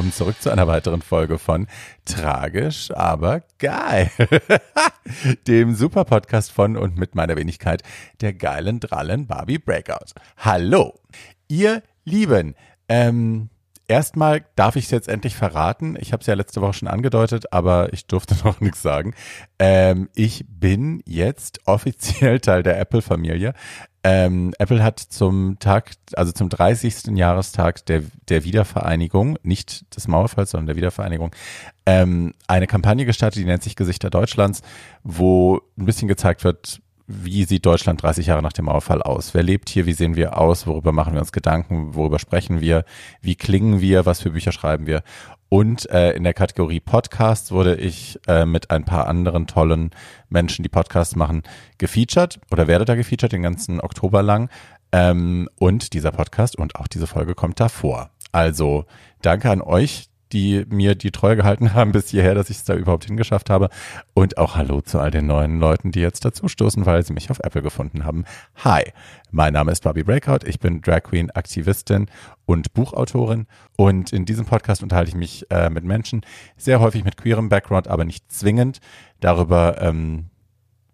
willkommen zurück zu einer weiteren Folge von Tragisch, aber geil. Dem super Podcast von und mit meiner Wenigkeit, der geilen Drallen Barbie Breakout. Hallo, ihr Lieben. Ähm, Erstmal darf ich es jetzt endlich verraten. Ich habe es ja letzte Woche schon angedeutet, aber ich durfte noch nichts sagen. Ähm, ich bin jetzt offiziell Teil der Apple-Familie. Ähm, Apple hat zum Tag, also zum 30. Jahrestag der, der Wiedervereinigung, nicht des Mauerfalls, sondern der Wiedervereinigung, ähm, eine Kampagne gestartet, die nennt sich Gesichter Deutschlands, wo ein bisschen gezeigt wird, wie sieht Deutschland 30 Jahre nach dem Mauerfall aus? Wer lebt hier? Wie sehen wir aus? Worüber machen wir uns Gedanken? Worüber sprechen wir? Wie klingen wir? Was für Bücher schreiben wir? Und äh, in der Kategorie Podcasts wurde ich äh, mit ein paar anderen tollen Menschen, die Podcasts machen, gefeatured oder werde da gefeatured den ganzen Oktober lang. Ähm, und dieser Podcast und auch diese Folge kommt davor. Also danke an euch, die mir die Treue gehalten haben bis hierher, dass ich es da überhaupt hingeschafft habe. Und auch Hallo zu all den neuen Leuten, die jetzt dazustoßen, weil sie mich auf Apple gefunden haben. Hi, mein Name ist Bobby Breakout. Ich bin Drag Queen, Aktivistin und Buchautorin. Und in diesem Podcast unterhalte ich mich äh, mit Menschen, sehr häufig mit queerem Background, aber nicht zwingend, darüber, ähm,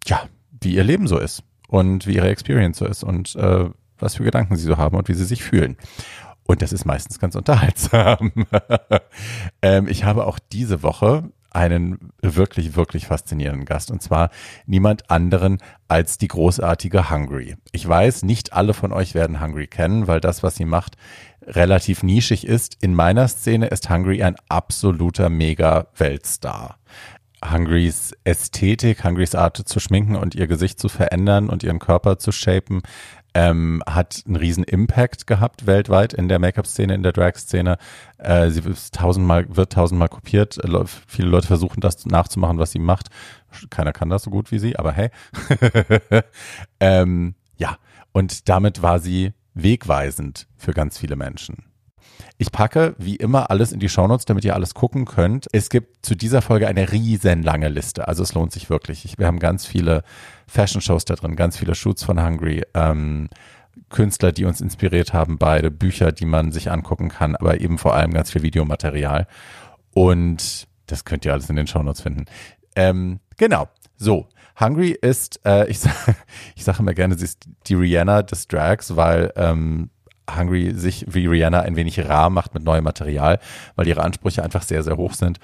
ja, wie ihr Leben so ist und wie ihre Experience so ist und äh, was für Gedanken sie so haben und wie sie sich fühlen. Und das ist meistens ganz unterhaltsam. ähm, ich habe auch diese Woche einen wirklich, wirklich faszinierenden Gast und zwar niemand anderen als die großartige Hungry. Ich weiß, nicht alle von euch werden Hungry kennen, weil das, was sie macht, relativ nischig ist. In meiner Szene ist Hungry ein absoluter Mega-Weltstar. Hungrys Ästhetik, Hungrys Art zu schminken und ihr Gesicht zu verändern und ihren Körper zu shapen, ähm, hat einen riesen Impact gehabt weltweit in der Make-up-Szene, in der Drag-Szene. Äh, sie tausendmal, wird tausendmal kopiert. Äh, viele Leute versuchen das nachzumachen, was sie macht. Keiner kann das so gut wie sie, aber hey. ähm, ja, und damit war sie wegweisend für ganz viele Menschen. Ich packe wie immer alles in die Shownotes, damit ihr alles gucken könnt. Es gibt zu dieser Folge eine riesenlange Liste. Also es lohnt sich wirklich. wir haben ganz viele Fashion-Shows da drin, ganz viele Shoots von Hungry, ähm, Künstler, die uns inspiriert haben, beide Bücher, die man sich angucken kann, aber eben vor allem ganz viel Videomaterial. Und das könnt ihr alles in den Shownotes finden. Ähm, genau. So, Hungry ist, äh, ich, ich sage immer gerne, sie ist die Rihanna des Drags, weil ähm, Hungry sich wie Rihanna ein wenig rar macht mit neuem Material, weil ihre Ansprüche einfach sehr, sehr hoch sind.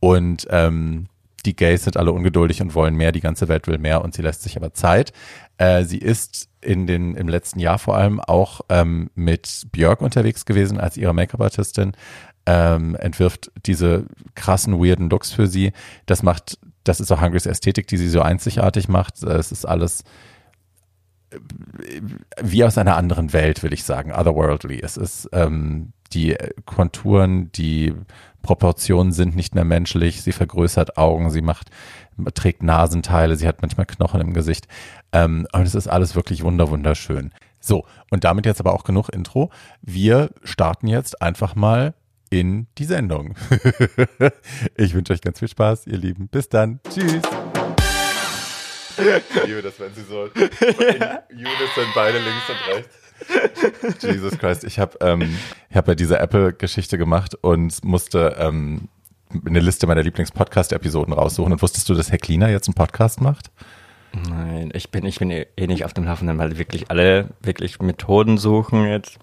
Und ähm, die Gays sind alle ungeduldig und wollen mehr, die ganze Welt will mehr und sie lässt sich aber Zeit. Äh, sie ist in den, im letzten Jahr vor allem auch ähm, mit Björk unterwegs gewesen als ihre Make-up-Artistin, ähm, entwirft diese krassen, weirden Looks für sie. Das macht, das ist auch Hungrys Ästhetik, die sie so einzigartig macht. Es ist alles wie aus einer anderen Welt, will ich sagen, otherworldly. Es ist ähm, die Konturen, die Proportionen sind nicht mehr menschlich. Sie vergrößert Augen, sie macht, trägt Nasenteile, sie hat manchmal Knochen im Gesicht. Ähm, und es ist alles wirklich wunder wunderschön. So, und damit jetzt aber auch genug Intro. Wir starten jetzt einfach mal in die Sendung. ich wünsche euch ganz viel Spaß, ihr Lieben. Bis dann. Tschüss. Ich liebe das, wenn sie so in Unison beide links und rechts. Jesus Christ, ich habe ähm, ich hab ja diese Apple-Geschichte gemacht und musste ähm, eine Liste meiner Lieblings-Podcast-Episoden raussuchen. Und wusstest du, dass Hecklina jetzt einen Podcast macht? Nein, ich bin, ich bin eh nicht auf dem Laufenden, weil wirklich alle wirklich Methoden suchen, jetzt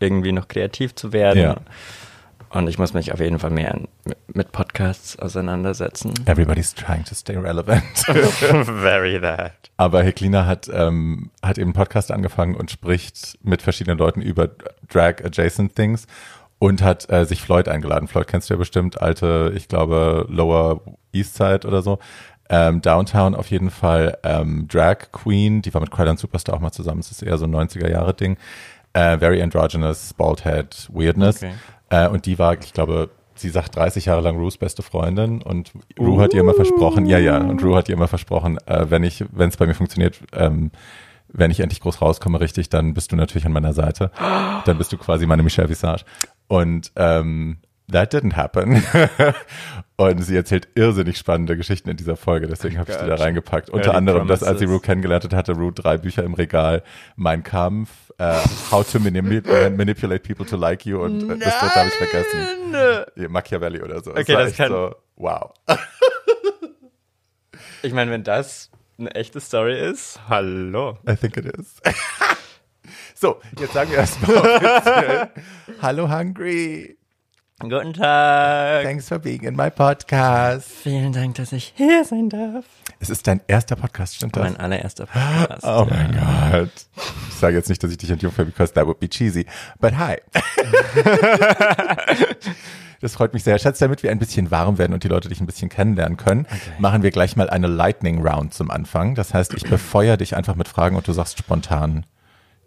irgendwie noch kreativ zu werden. Ja. Und ich muss mich auf jeden Fall mehr mit Podcasts auseinandersetzen. Everybody's trying to stay relevant. Very that. Aber Heklina hat, ähm, hat eben einen Podcast angefangen und spricht mit verschiedenen Leuten über Drag-adjacent Things und hat äh, sich Floyd eingeladen. Floyd kennst du ja bestimmt, alte, ich glaube, Lower East Side oder so. Ähm, Downtown auf jeden Fall ähm, Drag Queen, die war mit Crylan Superstar auch mal zusammen. Das ist eher so ein 90er-Jahre-Ding. Äh, very androgynous, bald head Weirdness. Okay. Äh, und die war, ich glaube, sie sagt 30 Jahre lang Rues beste Freundin und Rue uh. hat ihr immer versprochen, ja, ja, und Rue hat ihr immer versprochen, äh, wenn ich, wenn es bei mir funktioniert, ähm, wenn ich endlich groß rauskomme, richtig, dann bist du natürlich an meiner Seite. Dann bist du quasi meine Michelle Visage. Und ähm, that didn't happen. und sie erzählt irrsinnig spannende Geschichten in dieser Folge, deswegen habe ich sie da reingepackt. Unter Early anderem, dass als sie. Rue kennengelernt hat, hatte Rue drei Bücher im Regal. Mein Kampf, äh, How to manip- Manipulate People to Like You und äh, das dritte habe ich vergessen. Machiavelli oder so. Okay, das echt kann- so, wow. Ich meine, wenn das eine echte Story ist, hallo. I think it is. so, jetzt sagen wir erstmal offiziell, Hallo Hungry. Guten Tag. Thanks for being in my podcast. Vielen Dank, dass ich hier sein darf. Es ist dein erster Podcast, stimmt das? Mein allererster Podcast. Oh mein Gott. Ich sage jetzt nicht, dass ich dich entjungfer, because that would be cheesy. But hi. Das freut mich sehr. Schatz, damit wir ein bisschen warm werden und die Leute dich ein bisschen kennenlernen können, machen wir gleich mal eine Lightning Round zum Anfang. Das heißt, ich befeuere dich einfach mit Fragen und du sagst spontan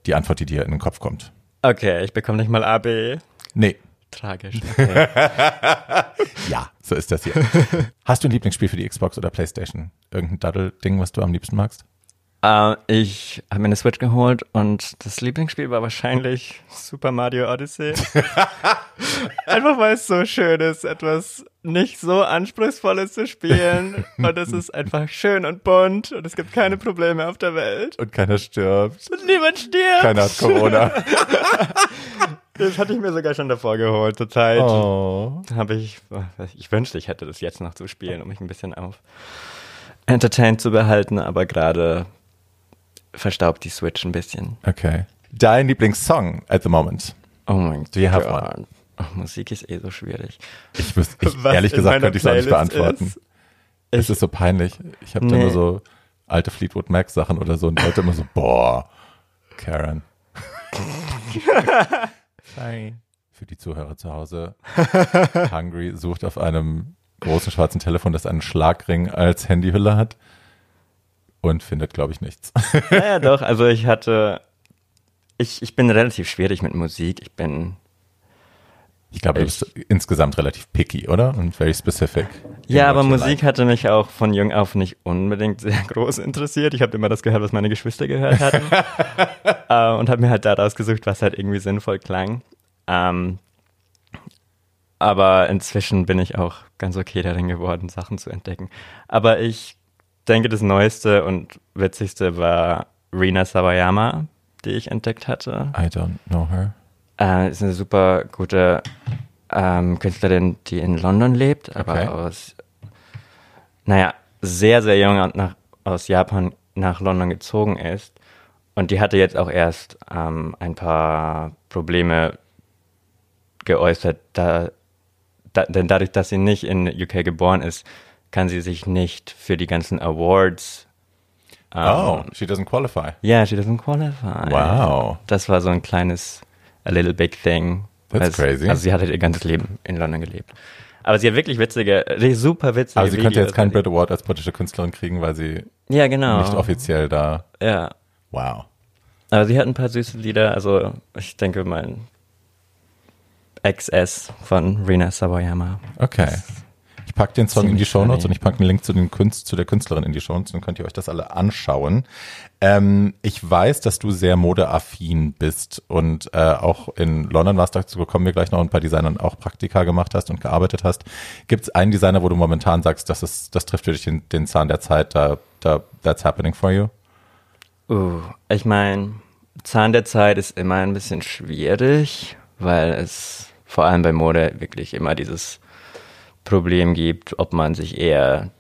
die Antwort, die dir in den Kopf kommt. Okay, ich bekomme nicht mal AB. Nee. Tragisch. Okay. Ja, so ist das hier. Hast du ein Lieblingsspiel für die Xbox oder Playstation? Irgendein Daddel-Ding, was du am liebsten magst? äh, ich habe mir eine Switch geholt und das Lieblingsspiel war wahrscheinlich Super Mario Odyssey. Einfach weil es so schön ist, etwas nicht so anspruchsvolles zu spielen. Und es ist einfach schön und bunt und es gibt keine Probleme auf der Welt. Und keiner stirbt. Und niemand stirbt. Keiner hat Corona. Das hatte ich mir sogar schon davor geholt. Zur Zeit Oh. habe ich, ich wünschte, ich hätte das jetzt noch zu spielen, um mich ein bisschen auf entertained zu behalten, aber gerade verstaubt die Switch ein bisschen. Okay. Dein Lieblingssong at the moment? Oh mein Do you have Gott. Ach, Musik ist eh so schwierig. Ich wüsste, ich, ehrlich gesagt könnte ich es auch nicht beantworten. ist? es Ich- ist so peinlich. Ich habe da Nee. nur so alte Fleetwood Mac Sachen oder so und Leute immer so, boah, Karen. Sorry. Für die Zuhörer zu Hause. Hungry sucht auf einem großen schwarzen Telefon, das einen Schlagring als Handyhülle hat und findet, glaube ich, nichts. Naja, doch, also ich hatte, ich, ich bin relativ schwierig mit Musik. Ich bin, Ich glaube, du bist insgesamt relativ picky, oder? Und very specific. ja, aber Musik like. hatte mich auch von jung auf nicht unbedingt sehr groß interessiert. Ich habe immer das gehört, was meine Geschwister gehört hatten. äh, und habe mir halt da rausgesucht, was halt irgendwie sinnvoll klang. Ähm, aber inzwischen bin ich auch ganz okay darin geworden, Sachen zu entdecken. Aber ich denke, das Neueste und Witzigste war Rina Sawayama, die ich entdeckt hatte. I don't know her. Äh, ist eine super gute ähm, Künstlerin, die in London lebt, aber Okay. aus, naja, sehr, sehr jung und nach, aus Japan nach London gezogen ist. Und die hatte jetzt auch erst ähm, ein paar Probleme geäußert, da, da, denn dadurch, dass sie nicht in UK geboren ist, kann sie sich nicht für die ganzen Awards. ähm, Oh, she doesn't qualify. Yeah, she doesn't qualify. Wow. Das war so ein kleines a little big thing. That's es- crazy. Also sie hat halt ihr ganzes Leben in London gelebt. Aber sie hat wirklich witzige, äh, super witzige Aber sie könnte Videos. jetzt keinen Brit Award als britische Künstlerin kriegen, weil sie Ja, genau. nicht offiziell da. Ja. Wow. Aber sie hat ein paar süße Lieder. Also ich denke mein XS von Rina Sawayama. Okay. Ich packe den Song in die Shownotes funny. und ich packe einen Link zu, den Künst, zu der Künstlerin in die Shownotes, dann könnt ihr euch das alle anschauen. Ähm, ich weiß, dass du sehr modeaffin bist und äh, auch in London warst, dazu kommen wir gleich noch ein paar Designern auch Praktika gemacht hast und gearbeitet hast. Gibt es einen Designer, wo du momentan sagst, das, ist, das trifft für dich den, den Zahn der Zeit, da, da, that's happening for you? Uh, ich meine, Zahn der Zeit ist immer ein bisschen schwierig, weil es vor allem bei Mode wirklich immer dieses Problem gibt, ob man sich eher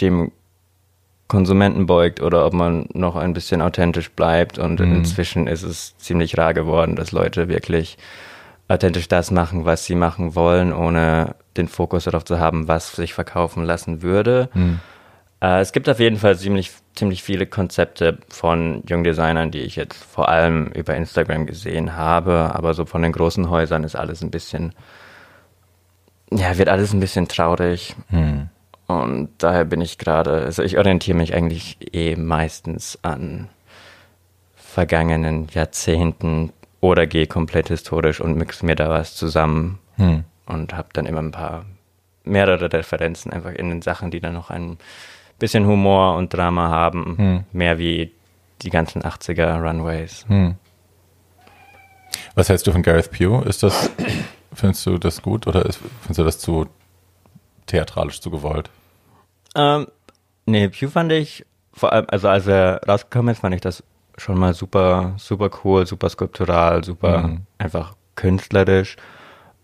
dem Konsumenten beugt oder ob man noch ein bisschen authentisch bleibt. Und inzwischen ist es ziemlich rar geworden, dass Leute wirklich authentisch das machen, was sie machen wollen, ohne den Fokus darauf zu haben, was sich verkaufen lassen würde. Äh, es gibt auf jeden Fall ziemlich, ziemlich viele Konzepte von jungen Designern, die ich jetzt vor allem über Instagram gesehen habe, aber so von den großen Häusern ist alles ein bisschen, ja, wird alles ein bisschen traurig. Und daher bin ich gerade, also ich orientiere mich eigentlich eh meistens an vergangenen Jahrzehnten oder gehe komplett historisch und mixe mir da was zusammen Hm. und habe dann immer ein paar mehrere Referenzen einfach in den Sachen, die dann noch ein bisschen Humor und Drama haben, Hm. mehr wie die ganzen 80er Runways. Hm. Was hältst du von Gareth Pugh? Ist das Findest du das gut oder ist, findest du das zu theatralisch, zu gewollt? Ähm, nee, Pew fand ich, vor allem, also als er rausgekommen ist, fand ich das schon mal super, super cool, super skulptural, super mhm. einfach künstlerisch.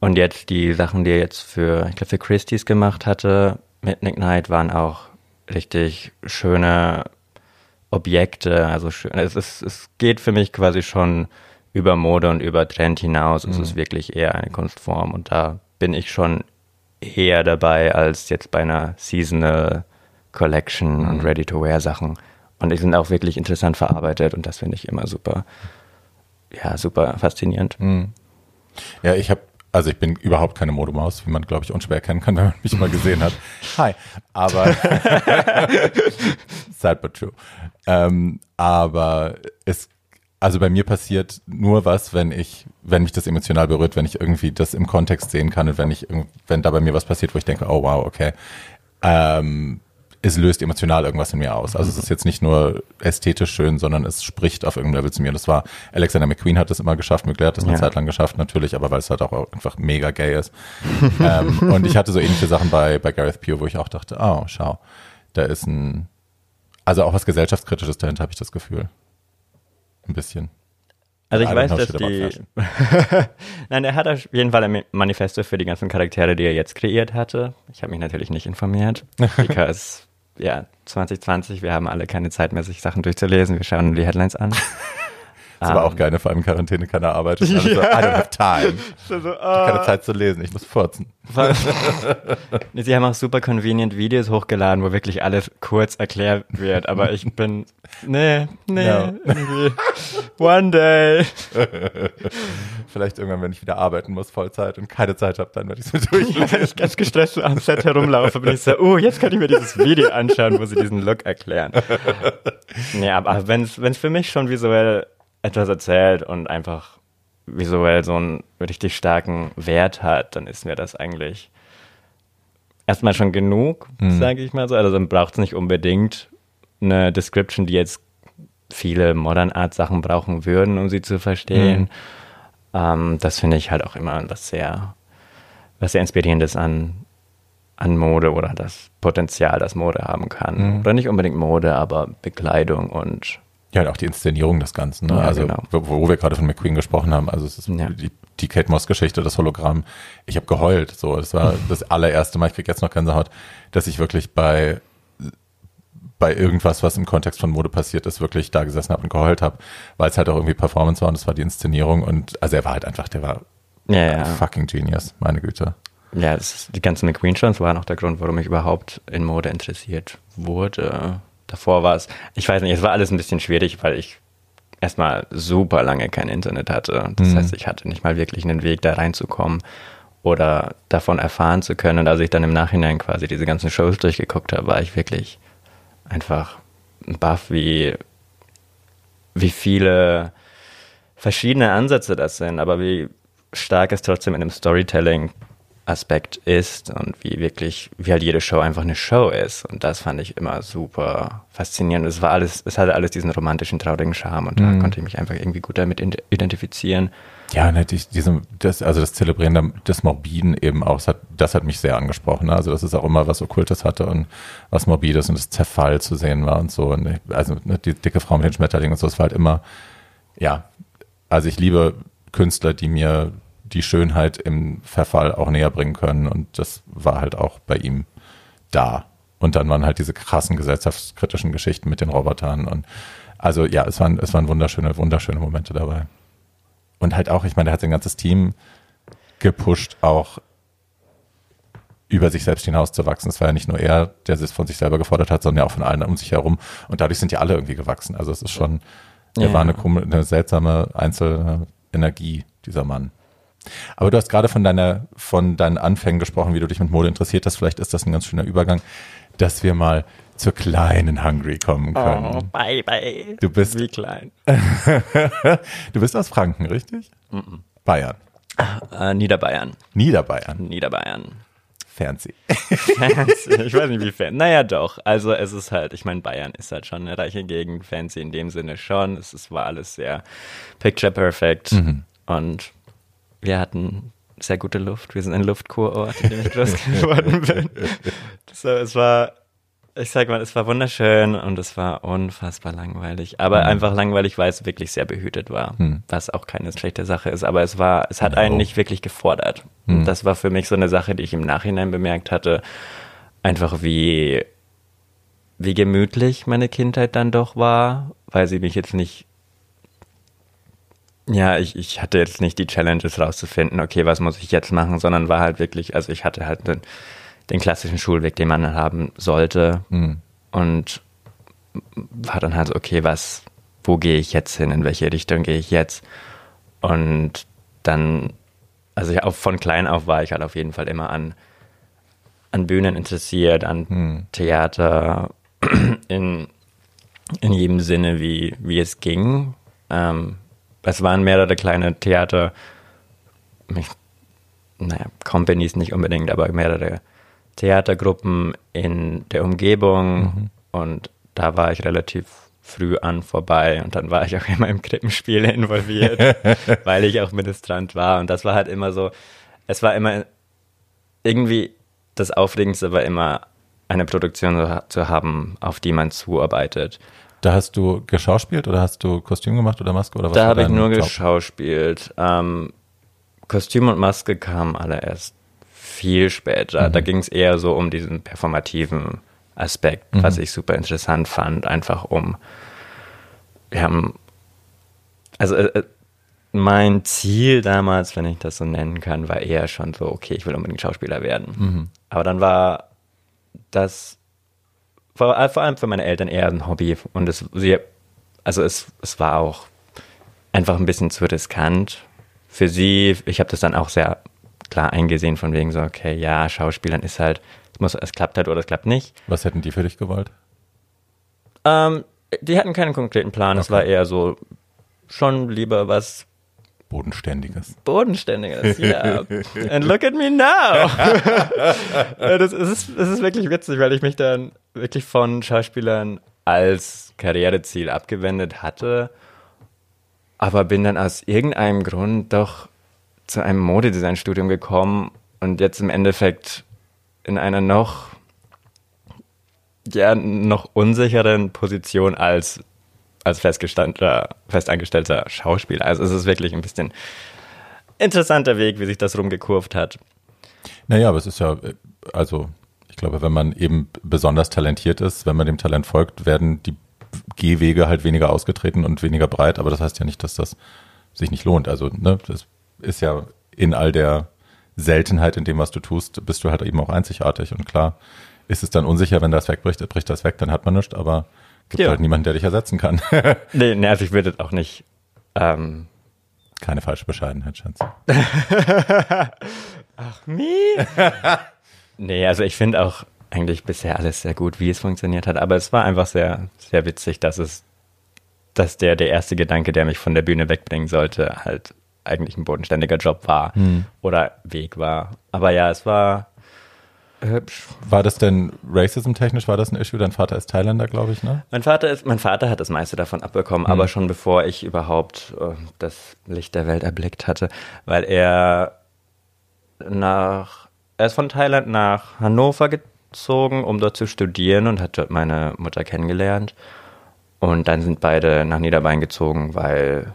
Und jetzt die Sachen, die er jetzt für, ich glaube, für Christie's gemacht hatte mit Nick Knight, waren auch richtig schöne Objekte. Also schön, es, ist, es geht für mich quasi schon über Mode und über Trend hinaus. Mhm. Es ist wirklich eher eine Kunstform und da bin ich schon eher dabei als jetzt bei einer Seasonal Collection mhm. und Ready-to-Wear-Sachen. Und die sind auch wirklich interessant verarbeitet und das finde ich immer super, ja, super faszinierend. Mhm. Ja, ich habe also ich bin überhaupt keine Modemaus, wie man, glaube ich, unschwer erkennen kann, wenn man mich mal gesehen hat. Hi. Aber sad but true. Ähm, aber es, also bei mir passiert nur was, wenn ich, wenn mich das emotional berührt, wenn ich irgendwie das im Kontext sehen kann und wenn ich, wenn da bei mir was passiert, wo ich denke, oh wow, okay. Ähm, es löst emotional irgendwas in mir aus. Also es ist jetzt nicht nur ästhetisch schön, sondern es spricht auf irgendeinem Level zu mir. Das war, Alexander McQueen hat das immer geschafft, McLeod hat das eine ja. Zeit lang geschafft, natürlich, aber weil es halt auch einfach mega gay ist. ähm, und ich hatte so ähnliche Sachen bei, bei Gareth Pugh, wo ich auch dachte, oh, schau, da ist ein, also auch was gesellschaftskritisches dahinter, habe ich das Gefühl. Ein bisschen. Also ich weiß, dass die. Nein, er hat auf jeden Fall ein Manifesto für die ganzen Charaktere, die er jetzt kreiert hatte. Ich habe mich natürlich nicht informiert, because ja, 2020, wir haben alle keine Zeit mehr, sich Sachen durchzulesen. Wir schauen die Headlines an. Das war um, auch geil, vor allem Quarantäne, keiner arbeitet. Ja. So, I don't have time. So, uh, keine Zeit zu lesen, ich muss furzen. Sie haben auch super convenient Videos hochgeladen, wo wirklich alles kurz erklärt wird, aber ich bin, nee, nee, no. irgendwie, one day. Vielleicht irgendwann, wenn ich wieder arbeiten muss, Vollzeit und keine Zeit habe, dann werde ich es mir durchlesen. Wenn ich ganz gestresst am Set herumlaufe, bin ich so, oh, jetzt kann ich mir dieses Video anschauen, wo sie diesen Look erklären. nee, aber wenn es für mich schon visuell etwas erzählt und einfach visuell so einen richtig starken Wert hat, dann ist mir das eigentlich erstmal schon genug, mhm. sage ich mal so. Also dann braucht es nicht unbedingt eine Description, die jetzt viele Modern Art Sachen brauchen würden, um sie zu verstehen. Mhm. Ähm, das finde ich halt auch immer was sehr, was sehr inspirierendes an, an Mode oder das Potenzial, das Mode haben kann. Mhm. Oder nicht unbedingt Mode, aber Bekleidung und ja, und auch die Inszenierung des Ganzen. Ne? Ja, also, genau. wo, wo, wir gerade von McQueen gesprochen haben, also es ist ja. die, die Kate Moss-Geschichte, das Hologramm. Ich habe geheult. So, das war das allererste Mal. Ich krieg jetzt noch Gänsehaut, dass ich wirklich bei bei irgendwas, was im Kontext von Mode passiert ist, wirklich da gesessen habe und geheult habe, weil es halt auch irgendwie Performance war und es war die Inszenierung und also er war halt einfach, der war ja. fucking Genius, meine Güte. Ja, ist, die ganzen McQueen-Shows waren auch der Grund, warum ich überhaupt in Mode interessiert wurde davor war es, ich weiß nicht, es war alles ein bisschen schwierig, weil ich erstmal super lange kein Internet hatte. Das mhm. heißt, ich hatte nicht mal wirklich einen Weg, da reinzukommen oder davon erfahren zu können. Und als ich dann im Nachhinein quasi diese ganzen Shows durchgeguckt habe, war ich wirklich einfach baff, wie, wie viele verschiedene Ansätze das sind, aber wie stark es trotzdem in dem Storytelling Aspekt ist und wie wirklich, wie halt jede Show einfach eine Show ist. Und das fand ich immer super faszinierend. Es war alles, es hatte alles diesen romantischen, traurigen Charme und mhm. da konnte ich mich einfach irgendwie gut damit identifizieren. Ja, ne, diesem, das, also das Zelebrieren des Morbiden eben auch, das hat, das hat mich sehr angesprochen. Ne? Also, dass es auch immer was Okkultes hatte und was Morbides und das Zerfall zu sehen war und so. Und also, ne, die dicke Frau mit den Schmetterlingen und so, es war halt immer, ja, also ich liebe Künstler, die mir die Schönheit im Verfall auch näher bringen können. Und das war halt auch bei ihm da. Und dann waren halt diese krassen gesellschaftskritischen Geschichten mit den Robotern. Und also ja, es waren, es waren wunderschöne, wunderschöne Momente dabei. Und halt auch, ich meine, er hat sein ganzes Team gepusht, auch über sich selbst hinauszuwachsen. Es war ja nicht nur er, der es von sich selber gefordert hat, sondern ja auch von allen um sich herum. Und dadurch sind ja alle irgendwie gewachsen. Also es ist schon, er ja. war eine, eine seltsame Einzelenergie, dieser Mann. Aber du hast gerade von deiner, von deinen Anfängen gesprochen, wie du dich mit Mode interessiert hast. Vielleicht ist das ein ganz schöner Übergang, dass wir mal zur kleinen Hungry kommen oh, können. Oh, bye, bye. Du bist. Wie klein. du bist aus Franken, richtig? Mm -mm. Bayern. Äh, Niederbayern. Niederbayern. Niederbayern. Fancy. Fancy. Ich weiß nicht, wie fancy. Naja, doch. Also, es ist halt, ich meine, Bayern ist halt schon eine reiche Gegend. Fancy in dem Sinne schon. Es ist, war alles sehr picture perfect. Mhm. Und wir hatten sehr gute Luft. Wir sind ein Luftkurort, in dem ich groß geworden bin. So, es war, ich sag mal, es war wunderschön und es war unfassbar langweilig. Aber mhm. einfach langweilig, weil es wirklich sehr behütet war. Mhm. Was auch keine schlechte Sache ist. Aber es war, es hat genau. einen nicht wirklich gefordert. Mhm. Das war für mich so eine Sache, die ich im Nachhinein bemerkt hatte. Einfach wie, wie gemütlich meine Kindheit dann doch war, weil sie mich jetzt nicht ja, ich, ich hatte jetzt nicht die Challenges rauszufinden, okay, was muss ich jetzt machen, sondern war halt wirklich, also ich hatte halt den, den klassischen Schulweg, den man haben sollte mhm. und war dann halt so, okay, was, wo gehe ich jetzt hin, in welche Richtung gehe ich jetzt? Und dann, also ich, auch von klein auf war ich halt auf jeden Fall immer an, an Bühnen interessiert, an mhm. Theater, in, in jedem Sinne, wie, wie es ging. Ähm, es waren mehrere kleine Theater, naja, Companies nicht unbedingt, aber mehrere Theatergruppen in der Umgebung mhm. und da war ich relativ früh an vorbei und dann war ich auch immer im Krippenspiel involviert, weil ich auch Ministrant war und das war halt immer so, es war immer irgendwie das Aufregendste war immer eine Produktion zu haben, auf die man zuarbeitet. Da hast du geschauspielt oder hast du Kostüm gemacht oder Maske oder was? Da habe ich nur Job? geschauspielt. Ähm, Kostüm und Maske kamen alle erst viel später. Mhm. Da ging es eher so um diesen performativen Aspekt, mhm. was ich super interessant fand, einfach um wir haben also äh, äh, mein Ziel damals, wenn ich das so nennen kann, war eher schon so, okay, ich will unbedingt Schauspieler werden. Mhm. Aber dann war das vor, äh, vor allem für meine Eltern eher ein Hobby und es, sie, also es, es war auch einfach ein bisschen zu riskant für sie. Ich habe das dann auch sehr klar eingesehen von wegen so, okay, ja, Schauspielern ist halt, es, muss, es klappt halt oder es klappt nicht. Was hätten die für dich gewollt? Ähm, die hatten keinen konkreten Plan. Es war eher so, schon lieber was Bodenständiges. Bodenständiges, ja. And look at me now. das, ist, das ist wirklich witzig, weil ich mich dann wirklich von Schauspielern als Karriereziel abgewendet hatte, aber bin dann aus irgendeinem Grund doch zu einem Modedesign-Studium gekommen und jetzt im Endeffekt in einer noch ja noch unsicheren Position als als festgestandener, festangestellter Schauspieler. Also es ist wirklich ein bisschen interessanter Weg, wie sich das rumgekurvt hat. Naja, aber es ist ja, also ich glaube, wenn man eben besonders talentiert ist, wenn man dem Talent folgt, werden die Gehwege halt weniger ausgetreten und weniger breit, aber das heißt ja nicht, dass das sich nicht lohnt. Also, ne, das ist ja in all der Seltenheit in dem, was du tust, bist du halt eben auch einzigartig. Und klar ist es dann unsicher, wenn das wegbricht, bricht das weg, dann hat man nichts, aber Gibt ja. halt niemanden, der dich ersetzen kann. nee, nee, also ich würde auch nicht. Ähm, Keine falsche Bescheidenheit, Schatz. Ach, me? nee, also ich finde auch eigentlich bisher alles sehr gut, wie es funktioniert hat. Aber es war einfach sehr, sehr witzig, dass es, dass der, der erste Gedanke, der mich von der Bühne wegbringen sollte, halt eigentlich ein bodenständiger Job war hm. oder Weg war. Aber ja, es war. War das denn racism-technisch, war das ein Issue? Dein Vater ist Thailänder, glaube ich, ne? Mein Vater ist, mein Vater hat das meiste davon abbekommen, mhm. aber schon bevor ich überhaupt uh, das Licht der Welt erblickt hatte, weil er nach, er ist von Thailand nach Hannover gezogen, um dort zu studieren und hat dort meine Mutter kennengelernt. Und dann sind beide nach Niederbayern gezogen, weil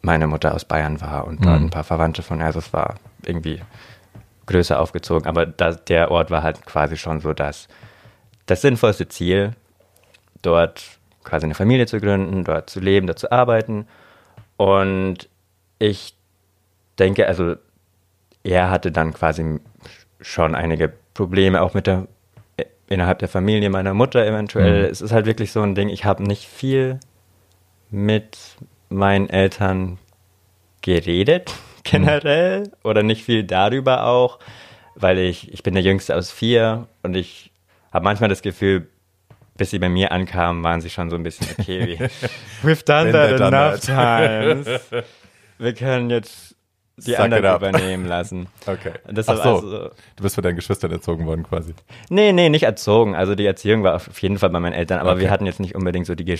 meine Mutter aus Bayern war und mhm. dort ein paar Verwandte von, also es war irgendwie größer aufgezogen, aber das, der Ort war halt quasi schon so das, das sinnvollste Ziel, dort quasi eine Familie zu gründen, dort zu leben, dort zu arbeiten. Und ich denke, also er hatte dann quasi schon einige Probleme auch mit der innerhalb der Familie meiner Mutter eventuell. Mhm. Es ist halt wirklich so ein Ding, ich habe nicht viel mit meinen Eltern geredet generell mhm. oder nicht viel darüber auch, weil ich, ich bin der Jüngste aus vier und ich habe manchmal das Gefühl, bis sie bei mir ankamen, waren sie schon so ein bisschen okay wie We've done that enough times. Wir können jetzt die Suck anderen übernehmen lassen. Okay. Deshalb Ach so, also, du bist von deinen Geschwistern erzogen worden quasi. Nee, nee, nicht erzogen. Also die Erziehung war auf jeden Fall bei meinen Eltern, aber okay. wir hatten jetzt nicht unbedingt so die,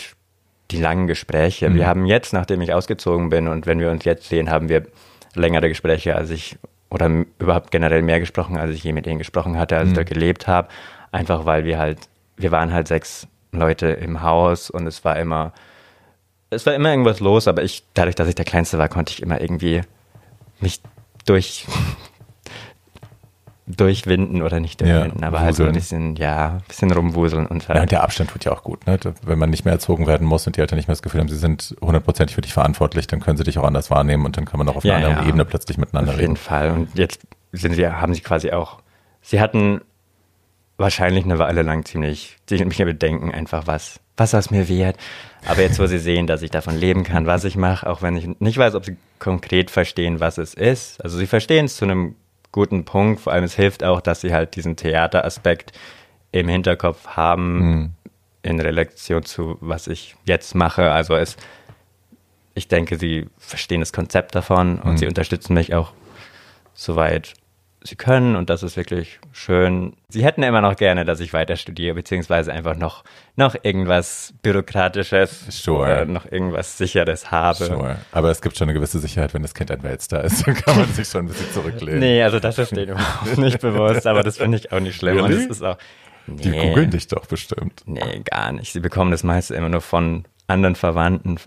die langen Gespräche. Mhm. Wir haben jetzt, nachdem ich ausgezogen bin und wenn wir uns jetzt sehen, haben wir längere Gespräche, als ich, oder überhaupt generell mehr gesprochen, als ich je mit ihnen gesprochen hatte, als mhm. ich da gelebt habe. Einfach weil wir halt, wir waren halt sechs Leute im Haus und es war immer, es war immer irgendwas los, aber ich, dadurch, dass ich der Kleinste war, konnte ich immer irgendwie mich durch durchwinden oder nicht durchwinden, ja, aber halt so ein bisschen, ja, ein bisschen rumwuseln und halt. Ja, und der Abstand tut ja auch gut, ne? Wenn man nicht mehr erzogen werden muss und die Eltern nicht mehr das Gefühl haben, sie sind hundertprozentig für dich verantwortlich, dann können sie dich auch anders wahrnehmen und dann kann man auch auf ja, einer anderen ja, Ebene plötzlich miteinander reden. Auf jeden Fall. Und jetzt sind sie, haben sie quasi auch, sie hatten wahrscheinlich eine Weile lang ziemlich, mich bedenken einfach, was, was das mir wert. Aber jetzt, wo sie sehen, dass ich davon leben kann, was ich mache, auch wenn ich nicht weiß, ob sie konkret verstehen, was es ist. Also sie verstehen es zu einem guten Punkt. Vor allem es hilft auch, dass sie halt diesen Theateraspekt im Hinterkopf haben mhm. in Relation zu, was ich jetzt mache. Also es, ich denke, sie verstehen das Konzept davon und mhm. sie unterstützen mich auch soweit sie können und das ist wirklich schön. Sie hätten immer noch gerne, dass ich weiter studiere, beziehungsweise einfach noch, noch irgendwas Bürokratisches sure. oder noch irgendwas Sicheres habe. Sure. Aber es gibt schon eine gewisse Sicherheit, wenn das Kind ein Weltstar ist, dann kann man sich schon ein bisschen zurücklehnen. Nee, also das versteht überhaupt nicht bewusst, aber das finde ich auch nicht schlimm. Really? Und das ist auch, nee, Die googeln dich doch bestimmt. Nee, gar nicht. Sie bekommen das meiste immer nur von anderen Verwandten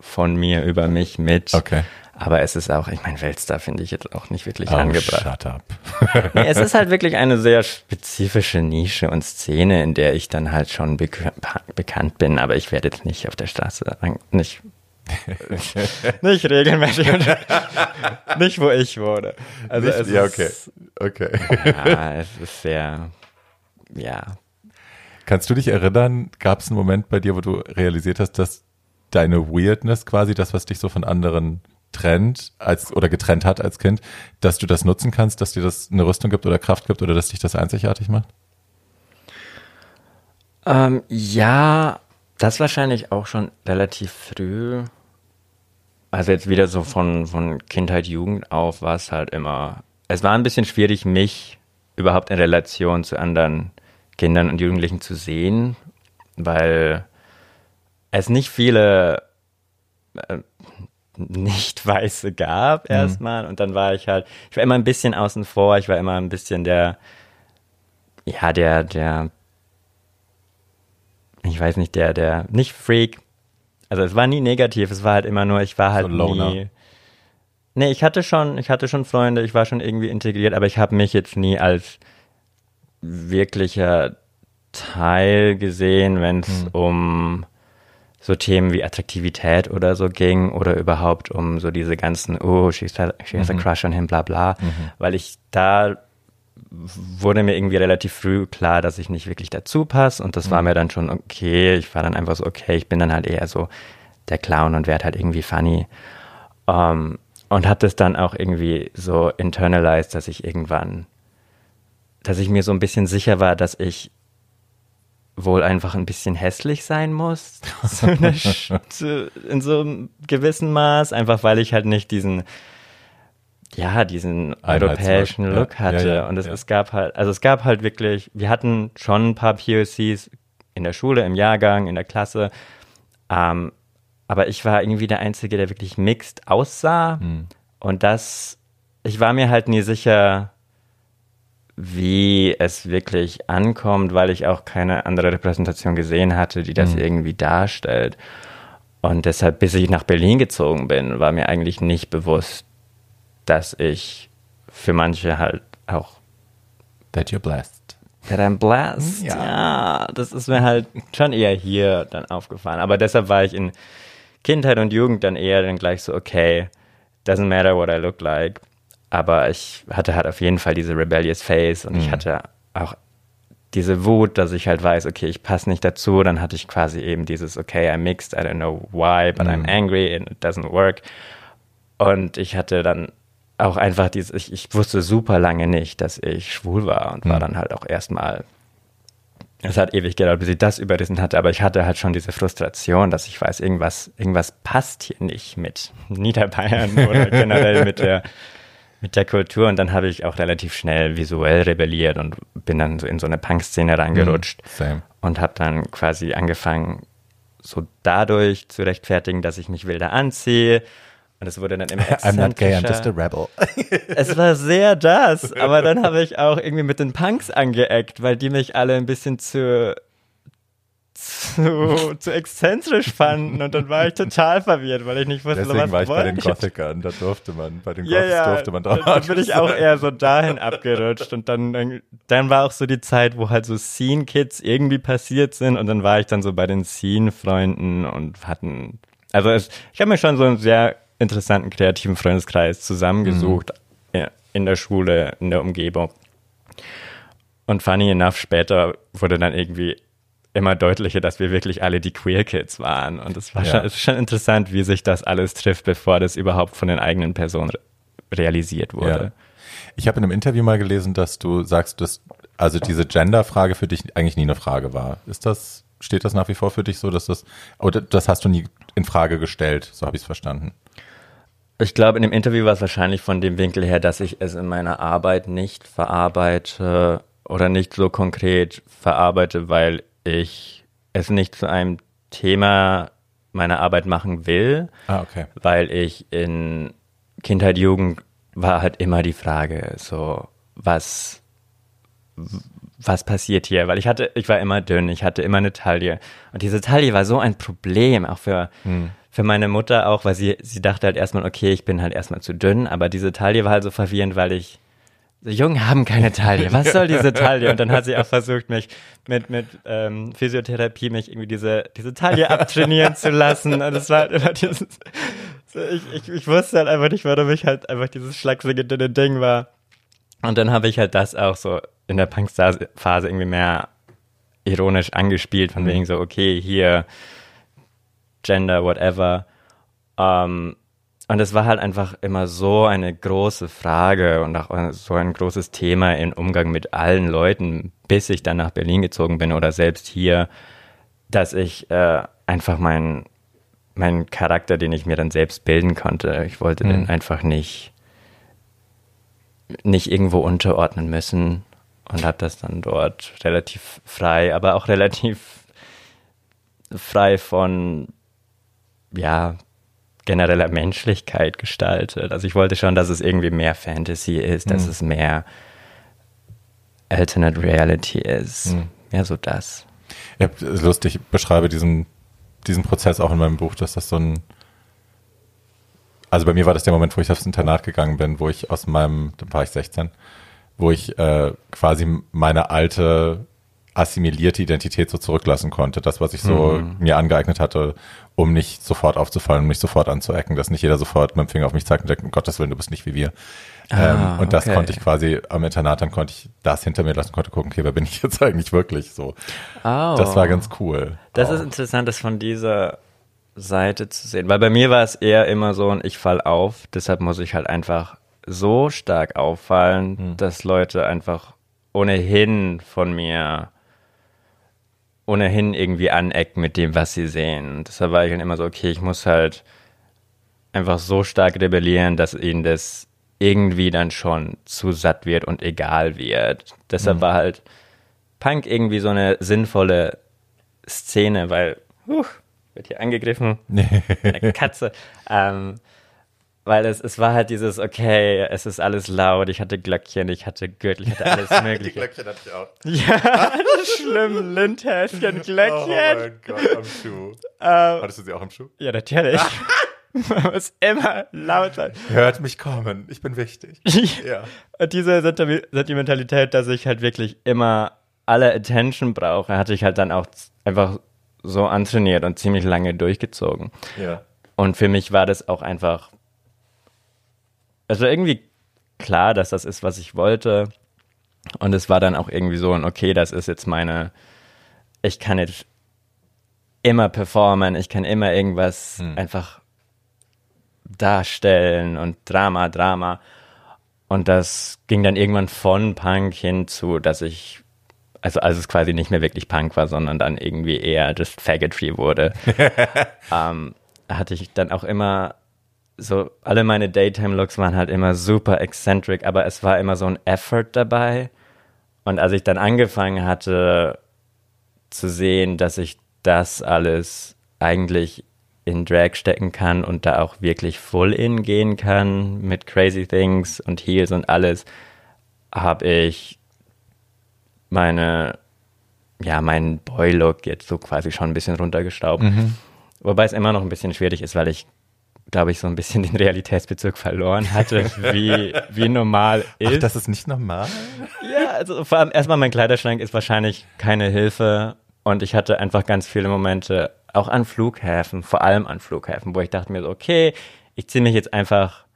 von mir über mich mit. Okay. Aber es ist auch, ich meine, Weltstar finde ich jetzt auch nicht wirklich oh, angebracht. Shut up. nee, es ist halt wirklich eine sehr spezifische Nische und Szene, in der ich dann halt schon bek bekannt bin, aber ich werde jetzt nicht auf der Straße nicht nicht regelmäßig nicht wo ich wurde. Also nicht, es ja, okay. Okay. ja, es ist sehr ja. Kannst du dich erinnern, gab es einen Moment bei dir, wo du realisiert hast, dass deine Weirdness quasi, das, was dich so von anderen trennt als oder getrennt hat als Kind, dass du das nutzen kannst, dass dir das eine Rüstung gibt oder Kraft gibt oder dass dich das einzigartig macht? Ähm, ja, das wahrscheinlich auch schon relativ früh. Also jetzt wieder so von, von Kindheit, Jugend auf war es halt immer. Es war ein bisschen schwierig, mich überhaupt in Relation zu anderen Kindern und Jugendlichen zu sehen, weil es nicht viele äh, nicht-Weiße gab mhm. erstmal. Und dann war ich halt, ich war immer ein bisschen außen vor, ich war immer ein bisschen der, ja, der, der, ich weiß nicht, der, der, nicht Freak. Also es war nie negativ, es war halt immer nur, ich war halt so nie. Nee, ich hatte schon, ich hatte schon Freunde, ich war schon irgendwie integriert, aber ich habe mich jetzt nie als wirklicher Teil gesehen, wenn es mhm. um so Themen wie Attraktivität oder so ging oder überhaupt um so diese ganzen, oh, she has, has mhm. a crush on him, bla bla, mhm. weil ich da wurde mir irgendwie relativ früh klar, dass ich nicht wirklich dazu passe und das mhm. war mir dann schon okay. Ich war dann einfach so, okay, ich bin dann halt eher so der Clown und werde halt irgendwie funny. Um, ähm, und hat es dann auch irgendwie so internalized, dass ich irgendwann, dass ich mir so ein bisschen sicher war, dass ich wohl einfach ein bisschen hässlich sein muss. in so einem gewissen Maß, einfach weil ich halt nicht diesen, ja, diesen europäischen Look ja, hatte. Ja, ja, und es, es gab halt, also es gab halt wirklich, wir hatten schon ein paar POCs in der Schule, im Jahrgang, in der Klasse. Ähm, aber ich war irgendwie der Einzige, der wirklich mixed aussah. Hm. Und das, ich war mir halt nie sicher, wie es wirklich ankommt, weil ich auch keine andere Repräsentation gesehen hatte, die das mhm. irgendwie darstellt. Und deshalb, bis ich nach Berlin gezogen bin, war mir eigentlich nicht bewusst, dass ich für manche halt auch. That you're blessed. That I'm blessed. Ja. ja, das ist mir halt schon eher hier dann aufgefallen. Aber deshalb war ich in Kindheit und Jugend dann eher dann gleich so, okay, doesn't matter what I look like. Aber ich hatte halt auf jeden Fall diese rebellious Face und mhm. ich hatte auch diese Wut, dass ich halt weiß, okay, ich passe nicht dazu. Dann hatte ich quasi eben dieses, okay, I'm mixed, I don't know why, but mhm. I'm angry and it doesn't work. Und ich hatte dann auch einfach dieses, ich, ich wusste super lange nicht, dass ich schwul war und mhm. war dann halt auch erstmal, es hat ewig gedauert, bis ich das überrissen hatte, aber ich hatte halt schon diese Frustration, dass ich weiß, irgendwas, irgendwas passt hier nicht mit Niederbayern oder generell mit der mit der Kultur und dann habe ich auch relativ schnell visuell rebelliert und bin dann so in so eine Punk-Szene reingerutscht mm, und habe dann quasi angefangen, so dadurch zu rechtfertigen, dass ich mich wilder anziehe Und es wurde dann immer. I'm not gay, I'm just a rebel. es war sehr das, aber dann habe ich auch irgendwie mit den Punks angeeckt, weil die mich alle ein bisschen zu zu, zu exzentrisch fanden und dann war ich total verwirrt, weil ich nicht wusste, Deswegen was war ich bei den wollte. Gothikern, da durfte man, bei den Ja, Goths ja, durfte man dann, dann bin ich auch eher so dahin abgerutscht und dann, dann, dann war auch so die Zeit, wo halt so Scene-Kids irgendwie passiert sind und dann war ich dann so bei den Scene-Freunden und hatten, also es, ich habe mir schon so einen sehr interessanten kreativen Freundeskreis zusammengesucht Mhm. in der Schule, in der Umgebung. Und funny enough, später wurde dann irgendwie immer deutlicher, dass wir wirklich alle die Queer Kids waren. Und es war Ja. schon, schon interessant, wie sich das alles trifft, bevor das überhaupt von den eigenen Personen re- realisiert Ja. wurde. Ich habe in einem Interview mal gelesen, dass du sagst, dass also diese Gender-Frage für dich eigentlich nie eine Frage war. Ist das, steht das nach wie vor für dich so, dass das, oder das hast du nie in Frage gestellt, so habe ich es verstanden. Ich glaube, in dem Interview war es wahrscheinlich von dem Winkel her, dass ich es in meiner Arbeit nicht verarbeite oder nicht so konkret verarbeite, weil ich es nicht zu einem Thema meiner Arbeit machen will, Ah, okay. weil ich in Kindheit, Jugend war halt immer die Frage, so, was, was passiert hier? Weil ich hatte, ich war immer dünn, ich hatte immer eine Taille. Und diese Taille war so ein Problem, auch für, für meine Mutter auch, weil sie, sie dachte halt erstmal, okay, ich bin halt erstmal zu dünn, aber diese Taille war halt so verwirrend, weil ich, so Jungen haben keine Taille. Was soll diese Taille? Und dann hat sie auch versucht, mich mit, mit ähm, Physiotherapie mich irgendwie diese, diese Taille abtrainieren zu lassen. Und es war halt immer dieses, so ich, ich, ich wusste halt einfach nicht, warum ich halt einfach dieses schlagsige dünne Ding war. Und dann habe ich halt das auch so in der Punk-Phase irgendwie mehr ironisch angespielt, von wegen so, okay, hier Gender, whatever. Ähm, und es war halt einfach immer so eine große Frage und auch so ein großes Thema im Umgang mit allen Leuten, bis ich dann nach Berlin gezogen bin oder selbst hier, dass ich äh, einfach meinen meinen Charakter, den ich mir dann selbst bilden konnte, ich wollte den einfach nicht nicht irgendwo unterordnen müssen und habe das dann dort relativ frei, aber auch relativ frei von ja genereller Menschlichkeit gestaltet. Also ich wollte schon, dass es irgendwie mehr Fantasy ist, dass es mehr Alternate Reality ist. Ja, so das. Ja, lustig, ich beschreibe diesen, diesen Prozess auch in meinem Buch, dass das so ein, also bei mir war das der Moment, wo ich aufs Internat gegangen bin, wo ich aus meinem, da war ich 16, wo ich äh, quasi meine alte assimilierte Identität so zurücklassen konnte. Das, was ich so mir angeeignet hatte, um nicht sofort aufzufallen, um nicht sofort anzuecken, dass nicht jeder sofort mit dem Finger auf mich zeigt und denkt, um Gottes Willen, du bist nicht wie wir. Ah, ähm, und das okay. konnte ich quasi am Internat, dann konnte ich das hinter mir lassen, konnte gucken, okay, wer bin ich jetzt eigentlich wirklich so. Oh. Das war ganz cool. Das auch. ist interessant, das von dieser Seite zu sehen. Weil bei mir war es eher immer so ein Ich fall auf. Deshalb muss ich halt einfach so stark auffallen, dass Leute einfach ohnehin von mir ohnehin irgendwie anecken mit dem, was sie sehen. Deshalb war ich dann immer so, okay, ich muss halt einfach so stark rebellieren, dass ihnen das irgendwie dann schon zu satt wird und egal wird. Deshalb war halt Punk irgendwie so eine sinnvolle Szene, weil, huh, wird hier angegriffen, eine Katze. ähm, weil es, es war halt dieses, okay, es ist alles laut, ich hatte Glöckchen, ich hatte Gürtel, ich hatte alles Die Mögliche. Glöckchen hatte ich auch. ja, schlimm, Lindhäschen, Oh Glöckchen. mein Gott, am Schuh. Ähm, Hattest du sie auch im Schuh? ja, natürlich. Man muss immer laut sein. Hört mich kommen, ich bin wichtig. Ja. Und diese Sentimentalität, dass ich halt wirklich immer alle Attention brauche, hatte ich halt dann auch einfach so antrainiert und ziemlich lange durchgezogen. Ja. Und für mich war das auch einfach, also irgendwie klar, dass das ist, was ich wollte. Und es war dann auch irgendwie so ein, okay, das ist jetzt meine, ich kann jetzt immer performen, ich kann immer irgendwas einfach darstellen und Drama, Drama. Und das ging dann irgendwann von Punk hin zu, dass ich, also als es quasi nicht mehr wirklich Punk war, sondern dann irgendwie eher just Faggotry wurde, ähm, hatte ich dann auch immer so, alle meine Daytime-Looks waren halt immer super eccentric, aber es war immer so ein Effort dabei. Und als ich dann angefangen hatte zu sehen, dass ich das alles eigentlich in Drag stecken kann und da auch wirklich full in gehen kann mit Crazy Things und Heels und alles, habe ich meine, ja, meinen Boy-Look jetzt so quasi schon ein bisschen runtergestaubt. Mhm. Wobei es immer noch ein bisschen schwierig ist, weil ich, glaube ich, so ein bisschen den Realitätsbezug verloren hatte, wie, wie normal ist. Ach, das ist nicht normal? Ja, also vor allem erstmal mein Kleiderschrank ist wahrscheinlich keine Hilfe und ich hatte einfach ganz viele Momente, auch an Flughäfen, vor allem an Flughäfen, wo ich dachte mir so, okay, ich ziehe mich jetzt einfach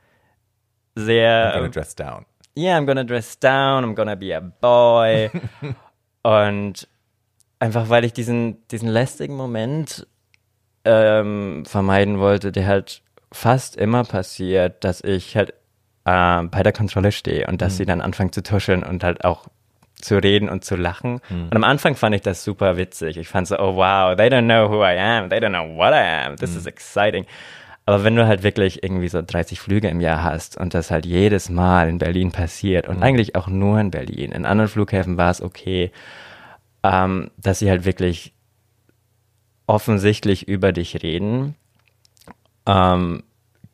sehr. I'm gonna dress down. Yeah, I'm gonna dress down, I'm gonna be a boy. und einfach weil ich diesen, diesen lästigen Moment ähm, vermeiden wollte, der halt fast immer passiert, dass ich halt äh, bei der Kontrolle stehe und dass mhm. sie dann anfangen zu tuscheln und halt auch zu reden und zu lachen. Mhm. Und am Anfang fand ich das super witzig. Ich fand so, oh wow, they don't know who I am, they don't know what I am, this mhm. is exciting. Aber wenn du halt wirklich irgendwie so 30 Flüge im Jahr hast und das halt jedes Mal in Berlin passiert und mhm. eigentlich auch nur in Berlin, in anderen Flughäfen war es okay, ähm, dass sie halt wirklich offensichtlich über dich reden, ähm,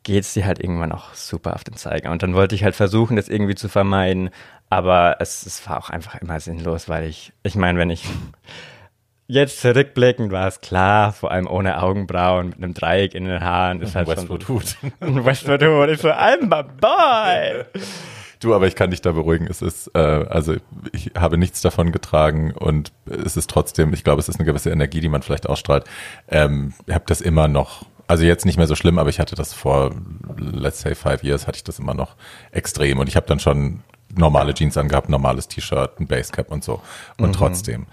geht es dir halt irgendwann auch super auf den Zeiger. Und dann wollte ich halt versuchen, das irgendwie zu vermeiden, aber es, es war auch einfach immer sinnlos, weil ich, ich meine, wenn ich jetzt zurückblickend war es klar, vor allem ohne Augenbrauen, mit einem Dreieck in den Haaren, ist halt Westwood schon. Hood. Westwood Hood ist so, I'm a boy! Du, aber ich kann dich da beruhigen. Es ist, äh, also ich habe nichts davon getragen und es ist trotzdem, ich glaube, es ist eine gewisse Energie, die man vielleicht ausstrahlt. Ähm, ich habe das immer noch, also jetzt nicht mehr so schlimm, aber ich hatte das vor, let's say five years, hatte ich das immer noch extrem und ich habe dann schon normale Jeans angehabt, normales T-Shirt, ein Basecap und so und mhm. trotzdem.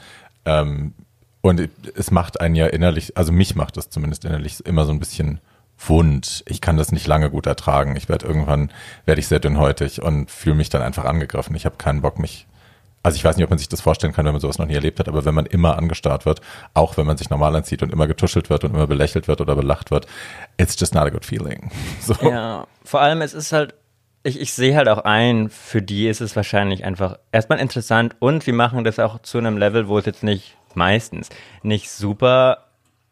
Ähm, und es macht einen ja innerlich, also mich macht das zumindest innerlich immer so ein bisschen wund. Ich kann das nicht lange gut ertragen. Ich werde irgendwann, werde ich sehr dünnhäutig und fühle mich dann einfach angegriffen. Ich habe keinen Bock, mich also ich weiß nicht, ob man sich das vorstellen kann, wenn man sowas noch nie erlebt hat, aber wenn man immer angestarrt wird, auch wenn man sich normal anzieht und immer getuschelt wird und immer belächelt wird oder belacht wird, it's just not a good feeling. So. Ja, vor allem es ist halt, ich, ich sehe halt auch ein, für die ist es wahrscheinlich einfach erstmal interessant und wir machen das auch zu einem Level, wo es jetzt nicht meistens nicht super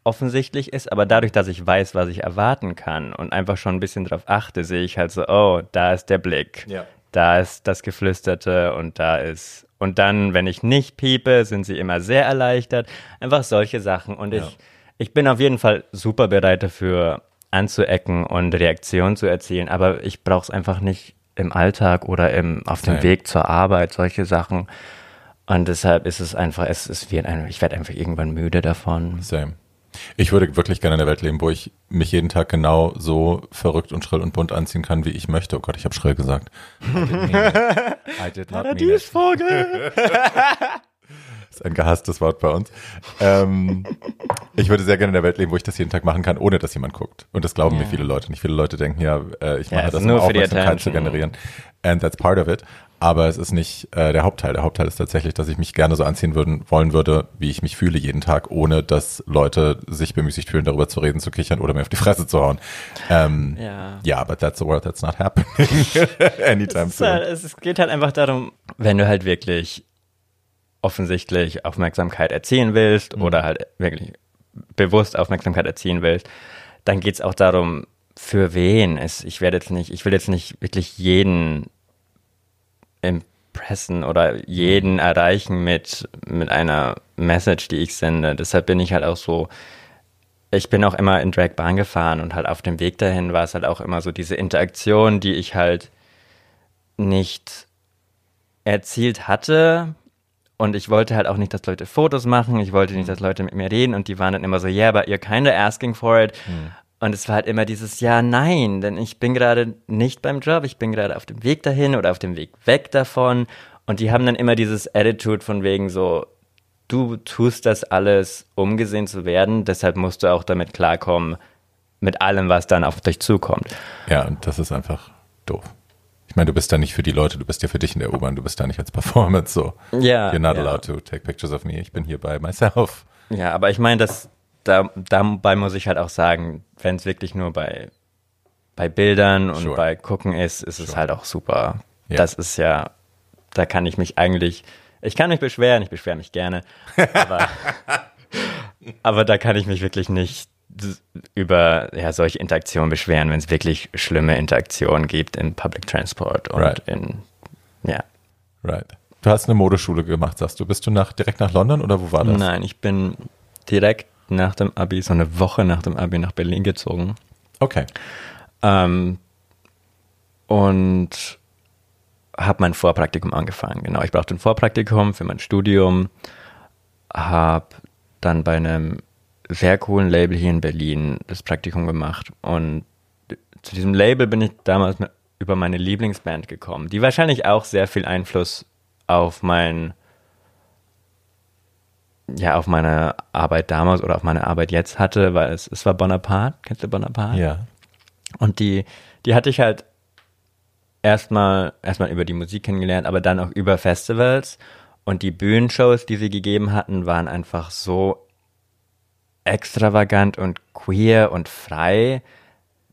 offensichtlich ist, aber dadurch, dass ich weiß, was ich erwarten kann und einfach schon ein bisschen drauf achte, sehe ich halt so, oh, da ist der Blick, ja. da ist das Geflüsterte und da ist und dann, wenn ich nicht piepe, sind sie immer sehr erleichtert. Einfach solche Sachen und ja. ich ich bin auf jeden Fall super bereit dafür anzuecken und Reaktionen zu erzielen, aber ich brauche es einfach nicht im Alltag oder im, auf dem Nein. Weg zur Arbeit, solche Sachen. Und deshalb ist es einfach, es, es wird ein, ich werde einfach irgendwann müde davon. Same. Ich würde wirklich gerne in der Welt leben, wo ich mich jeden Tag genau so verrückt und schrill und bunt anziehen kann, wie ich möchte. Oh Gott, ich habe schrill gesagt. I did not Paradiesvogel. Das ist ein gehasstes Wort bei uns. Ähm, ich würde sehr gerne in der Welt leben, wo ich das jeden Tag machen kann, ohne dass jemand guckt. Und das glauben ja. mir viele Leute. Nicht viele Leute denken ja, äh, ich mache ja, das, um Aufmerksamkeit zu generieren. And that's part of it aber es ist nicht äh, der Hauptteil. Der Hauptteil ist tatsächlich, dass ich mich gerne so anziehen würden, wollen würde, wie ich mich fühle jeden Tag, ohne dass Leute sich bemüßigt fühlen, darüber zu reden, zu kichern oder mir auf die Fresse zu hauen. Ähm, ja. ja, but that's a world that's not happening anytime soon. Halt, es geht halt einfach darum, wenn du halt wirklich offensichtlich Aufmerksamkeit erzielen willst mhm. oder halt wirklich bewusst Aufmerksamkeit erzielen willst, dann geht es auch darum, für wen es. Ich werde jetzt nicht, ich will jetzt nicht wirklich jeden impressen oder jeden erreichen mit, mit einer Message, die ich sende. Deshalb bin ich halt auch so, ich bin auch immer in Drag Bahn gefahren und halt auf dem Weg dahin war es halt auch immer so diese Interaktion, die ich halt nicht erzielt hatte. Und ich wollte halt auch nicht, dass Leute Fotos machen. Ich wollte nicht, dass Leute mit mir reden. Und die waren dann immer so, yeah, but you're kinda asking for it. Hm. Und es war halt immer dieses Ja, nein, denn ich bin gerade nicht beim Job, ich bin gerade auf dem Weg dahin oder auf dem Weg weg davon. Und die haben dann immer dieses Attitude von wegen so, du tust das alles, um gesehen zu werden, deshalb musst du auch damit klarkommen, mit allem, was dann auf dich zukommt. Ja, und das ist einfach doof. Ich meine, du bist da nicht für die Leute, du bist ja für dich in der U-Bahn, du bist da nicht als Performance so. Ja. You're not ja. allowed to take pictures of me, ich bin hier bei myself. Ja, aber ich meine, das, da, dabei muss ich halt auch sagen, wenn es wirklich nur bei, bei Bildern und sure. bei Gucken ist, ist sure. es halt auch super. Yeah. Das ist ja, da kann ich mich eigentlich, ich kann mich beschweren, ich beschwere mich gerne, aber, aber da kann ich mich wirklich nicht über ja, solche Interaktionen beschweren, wenn es wirklich schlimme Interaktionen gibt in Public Transport und right. in, ja. Right. Du hast eine Modeschule gemacht, sagst du. Bist du nach, direkt nach London oder wo war das? Nein, ich bin direkt nach dem Abi, so eine Woche nach dem Abi nach Berlin gezogen. Okay. Ähm, und habe mein Vorpraktikum angefangen. Genau, ich brauchte ein Vorpraktikum für mein Studium, habe dann bei einem sehr coolen Label hier in Berlin das Praktikum gemacht und zu diesem Label bin ich damals über meine Lieblingsband gekommen, die wahrscheinlich auch sehr viel Einfluss auf mein ja, auf meine Arbeit damals oder auf meine Arbeit jetzt hatte, weil es, es war Bonaparte. Kennst du Bonaparte? Ja. Und die, die hatte ich halt erstmal, erstmal über die Musik kennengelernt, aber dann auch über Festivals. Und die Bühnenshows, die sie gegeben hatten, waren einfach so extravagant und queer und frei,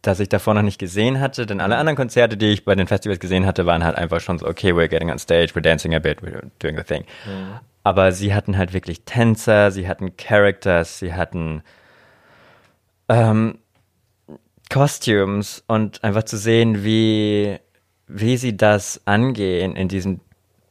dass ich davor noch nicht gesehen hatte, denn alle anderen Konzerte, die ich bei den Festivals gesehen hatte, waren halt einfach schon so, okay, we're getting on stage, we're dancing a bit, we're doing the thing. Mhm. Aber sie hatten halt wirklich Tänzer, sie hatten Characters, sie hatten ähm, Costumes und einfach zu sehen, wie, wie sie das angehen in diesem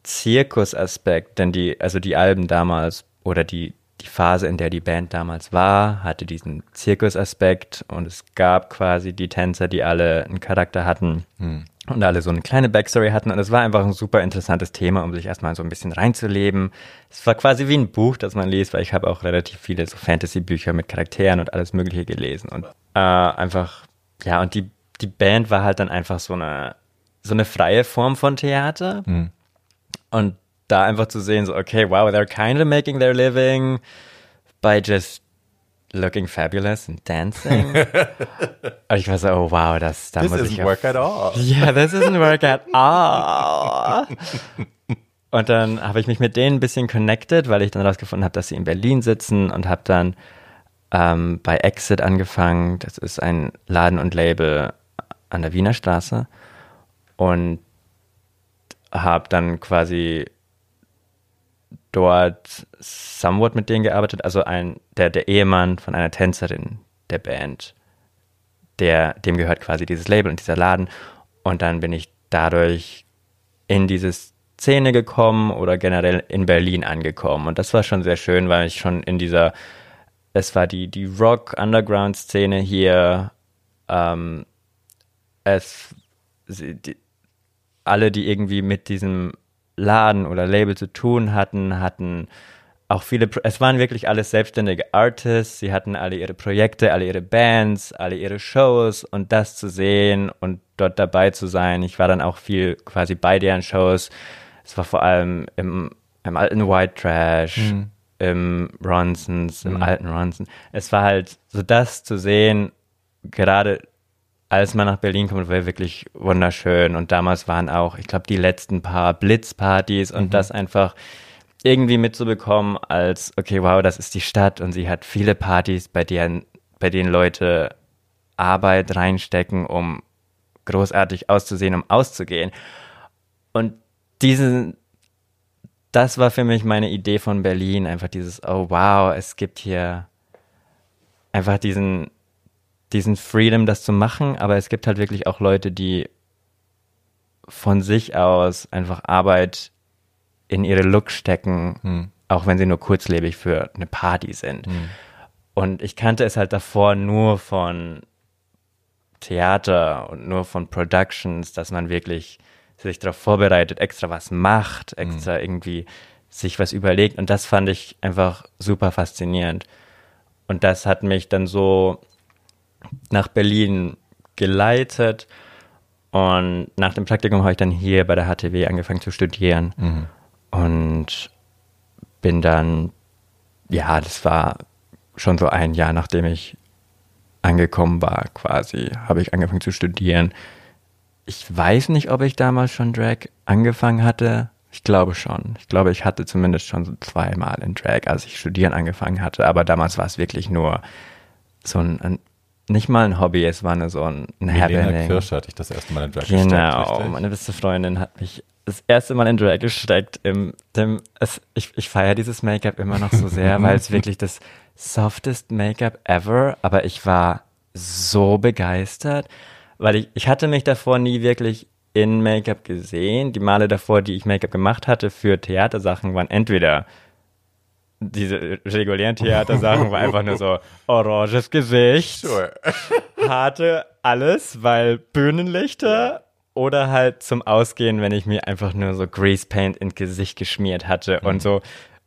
Zirkusaspekt, denn die, also die Alben damals oder die, die Phase, in der die Band damals war, hatte diesen Zirkusaspekt und es gab quasi die Tänzer, die alle einen Charakter hatten hm. Und alle so eine kleine Backstory hatten und es war einfach ein super interessantes Thema, um sich erstmal so ein bisschen reinzuleben. Es war quasi wie ein Buch, das man liest, weil ich habe auch relativ viele so Fantasy-Bücher mit Charakteren und alles Mögliche gelesen und äh, einfach, ja, und die, die Band war halt dann einfach so eine, so eine freie Form von Theater. Hm. Und da einfach zu sehen, so, okay, wow, they're kind of making their living by just looking fabulous and dancing. Und ich war so, oh wow, das, da this muss ich. This work at all. Yeah, this isn't work at all. Und dann habe ich mich mit denen ein bisschen connected, weil ich dann rausgefunden habe, dass sie in Berlin sitzen und habe dann ähm, bei Exit angefangen. Das ist ein Laden und Label an der Wiener Straße. Und habe dann quasi dort somewhat mit denen gearbeitet, also ein, der, der Ehemann von einer Tänzerin der Band, der, dem gehört quasi dieses Label und dieser Laden. Und dann bin ich dadurch in diese Szene gekommen oder generell in Berlin angekommen. Und das war schon sehr schön, weil ich schon in dieser, es war die, die Rock-Underground-Szene hier, ähm, es, die, alle, die irgendwie mit diesem Laden oder Label zu tun hatten, hatten auch viele, es waren wirklich alles selbstständige Artists, sie hatten alle ihre Projekte, alle ihre Bands, alle ihre Shows und das zu sehen und dort dabei zu sein. Ich war dann auch viel quasi bei deren Shows. Es war vor allem im, im alten White Trash, mhm. im Ronsons, im mhm. alten Ronson. Es war halt so das zu sehen, gerade als man nach Berlin kommt, war wirklich wunderschön. Und damals waren auch, ich glaube, die letzten paar Blitzpartys und mhm. das einfach irgendwie mitzubekommen als, okay, wow, das ist die Stadt und sie hat viele Partys, bei denen, bei denen Leute Arbeit reinstecken, um großartig auszusehen, um auszugehen. Und diesen, das war für mich meine Idee von Berlin, einfach dieses, oh wow, es gibt hier einfach diesen, diesen Freedom, das zu machen, aber es gibt halt wirklich auch Leute, die von sich aus einfach Arbeit in ihre Look stecken, hm. auch wenn sie nur kurzlebig für eine Party sind. Hm. Und ich kannte es halt davor nur von Theater und nur von Productions, dass man wirklich sich darauf vorbereitet, extra was macht, hm. extra hm. irgendwie sich was überlegt. Und das fand ich einfach super faszinierend. Und das hat mich dann so nach Berlin geleitet und nach dem Praktikum habe ich dann hier bei der HTW angefangen zu studieren mhm. und bin dann, ja, das war schon so ein Jahr, nachdem ich angekommen war, quasi, habe ich angefangen zu studieren. Ich weiß nicht, ob ich damals schon Drag angefangen hatte. Ich glaube schon. Ich glaube, ich hatte zumindest schon so zweimal in Drag, als ich studieren angefangen hatte. Aber damals war es wirklich nur so ein, ein nicht mal ein Hobby, es war nur so ein, ein Happening. Kirsch hatte ich das erste Mal in Drag genau, gesteckt. Genau, meine beste Freundin hat mich das erste Mal in Drag gesteckt. Im, dem, es, ich ich feiere dieses Make-up immer noch so sehr, weil es wirklich das softest Make-up ever, aber ich war so begeistert, weil ich, ich hatte mich davor nie wirklich in Make-up gesehen. Die Male davor, die ich Make-up gemacht hatte für Theatersachen, waren entweder diese regulären Theatersachen, war einfach nur so oranges Gesicht, sure. harte alles, weil Bühnenlichter oder halt zum Ausgehen, wenn ich mir einfach nur so Grease Paint ins Gesicht geschmiert hatte mhm. und so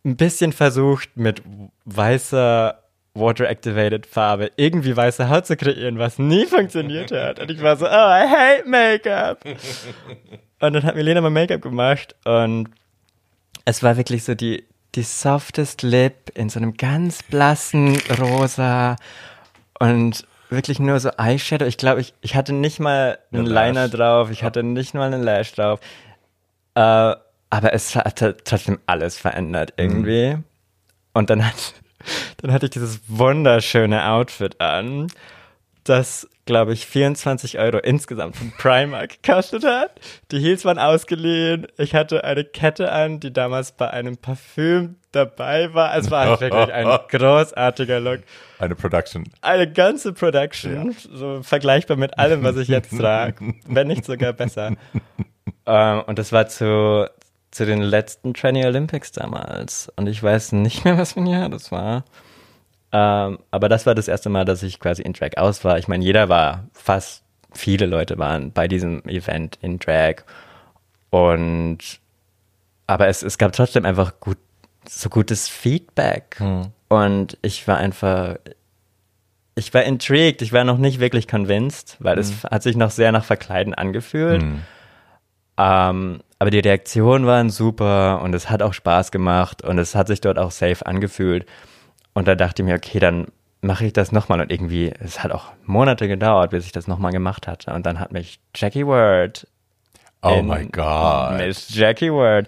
ein bisschen versucht mit weißer Water-Activated Farbe irgendwie weiße Haut zu kreieren, was nie funktioniert hat. Und ich war so, oh, I hate Make-up. und dann hat Milena mein Make-up gemacht und es war wirklich so die, die softest Lip in so einem ganz blassen Rosa und wirklich nur so Eyeshadow. Ich glaube, ich, ich hatte nicht mal einen Liner drauf, ich hatte nicht mal einen Lash drauf. Äh, aber es hat trotzdem alles verändert irgendwie. Mhm. Und dann hat dann hatte ich dieses wunderschöne Outfit an, das, glaube ich, 24 Euro insgesamt von Primark gekostet hat. Die Heels waren ausgeliehen. Ich hatte eine Kette an, die damals bei einem Parfüm dabei war. Es war wirklich ein großartiger Look. Eine Production. Eine ganze Production. Ja. So vergleichbar mit allem, was ich jetzt trage. wenn nicht sogar besser. ähm, und das war zu, zu den letzten Tranny Olympics damals. Und ich weiß nicht mehr, was für ein Jahr das war. Ähm, aber das war das erste Mal, dass ich quasi in Drag aus war. Ich meine, jeder war, fast viele Leute waren bei diesem Event in Drag. Und aber es, es gab trotzdem einfach gut, so gutes Feedback. Hm. Und ich war einfach, ich war intrigued, ich war noch nicht wirklich convinced, weil hm. es hat sich noch sehr nach Verkleiden angefühlt. Hm. Ähm, aber die Reaktionen waren super und es hat auch Spaß gemacht und es hat sich dort auch safe angefühlt. Und da dachte ich mir, okay, dann mache ich das nochmal. Und irgendwie, es hat auch Monate gedauert, bis ich das nochmal gemacht hatte. Und dann hat mich Jackie Word. Oh my God. Miss Jackie Word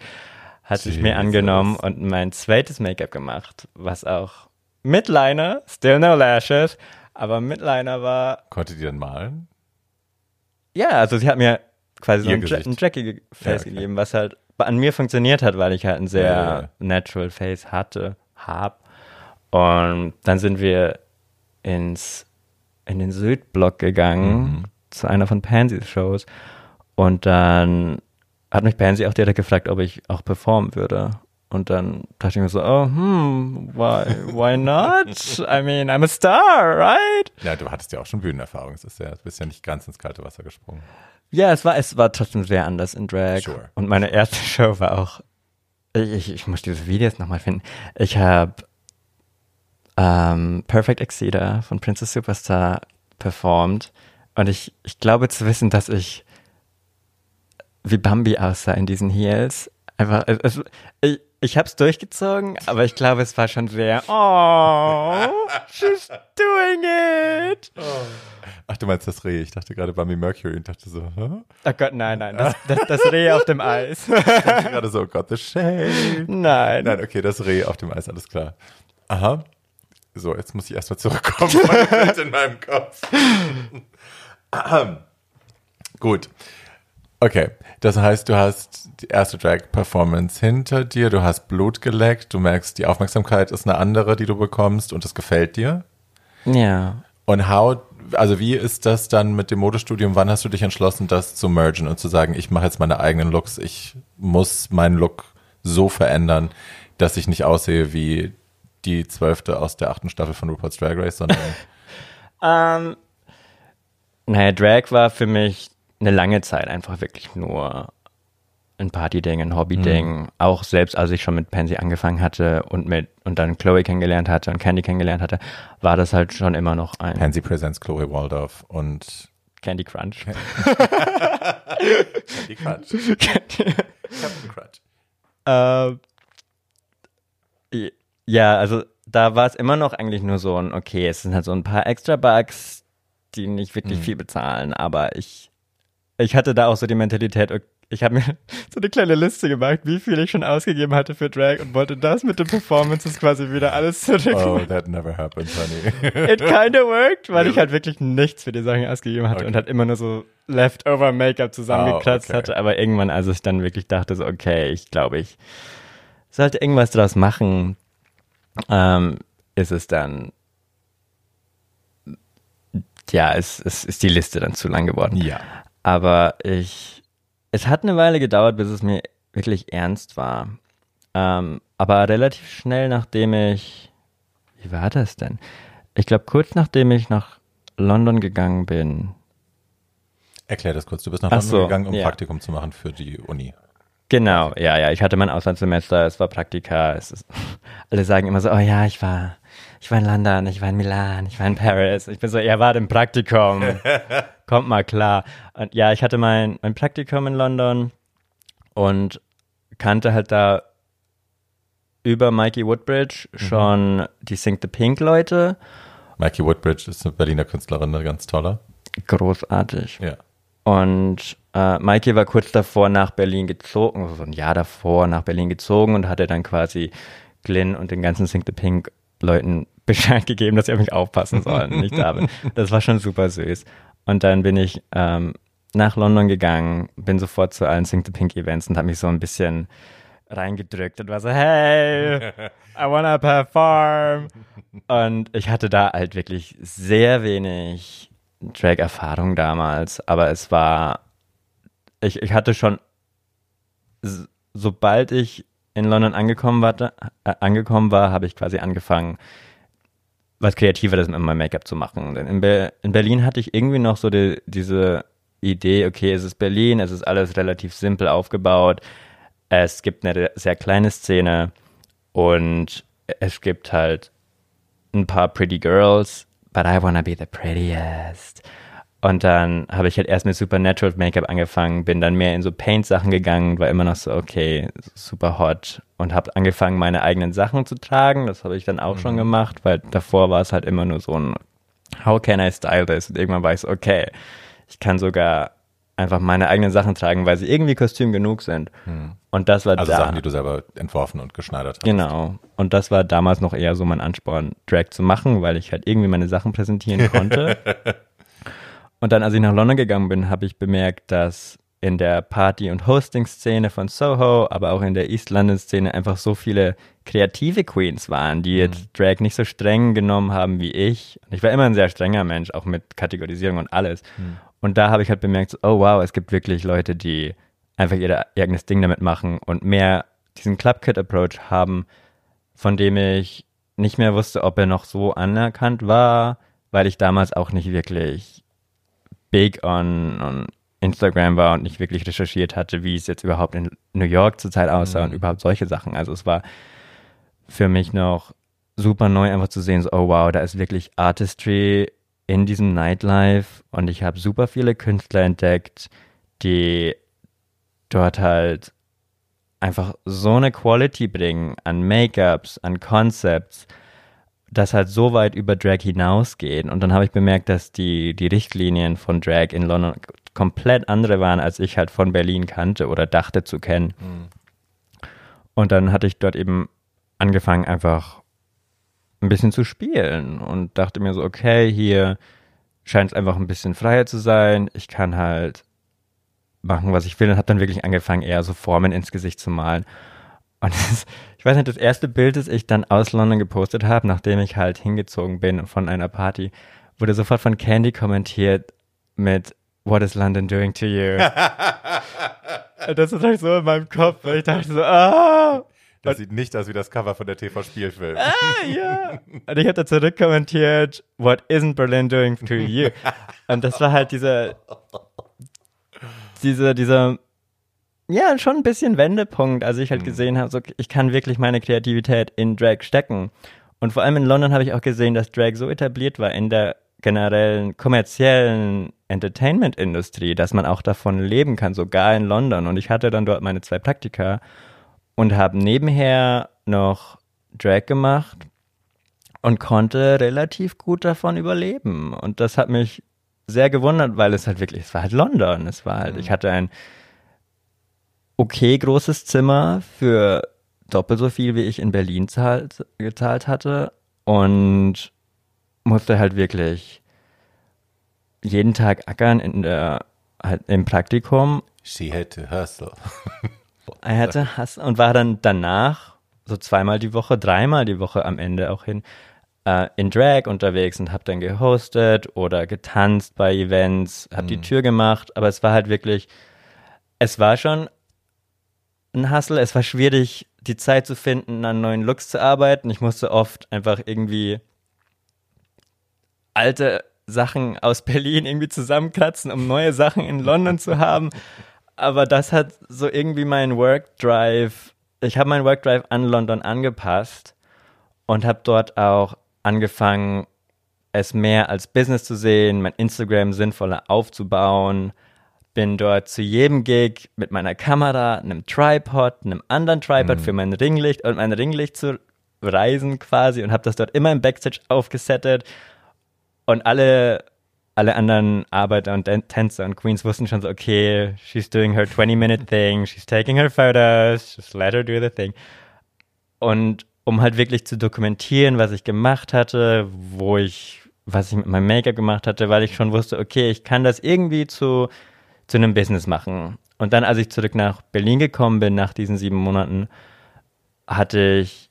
hat Jesus. sich mir angenommen und mein zweites Make-up gemacht, was auch mit Liner, still no lashes, aber mit Liner war. Konnte die dann malen? Ja, also sie hat mir quasi so ein, ein Jackie-Face ja, okay. gegeben, was halt an mir funktioniert hat, weil ich halt ein sehr ja, ja, natural Face hatte, hab. Und dann sind wir ins, in den Südblock gegangen, mhm. zu einer von Pansys Shows. Und dann hat mich Pansy auch direkt gefragt, ob ich auch performen würde. Und dann dachte ich mir so, oh, hm, why, why not? I mean, I'm a star, right? Ja, du hattest ja auch schon Bühnenerfahrung. Es ist ja, du bist ja nicht ganz ins kalte Wasser gesprungen. Ja, es war, es war trotzdem sehr anders in Drag. Sure. Und meine erste Show war auch, ich, ich, ich muss diese Videos nochmal finden. Ich habe ähm, Perfect Exceeder von Princess Superstar performt. Und ich, ich glaube zu wissen, dass ich wie Bambi aussah in diesen Heels. Einfach, es, ich, ich habe es durchgezogen, aber ich glaube, es war schon sehr, oh, she's doing it. Oh. Ach, du meinst das Reh? Ich dachte gerade Bambi Mercury und dachte so, hä? Oh Gott, nein, nein, das, das, das Reh auf dem Eis. ich dachte gerade so, oh Gott, the shame. Nein. Nein, okay, das Reh auf dem Eis, alles klar. Aha. So, jetzt muss ich erstmal zurückkommen in meinem Kopf. Gut. Okay, das heißt, du hast die erste Drag-Performance hinter dir, du hast Blut geleckt, du merkst, die Aufmerksamkeit ist eine andere, die du bekommst und das gefällt dir. Ja. Und how, also wie ist das dann mit dem Modestudium? Wann hast du dich entschlossen, das zu mergen und zu sagen, ich mache jetzt meine eigenen Looks, ich muss meinen Look so verändern, dass ich nicht aussehe wie die zwölfte aus der achten Staffel von RuPaul's Drag Race, sondern. ähm, naja, Drag war für mich eine lange Zeit einfach wirklich nur ein Party-Ding, ein Hobby-Ding. Mhm. Auch selbst als ich schon mit Pansy angefangen hatte und mit und dann Chloe kennengelernt hatte und Candy kennengelernt hatte, war das halt schon immer noch ein. Pansy Presents Chloe Waldorf und Candy Crunch. Candy Crunch. Captain Crunch. Äh, ja, also da war es immer noch eigentlich nur so ein, okay, es sind halt so ein paar extra Bugs, die nicht wirklich mhm. viel bezahlen, aber ich, ich hatte da auch so die Mentalität, ich habe mir so eine kleine Liste gemacht, wie viel ich schon ausgegeben hatte für Drag und wollte das mit den Performances quasi wieder alles zurück. Oh, that never happened, honey. It kinda worked, weil ich halt wirklich nichts für die Sachen ausgegeben hatte okay. und halt immer nur so Leftover Make-up zusammengekratzt oh, okay. hatte, aber irgendwann, als ich dann wirklich dachte so, okay, ich glaube, ich sollte irgendwas draus machen, ähm, ist es dann, ja, es, es ist die Liste dann zu lang geworden. Ja. Aber ich, es hat eine Weile gedauert, bis es mir wirklich ernst war. Ähm, aber relativ schnell, nachdem ich, wie war das denn? Ich glaube, kurz nachdem ich nach London gegangen bin. Erklär das kurz. Du bist nach Ach London so, gegangen, um ja. Praktikum zu machen für die Uni. Genau, ja, ja. Ich hatte mein Auslandssemester, es war Praktika. Es ist, alle sagen immer so, oh ja, ich war, ich war in London, ich war in Milan, ich war in Paris. Ich bin so, ihr wart im Praktikum. Kommt mal klar. Und ja, ich hatte mein, mein Praktikum in London und kannte halt da über Mikey Woodbridge schon die Sing the Pink Leute. Mikey Woodbridge ist eine Berliner Künstlerin, eine ganz tolle. Großartig. Ja. Und äh, Mikey war kurz davor nach Berlin gezogen, also so ein Jahr davor nach Berlin gezogen und hatte dann quasi Glenn und den ganzen Sing the Pink Leuten Bescheid gegeben, dass sie auf mich aufpassen sollen, ich da bin. Das war schon super süß. Und dann bin ich ähm, nach London gegangen, bin sofort zu allen Sing the Pink Events und habe mich so ein bisschen reingedrückt und war so, hey, I wanna perform. Und ich hatte da halt wirklich sehr wenig Drag-Erfahrung damals, aber es war, ich, ich hatte schon, sobald ich in London angekommen war, äh, angekommen war, habe ich quasi angefangen, was Kreativeres mit meinem Make-up zu machen. Denn in, Be in Berlin hatte ich irgendwie noch so die, diese Idee, okay, es ist Berlin, es ist alles relativ simpel aufgebaut, es gibt eine sehr kleine Szene und es gibt halt ein paar Pretty Girls, but I wanna be the prettiest. Und dann habe ich halt erst mit Supernatural Make-up angefangen, bin dann mehr in so Paint-Sachen gegangen, war immer noch so, okay, super hot und habe angefangen, meine eigenen Sachen zu tragen. Das habe ich dann auch schon gemacht, weil davor war es halt immer nur so ein How can I style this? Und irgendwann war ich so, okay, ich kann sogar einfach meine eigenen Sachen tragen, weil sie irgendwie Kostüm genug sind. Und das war Also da. Sachen, die du selber entworfen und geschneidert hast. Genau. Und das war damals noch eher so mein Ansporn, Drag zu machen, weil ich halt irgendwie meine Sachen präsentieren konnte. und dann, als ich nach London gegangen bin, habe ich bemerkt, dass in der Party- und Hosting-Szene von Soho, aber auch in der East London-Szene einfach so viele kreative Queens waren, die jetzt Drag nicht so streng genommen haben wie ich. Und ich war immer ein sehr strenger Mensch, auch mit Kategorisierung und alles. Und da habe ich halt bemerkt, oh wow, es gibt wirklich Leute, die einfach ihr, ihr eigenes Ding damit machen und mehr diesen Club-Kit-Approach haben, von dem ich nicht mehr wusste, ob er noch so anerkannt war, weil ich damals auch nicht wirklich big on, on Instagram war und nicht wirklich recherchiert hatte, wie es jetzt überhaupt in New York zurzeit aussah und überhaupt solche Sachen. Also es war für mich noch super neu, einfach zu sehen, so, oh wow, da ist wirklich Artistry in diesem Nightlife. Und ich habe super viele Künstler entdeckt, die dort halt einfach so eine Quality bringen an Make-ups, an Concepts, das halt so weit über Drag hinausgeht. Und dann habe ich bemerkt, dass die, die Richtlinien von Drag in London komplett andere waren, als ich halt von Berlin kannte oder dachte zu kennen. Und dann hatte ich dort eben angefangen, einfach ein bisschen zu spielen und dachte mir so, okay, hier scheint es einfach ein bisschen freier zu sein. Ich kann halt machen, was ich will und habe dann wirklich angefangen, eher so Formen ins Gesicht zu malen. Und das, ich weiß nicht, das erste Bild, das ich dann aus London gepostet habe, nachdem ich halt hingezogen bin von einer Party, wurde sofort von Candy kommentiert mit What is London doing to you? Das ist halt so in meinem Kopf. weil Ich dachte so, ah, Das sieht nicht aus wie das Cover von der TV-Spielfilm. ah, ja. Und ich habe da zurückkommentiert, What isn't Berlin doing to you? Und das war halt dieser, dieser, dieser, ja, schon ein bisschen Wendepunkt, als ich halt gesehen habe, so, ich kann wirklich meine Kreativität in Drag stecken. Und vor allem in London habe ich auch gesehen, dass Drag so etabliert war in der generellen kommerziellen Entertainment-Industrie, dass man auch davon leben kann, sogar in London. Und ich hatte dann dort meine zwei Praktika und habe nebenher noch Drag gemacht und konnte relativ gut davon überleben. Und das hat mich sehr gewundert, weil es halt wirklich, es war halt London. Es war halt, ich hatte ein okay großes Zimmer für doppelt so viel, wie ich in Berlin zahlt, gezahlt hatte und musste halt wirklich jeden Tag ackern in der, halt im Praktikum She had to hustle. er hatte Hass und war dann danach so zweimal die Woche, dreimal die Woche am Ende auch hin äh, in Drag unterwegs und habe dann gehostet oder getanzt bei Events, habe mhm. die Tür gemacht, aber es war halt wirklich, es war schon ein Hustle, es war schwierig, die Zeit zu finden, an neuen Looks zu arbeiten. Ich musste oft einfach irgendwie alte Sachen aus Berlin irgendwie zusammenkratzen, um neue Sachen in London zu haben. Aber das hat so irgendwie mein Work Drive, ich habe meinen Work Drive an London angepasst und habe dort auch angefangen, es mehr als Business zu sehen, mein Instagram sinnvoller aufzubauen. Bin dort zu jedem Gig mit meiner Kamera, einem Tripod, einem anderen Tripod mhm. für mein Ringlicht und mein Ringlicht zu reisen quasi und habe das dort immer im Backstage aufgesettet und alle, alle anderen Arbeiter und Tänzer und Queens wussten schon so, okay, she's doing her 20-minute thing, she's taking her photos, just let her do the thing. Und um halt wirklich zu dokumentieren, was ich gemacht hatte, wo ich, was ich mit meinem Make-up gemacht hatte, weil ich schon wusste, okay, ich kann das irgendwie zu, zu einem Business machen. Und dann, als ich zurück nach Berlin gekommen bin, nach diesen sieben Monaten, hatte ich,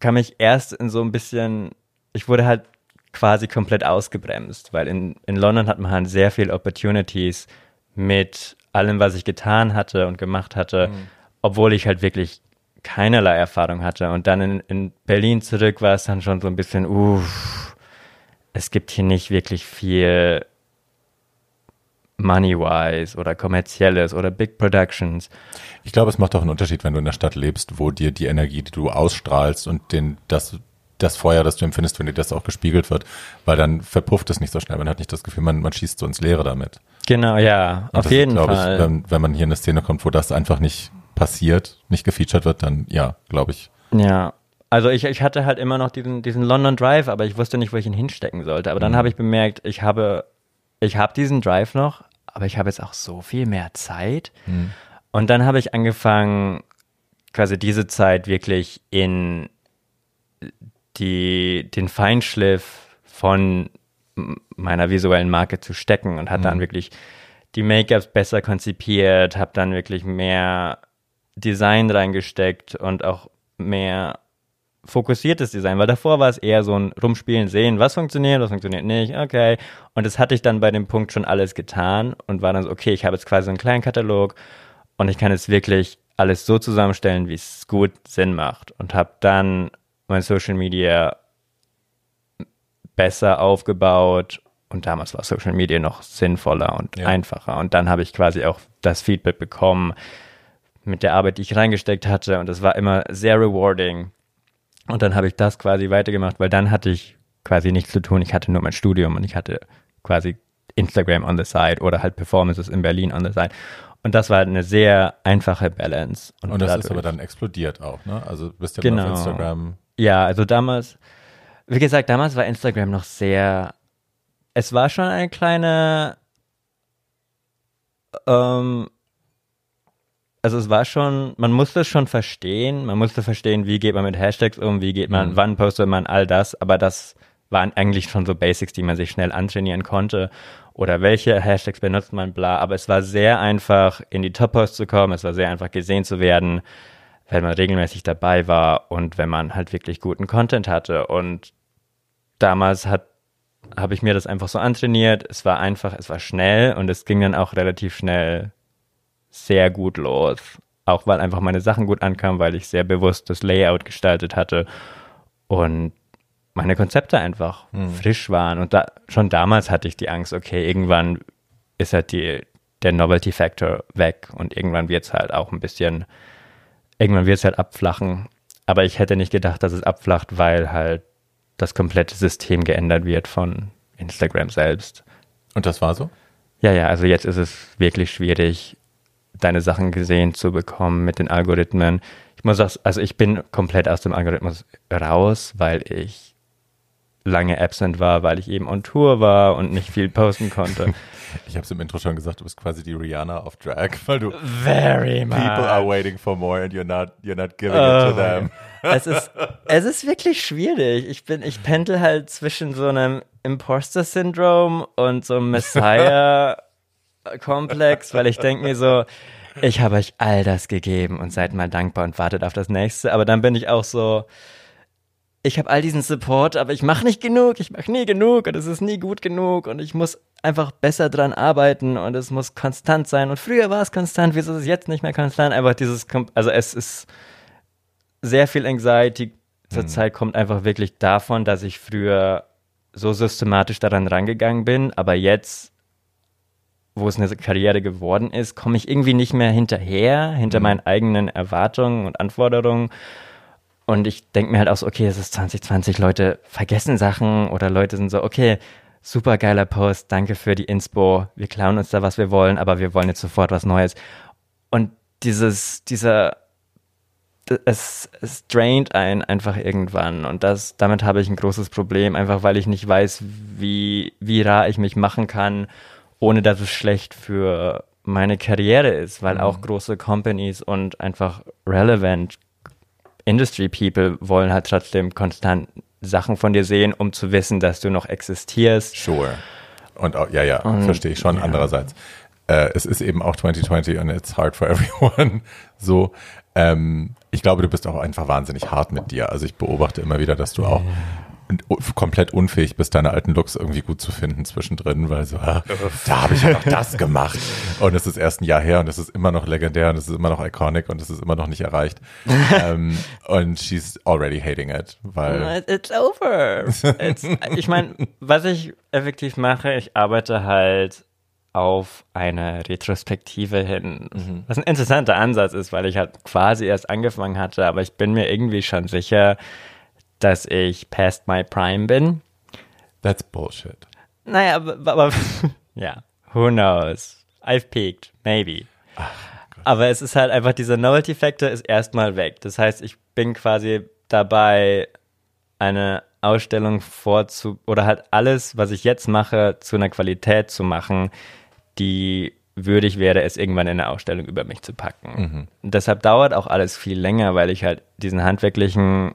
kam ich erst in so ein bisschen, ich wurde halt quasi komplett ausgebremst, weil in, in London hat man halt sehr viel Opportunities mit allem, was ich getan hatte und gemacht hatte, mhm. obwohl ich halt wirklich keinerlei Erfahrung hatte. Und dann in, in Berlin zurück war es dann schon so ein bisschen, uff, es gibt hier nicht wirklich viel Money-wise oder kommerzielles oder Big Productions. Ich glaube, es macht auch einen Unterschied, wenn du in der Stadt lebst, wo dir die Energie, die du ausstrahlst und den, das das Feuer, das du empfindest, wenn dir das auch gespiegelt wird, weil dann verpufft es nicht so schnell. Man hat nicht das Gefühl, man, man schießt so ins Leere damit. Genau, ja, Und auf jeden ist, Fall. Ich, wenn, wenn man hier in eine Szene kommt, wo das einfach nicht passiert, nicht gefeatured wird, dann ja, glaube ich. Ja, also ich, ich hatte halt immer noch diesen, diesen London Drive, aber ich wusste nicht, wo ich ihn hinstecken sollte. Aber dann mhm. habe ich bemerkt, ich habe, ich habe diesen Drive noch, aber ich habe jetzt auch so viel mehr Zeit. Mhm. Und dann habe ich angefangen, quasi diese Zeit wirklich in die, den Feinschliff von meiner visuellen Marke zu stecken und hat mhm. dann wirklich die Make-ups besser konzipiert, habe dann wirklich mehr Design reingesteckt und auch mehr fokussiertes Design, weil davor war es eher so ein Rumspielen, sehen, was funktioniert, was funktioniert nicht, okay. Und das hatte ich dann bei dem Punkt schon alles getan und war dann so, okay, ich habe jetzt quasi so einen kleinen Katalog und ich kann jetzt wirklich alles so zusammenstellen, wie es gut Sinn macht und habe dann mein Social Media besser aufgebaut und damals war Social Media noch sinnvoller und ja. einfacher. Und dann habe ich quasi auch das Feedback bekommen mit der Arbeit, die ich reingesteckt hatte und es war immer sehr rewarding. Und dann habe ich das quasi weitergemacht, weil dann hatte ich quasi nichts zu tun. Ich hatte nur mein Studium und ich hatte quasi Instagram on the side oder halt Performances in Berlin on the side. Und das war halt eine sehr einfache Balance. Und, und das dadurch, ist aber dann explodiert auch, ne? Also bist ja genau. auf Instagram ja, also damals, wie gesagt, damals war Instagram noch sehr, es war schon eine kleine, ähm, also es war schon, man musste es schon verstehen, man musste verstehen, wie geht man mit Hashtags um, wie geht man, mhm. wann postet man all das, aber das waren eigentlich schon so Basics, die man sich schnell antrainieren konnte oder welche Hashtags benutzt man, bla, aber es war sehr einfach, in die Top-Posts zu kommen, es war sehr einfach gesehen zu werden, wenn man regelmäßig dabei war und wenn man halt wirklich guten Content hatte. Und damals hat habe ich mir das einfach so antrainiert. Es war einfach, es war schnell und es ging dann auch relativ schnell sehr gut los. Auch weil einfach meine Sachen gut ankamen, weil ich sehr bewusst das Layout gestaltet hatte und meine Konzepte einfach hm. frisch waren. Und da, schon damals hatte ich die Angst, okay, irgendwann ist halt die, der Novelty Factor weg und irgendwann wird es halt auch ein bisschen irgendwann wird es halt abflachen. Aber ich hätte nicht gedacht, dass es abflacht, weil halt das komplette System geändert wird von Instagram selbst. Und das war so? Ja, ja, also jetzt ist es wirklich schwierig, deine Sachen gesehen zu bekommen mit den Algorithmen. Ich muss auch, also ich bin komplett aus dem Algorithmus raus, weil ich lange absent war, weil ich eben on Tour war und nicht viel posten konnte. Ich habe es im Intro schon gesagt, du bist quasi die Rihanna of Drag, weil du Very much. People are waiting for more and you're not you're not giving oh, it to oh them. Es ist es ist wirklich schwierig. Ich bin ich pendel halt zwischen so einem Imposter Syndrome und so einem Messiah Komplex, weil ich denke mir so, ich habe euch all das gegeben und seid mal dankbar und wartet auf das nächste, aber dann bin ich auch so ich habe all diesen Support, aber ich mache nicht genug, ich mache nie genug und es ist nie gut genug und ich muss einfach besser dran arbeiten und es muss konstant sein. Und früher war es konstant, wieso ist es jetzt nicht mehr konstant? Einfach dieses, also es ist sehr viel Anxiety zurzeit mhm. kommt einfach wirklich davon, dass ich früher so systematisch daran rangegangen bin, aber jetzt, wo es eine Karriere geworden ist, komme ich irgendwie nicht mehr hinterher, hinter mhm. meinen eigenen Erwartungen und Anforderungen. Und ich denke mir halt auch so, okay, es ist 2020, Leute vergessen Sachen oder Leute sind so, okay, super geiler Post, danke für die Inspo, wir klauen uns da, was wir wollen, aber wir wollen jetzt sofort was Neues. Und dieses, dieser es, es draint ein einfach irgendwann und das, damit habe ich ein großes Problem, einfach weil ich nicht weiß, wie, wie rar ich mich machen kann, ohne dass es schlecht für meine Karriere ist, weil mhm. auch große Companies und einfach relevant Industry People wollen halt trotzdem konstant Sachen von dir sehen, um zu wissen, dass du noch existierst. Sure. Und auch, ja, ja, und, verstehe ich schon. Ja. Andererseits, äh, es ist eben auch 2020 und it's hard for everyone. So, ähm, ich glaube, du bist auch einfach wahnsinnig hart mit dir. Also ich beobachte immer wieder, dass du auch komplett unfähig bist, deine alten Looks irgendwie gut zu finden zwischendrin, weil so, ah, da habe ich ja noch das gemacht. Und es ist erst ein Jahr her und es ist immer noch legendär und es ist immer noch iconic und es ist immer noch nicht erreicht. um, und she's already hating it, weil. It's over. It's, ich meine, was ich effektiv mache, ich arbeite halt auf eine Retrospektive hin. Mhm. Was ein interessanter Ansatz ist, weil ich halt quasi erst angefangen hatte, aber ich bin mir irgendwie schon sicher, dass ich past my prime bin. That's bullshit. Naja, aber, aber ja, who knows? I've peaked, maybe. Ach, aber es ist halt einfach, dieser Novelty Factor ist erstmal weg. Das heißt, ich bin quasi dabei, eine Ausstellung vorzu oder halt alles, was ich jetzt mache, zu einer Qualität zu machen, die würdig wäre, es irgendwann in eine Ausstellung über mich zu packen. Mhm. deshalb dauert auch alles viel länger, weil ich halt diesen handwerklichen,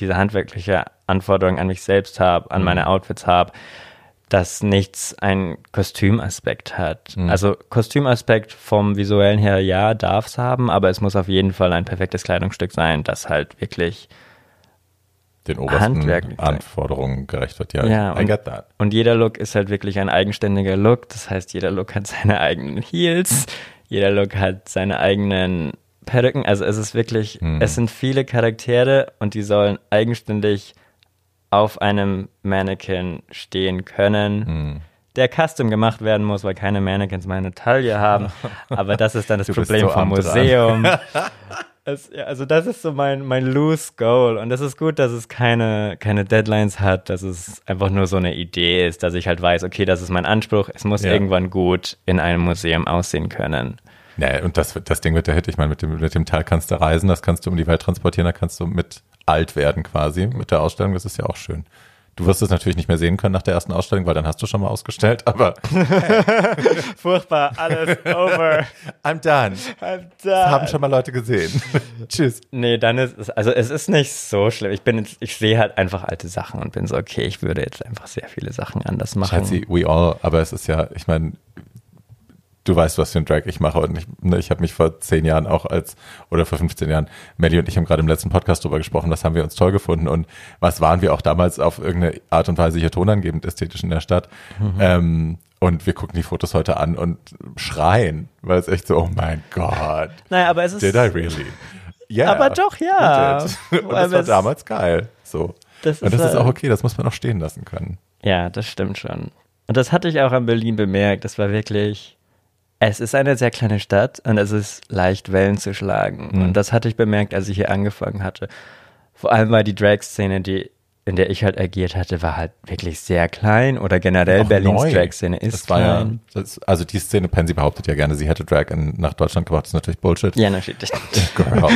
diese handwerkliche Anforderung an mich selbst habe, an mhm. meine Outfits habe, dass nichts einen Kostümaspekt hat. Mhm. Also Kostümaspekt vom visuellen her, ja, darf es haben, aber es muss auf jeden Fall ein perfektes Kleidungsstück sein, das halt wirklich den obersten Anforderungen gerecht wird. Ja, ja I und, get that. Und jeder Look ist halt wirklich ein eigenständiger Look. Das heißt, jeder Look hat seine eigenen Heels, jeder Look hat seine eigenen Perücken. Also es ist wirklich, mhm. es sind viele Charaktere und die sollen eigenständig auf einem Mannequin stehen können. Mhm der custom gemacht werden muss, weil keine Mannequins meine Taille haben. Aber das ist dann das Problem so vom Museum. Es, ja, also das ist so mein, mein loose Goal und das ist gut, dass es keine, keine Deadlines hat, dass es einfach nur so eine Idee ist, dass ich halt weiß, okay, das ist mein Anspruch, es muss ja. irgendwann gut in einem Museum aussehen können. Ja, und das, das Ding wird der Hit. Ich meine, mit dem, mit dem Teil kannst du reisen, das kannst du um die Welt transportieren, da kannst du mit alt werden quasi mit der Ausstellung, das ist ja auch schön. Du wirst es natürlich nicht mehr sehen können nach der ersten Ausstellung, weil dann hast du schon mal ausgestellt, aber. Furchtbar, alles over. I'm done. I'm done. Das haben schon mal Leute gesehen. Tschüss. Nee, dann ist es, also es ist nicht so schlimm. Ich bin, ich sehe halt einfach alte Sachen und bin so, okay, ich würde jetzt einfach sehr viele Sachen anders machen. Schatzi, we all, aber es ist ja, ich meine, du weißt, was für ein Drag ich mache. Und ich, ne, ich habe mich vor zehn Jahren auch als, oder vor 15 Jahren, Melly und ich haben gerade im letzten Podcast drüber gesprochen, was haben wir uns toll gefunden und was waren wir auch damals auf irgendeine Art und Weise hier tonangebend ästhetisch in der Stadt. Mhm. Ähm, und wir gucken die Fotos heute an und schreien, weil es echt so, oh mein Gott. Naja, aber es ist. Did I really? Yeah, aber doch, ja. Und das war damals geil. So. Das und das ist auch okay, das muss man auch stehen lassen können. Ja, das stimmt schon. Und das hatte ich auch an Berlin bemerkt. Das war wirklich, es ist eine sehr kleine Stadt und es ist leicht Wellen zu schlagen. Mhm. Und das hatte ich bemerkt, als ich hier angefangen hatte. Vor allem war die Drag-Szene, die in der ich halt agiert hatte, war halt wirklich sehr klein oder generell Berlins Drag-Szene ist das war klein. Ja, das, also die Szene, Pansy behauptet ja gerne, sie hätte Drag in, nach Deutschland gebracht, das ist natürlich Bullshit. Ja, natürlich. Girl.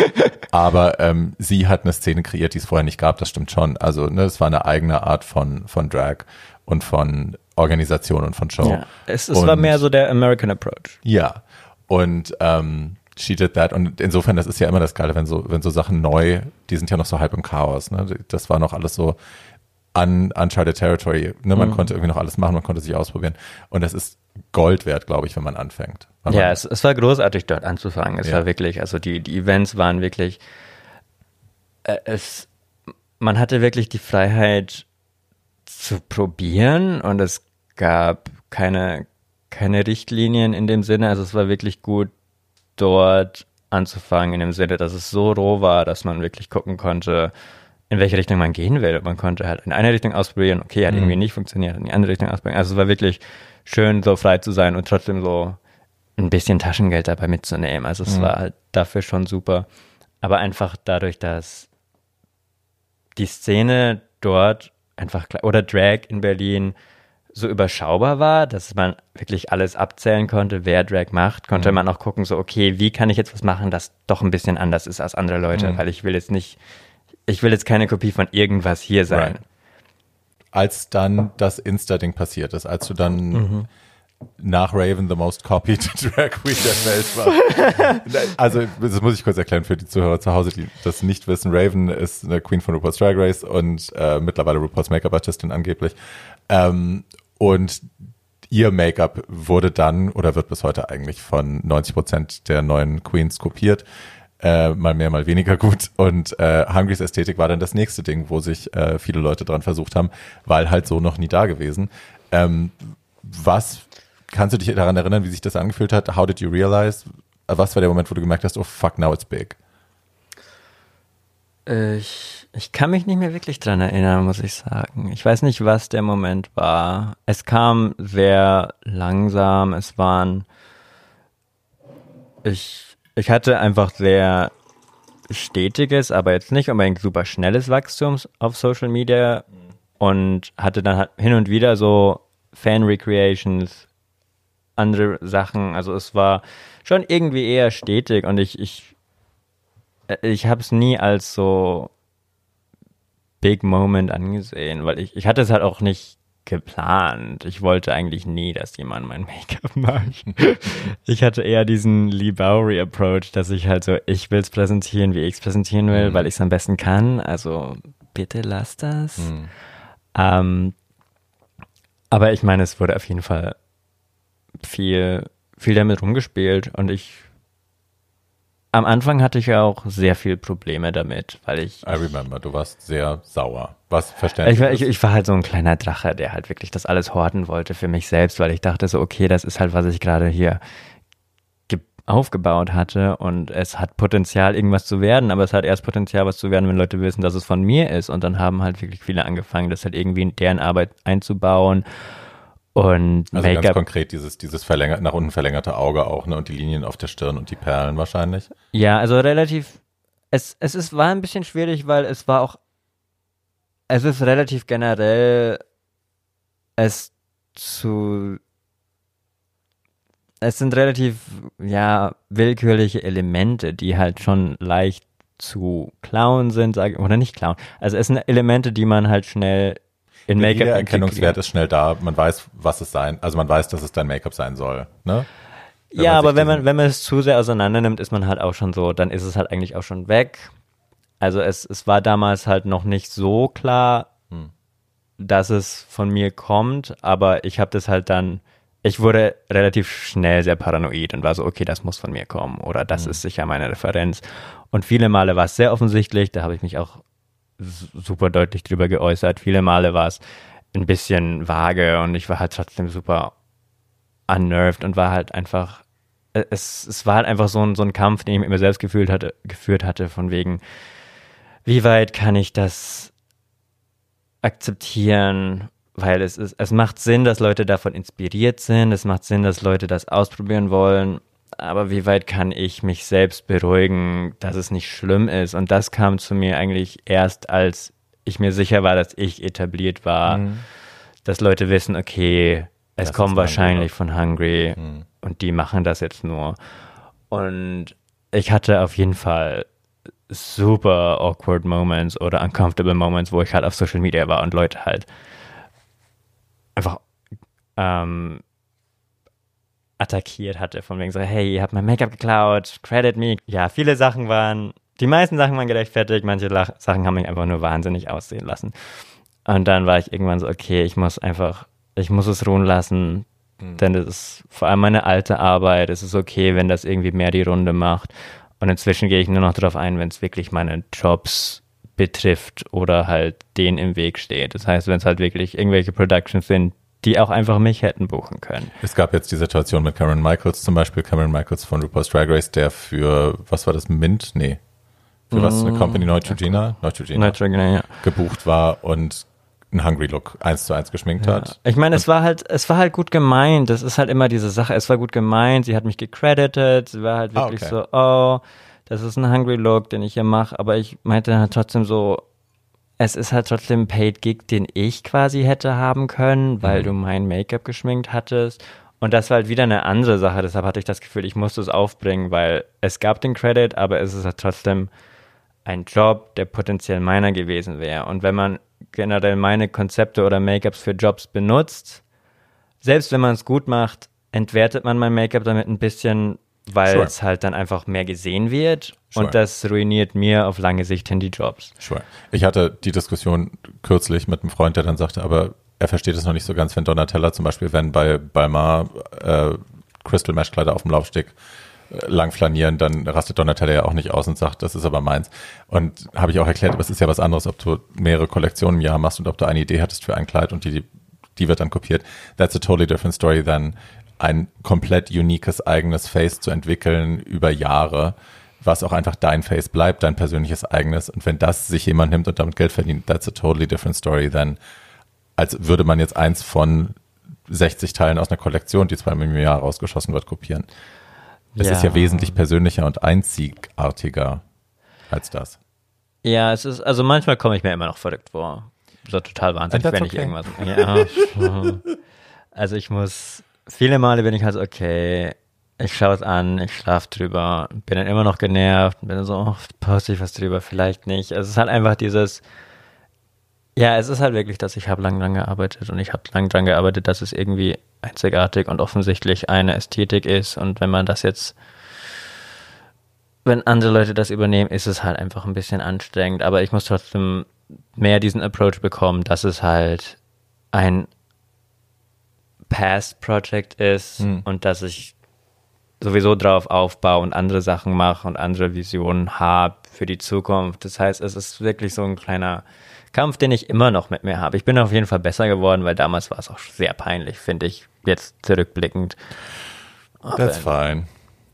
Aber ähm, sie hat eine Szene kreiert, die es vorher nicht gab, das stimmt schon. Also ne, es war eine eigene Art von, von Drag und von Organisation und von Show. Ja, es, es und, war mehr so der American Approach. Ja, und ähm, she did that. Und insofern, das ist ja immer das Geile, wenn so, wenn so Sachen neu, die sind ja noch so halb im Chaos. Ne? Das war noch alles so un, uncharted territory. Ne? Man mhm. konnte irgendwie noch alles machen, man konnte sich ausprobieren. Und das ist Gold wert, glaube ich, wenn man anfängt. ja, man, es, es war großartig, dort anzufangen. Es ja. war wirklich, also die, die Events waren wirklich, äh, es man hatte wirklich die Freiheit zu probieren und es gab keine, keine Richtlinien in dem Sinne. Also es war wirklich gut, dort anzufangen, in dem Sinne, dass es so roh war, dass man wirklich gucken konnte, in welche Richtung man gehen will. Man konnte halt in eine Richtung ausprobieren, okay, hat mhm. irgendwie nicht funktioniert, in die andere Richtung ausprobieren. Also es war wirklich schön, so frei zu sein und trotzdem so ein bisschen Taschengeld dabei mitzunehmen. Also es mhm. war halt dafür schon super. Aber einfach dadurch, dass die Szene dort einfach, oder Drag in Berlin so überschaubar war, dass man wirklich alles abzählen konnte, wer Drag macht, konnte mhm. man auch gucken, so, okay, wie kann ich jetzt was machen, das doch ein bisschen anders ist als andere Leute, mhm. weil ich will jetzt nicht, ich will jetzt keine Kopie von irgendwas hier sein. Right. Als dann das Insta-Ding passiert ist, als du dann mhm. Nach Raven the most copied Drag Queen der Welt war. also, das muss ich kurz erklären für die Zuhörer zu Hause, die das nicht wissen. Raven ist eine Queen von RuPaul's Drag Race und äh, mittlerweile RuPaul's Make-up-Artistin angeblich. Ähm, und ihr Make-up wurde dann oder wird bis heute eigentlich von 90 Prozent der neuen Queens kopiert. Äh, mal mehr, mal weniger gut. Und äh, Hungrys Ästhetik war dann das nächste Ding, wo sich äh, viele Leute dran versucht haben, weil halt so noch nie da gewesen. Ähm, was kannst du dich daran erinnern, wie sich das angefühlt hat? How did you realize? Was war der Moment, wo du gemerkt hast, oh fuck, now it's big? Ich ich kann mich nicht mehr wirklich dran erinnern, muss ich sagen. Ich weiß nicht, was der Moment war. Es kam sehr langsam. Es waren. Ich, ich hatte einfach sehr stetiges, aber jetzt nicht unbedingt super schnelles Wachstum auf Social Media und hatte dann halt hin und wieder so Fan-Recreations, andere Sachen. Also es war schon irgendwie eher stetig und ich, ich, ich habe es nie als so Big Moment angesehen, weil ich, ich hatte es halt auch nicht geplant. Ich wollte eigentlich nie, dass jemand mein Make-up macht. ich hatte eher diesen Lee Bowery Approach, dass ich halt so, ich will es präsentieren, wie ich es präsentieren will, mhm. weil ich es am besten kann. Also bitte lass das. Mhm. Ähm, aber ich meine, es wurde auf jeden Fall viel, viel damit rumgespielt und ich am Anfang hatte ich auch sehr viel Probleme damit, weil ich. I remember, du warst sehr sauer. Was verständlich. Ich, ich, ich, war halt so ein kleiner Drache, der halt wirklich das alles horten wollte für mich selbst, weil ich dachte so, okay, das ist halt, was ich gerade hier aufgebaut hatte und es hat Potenzial, irgendwas zu werden, aber es hat erst Potenzial, was zu werden, wenn Leute wissen, dass es von mir ist. Und dann haben halt wirklich viele angefangen, das halt irgendwie in deren Arbeit einzubauen und also ganz konkret dieses, dieses verlängert, nach unten verlängerte Auge auch, ne? Und die Linien auf der Stirn und die Perlen wahrscheinlich. Ja, also relativ, es, es ist, war ein bisschen schwierig, weil es war auch, es ist relativ generell, es zu, es sind relativ, ja, willkürliche Elemente, die halt schon leicht zu klauen sind, sage oder nicht klauen. Also es sind Elemente, die man halt schnell in Make-up. Der Erkennungswert ist schnell da. Man weiß, was es sein, also man weiß, dass es dein Make-up sein soll, ne? Wenn ja, aber wenn man, wenn man es zu sehr auseinander nimmt, ist man halt auch schon so, dann ist es halt eigentlich auch schon weg. Also es, es war damals halt noch nicht so klar, hm. dass es von mir kommt, aber ich habe das halt dann, ich wurde relativ schnell sehr paranoid und war so, okay, das muss von mir kommen oder das hm. ist sicher meine Referenz. Und viele Male war es sehr offensichtlich, da habe ich mich auch super deutlich drüber geäußert. Viele Male war es ein bisschen vage und ich war halt trotzdem super unnerved und war halt einfach, es, es war halt einfach so ein, so ein Kampf, den ich mir selbst gefühlt hatte, geführt hatte, von wegen, wie weit kann ich das akzeptieren, weil es ist, es macht Sinn, dass Leute davon inspiriert sind, es macht Sinn, dass Leute das ausprobieren wollen aber wie weit kann ich mich selbst beruhigen, dass es nicht schlimm ist? Und das kam zu mir eigentlich erst, als ich mir sicher war, dass ich etabliert war, mhm. dass Leute wissen, okay, es das kommt wahrscheinlich von Hungry mhm. und die machen das jetzt nur. Und ich hatte auf jeden Fall super awkward Moments oder uncomfortable Moments, wo ich halt auf Social Media war und Leute halt einfach ähm, attackiert hatte, von wegen so, hey, ihr habt mein Make-up geklaut, credit me. Ja, viele Sachen waren, die meisten Sachen waren gerechtfertigt, manche Lach Sachen haben mich einfach nur wahnsinnig aussehen lassen. Und dann war ich irgendwann so, okay, ich muss einfach, ich muss es ruhen lassen, mhm. denn das ist vor allem meine alte Arbeit, es ist okay, wenn das irgendwie mehr die Runde macht. Und inzwischen gehe ich nur noch darauf ein, wenn es wirklich meine Jobs betrifft oder halt den im Weg steht. Das heißt, wenn es halt wirklich irgendwelche Productions sind, die auch einfach mich hätten buchen können. Es gab jetzt die Situation mit Cameron Michaels zum Beispiel, Cameron Michaels von RuPaul's Drag Race, der für, was war das, Mint? Nee. Für was, eine mm, Company Neutrogena? Neutrogena. Neutrogena, ja. Gebucht war und einen Hungry Look eins zu eins geschminkt ja. hat. Ich meine, es war halt, es war halt gut gemeint. Das ist halt immer diese Sache. Es war gut gemeint. Sie hat mich gecredited. Sie war halt ah, wirklich ah, okay. so, oh, das ist ein Hungry Look, den ich hier mache. Aber ich meinte halt trotzdem so, es ist halt trotzdem ein Paid Gig, den ich quasi hätte haben können, weil mhm. du mein Make-up geschminkt hattest. Und das war halt wieder eine andere Sache. Deshalb hatte ich das Gefühl, ich musste es aufbringen, weil es gab den Credit, aber es ist halt trotzdem ein Job, der potenziell meiner gewesen wäre. Und wenn man generell meine Konzepte oder Make-ups für Jobs benutzt, selbst wenn man es gut macht, entwertet man mein Make-up damit ein bisschen, weil sure. es halt dann einfach mehr gesehen wird sure. und das ruiniert mir auf lange Sicht hin die Jobs. Sure. Ich hatte die Diskussion kürzlich mit einem Freund, der dann sagte, aber er versteht es noch nicht so ganz, wenn Donatella zum Beispiel, wenn bei Balmar äh, Crystal Mesh Kleider auf dem Laufsteg äh, lang flanieren, dann rastet Donatella ja auch nicht aus und sagt, das ist aber meins. Und habe ich auch erklärt, aber es ist ja was anderes, ob du mehrere Kollektionen im Jahr machst und ob du eine Idee hattest für ein Kleid und die, die wird dann kopiert. That's a totally different story than ein komplett uniques eigenes Face zu entwickeln über Jahre, was auch einfach dein Face bleibt, dein persönliches eigenes. Und wenn das sich jemand nimmt und damit Geld verdient, that's a totally different story than als würde man jetzt eins von 60 Teilen aus einer Kollektion, die zweimal im Jahr rausgeschossen wird, kopieren. Es ja. ist ja wesentlich persönlicher und einzigartiger als das. Ja, es ist, also manchmal komme ich mir immer noch verrückt vor. So total wahnsinnig, wenn ich okay. irgendwas. Ja, also ich muss viele Male bin ich halt so, okay, ich schaue es an, ich schlafe drüber, bin dann immer noch genervt, bin dann so, oh, poste ich was drüber, vielleicht nicht. Es ist halt einfach dieses, ja, es ist halt wirklich, dass ich habe lang dran gearbeitet und ich habe lang dran gearbeitet, dass es irgendwie einzigartig und offensichtlich eine Ästhetik ist und wenn man das jetzt wenn andere Leute das übernehmen, ist es halt einfach ein bisschen anstrengend, aber ich muss trotzdem mehr diesen Approach bekommen, dass es halt ein Past Project ist hm. und dass ich sowieso drauf aufbaue und andere Sachen mache und andere Visionen habe für die Zukunft. Das heißt, es ist wirklich so ein kleiner Kampf, den ich immer noch mit mir habe. Ich bin auf jeden Fall besser geworden, weil damals war es auch sehr peinlich, finde ich, jetzt zurückblickend. That's fine.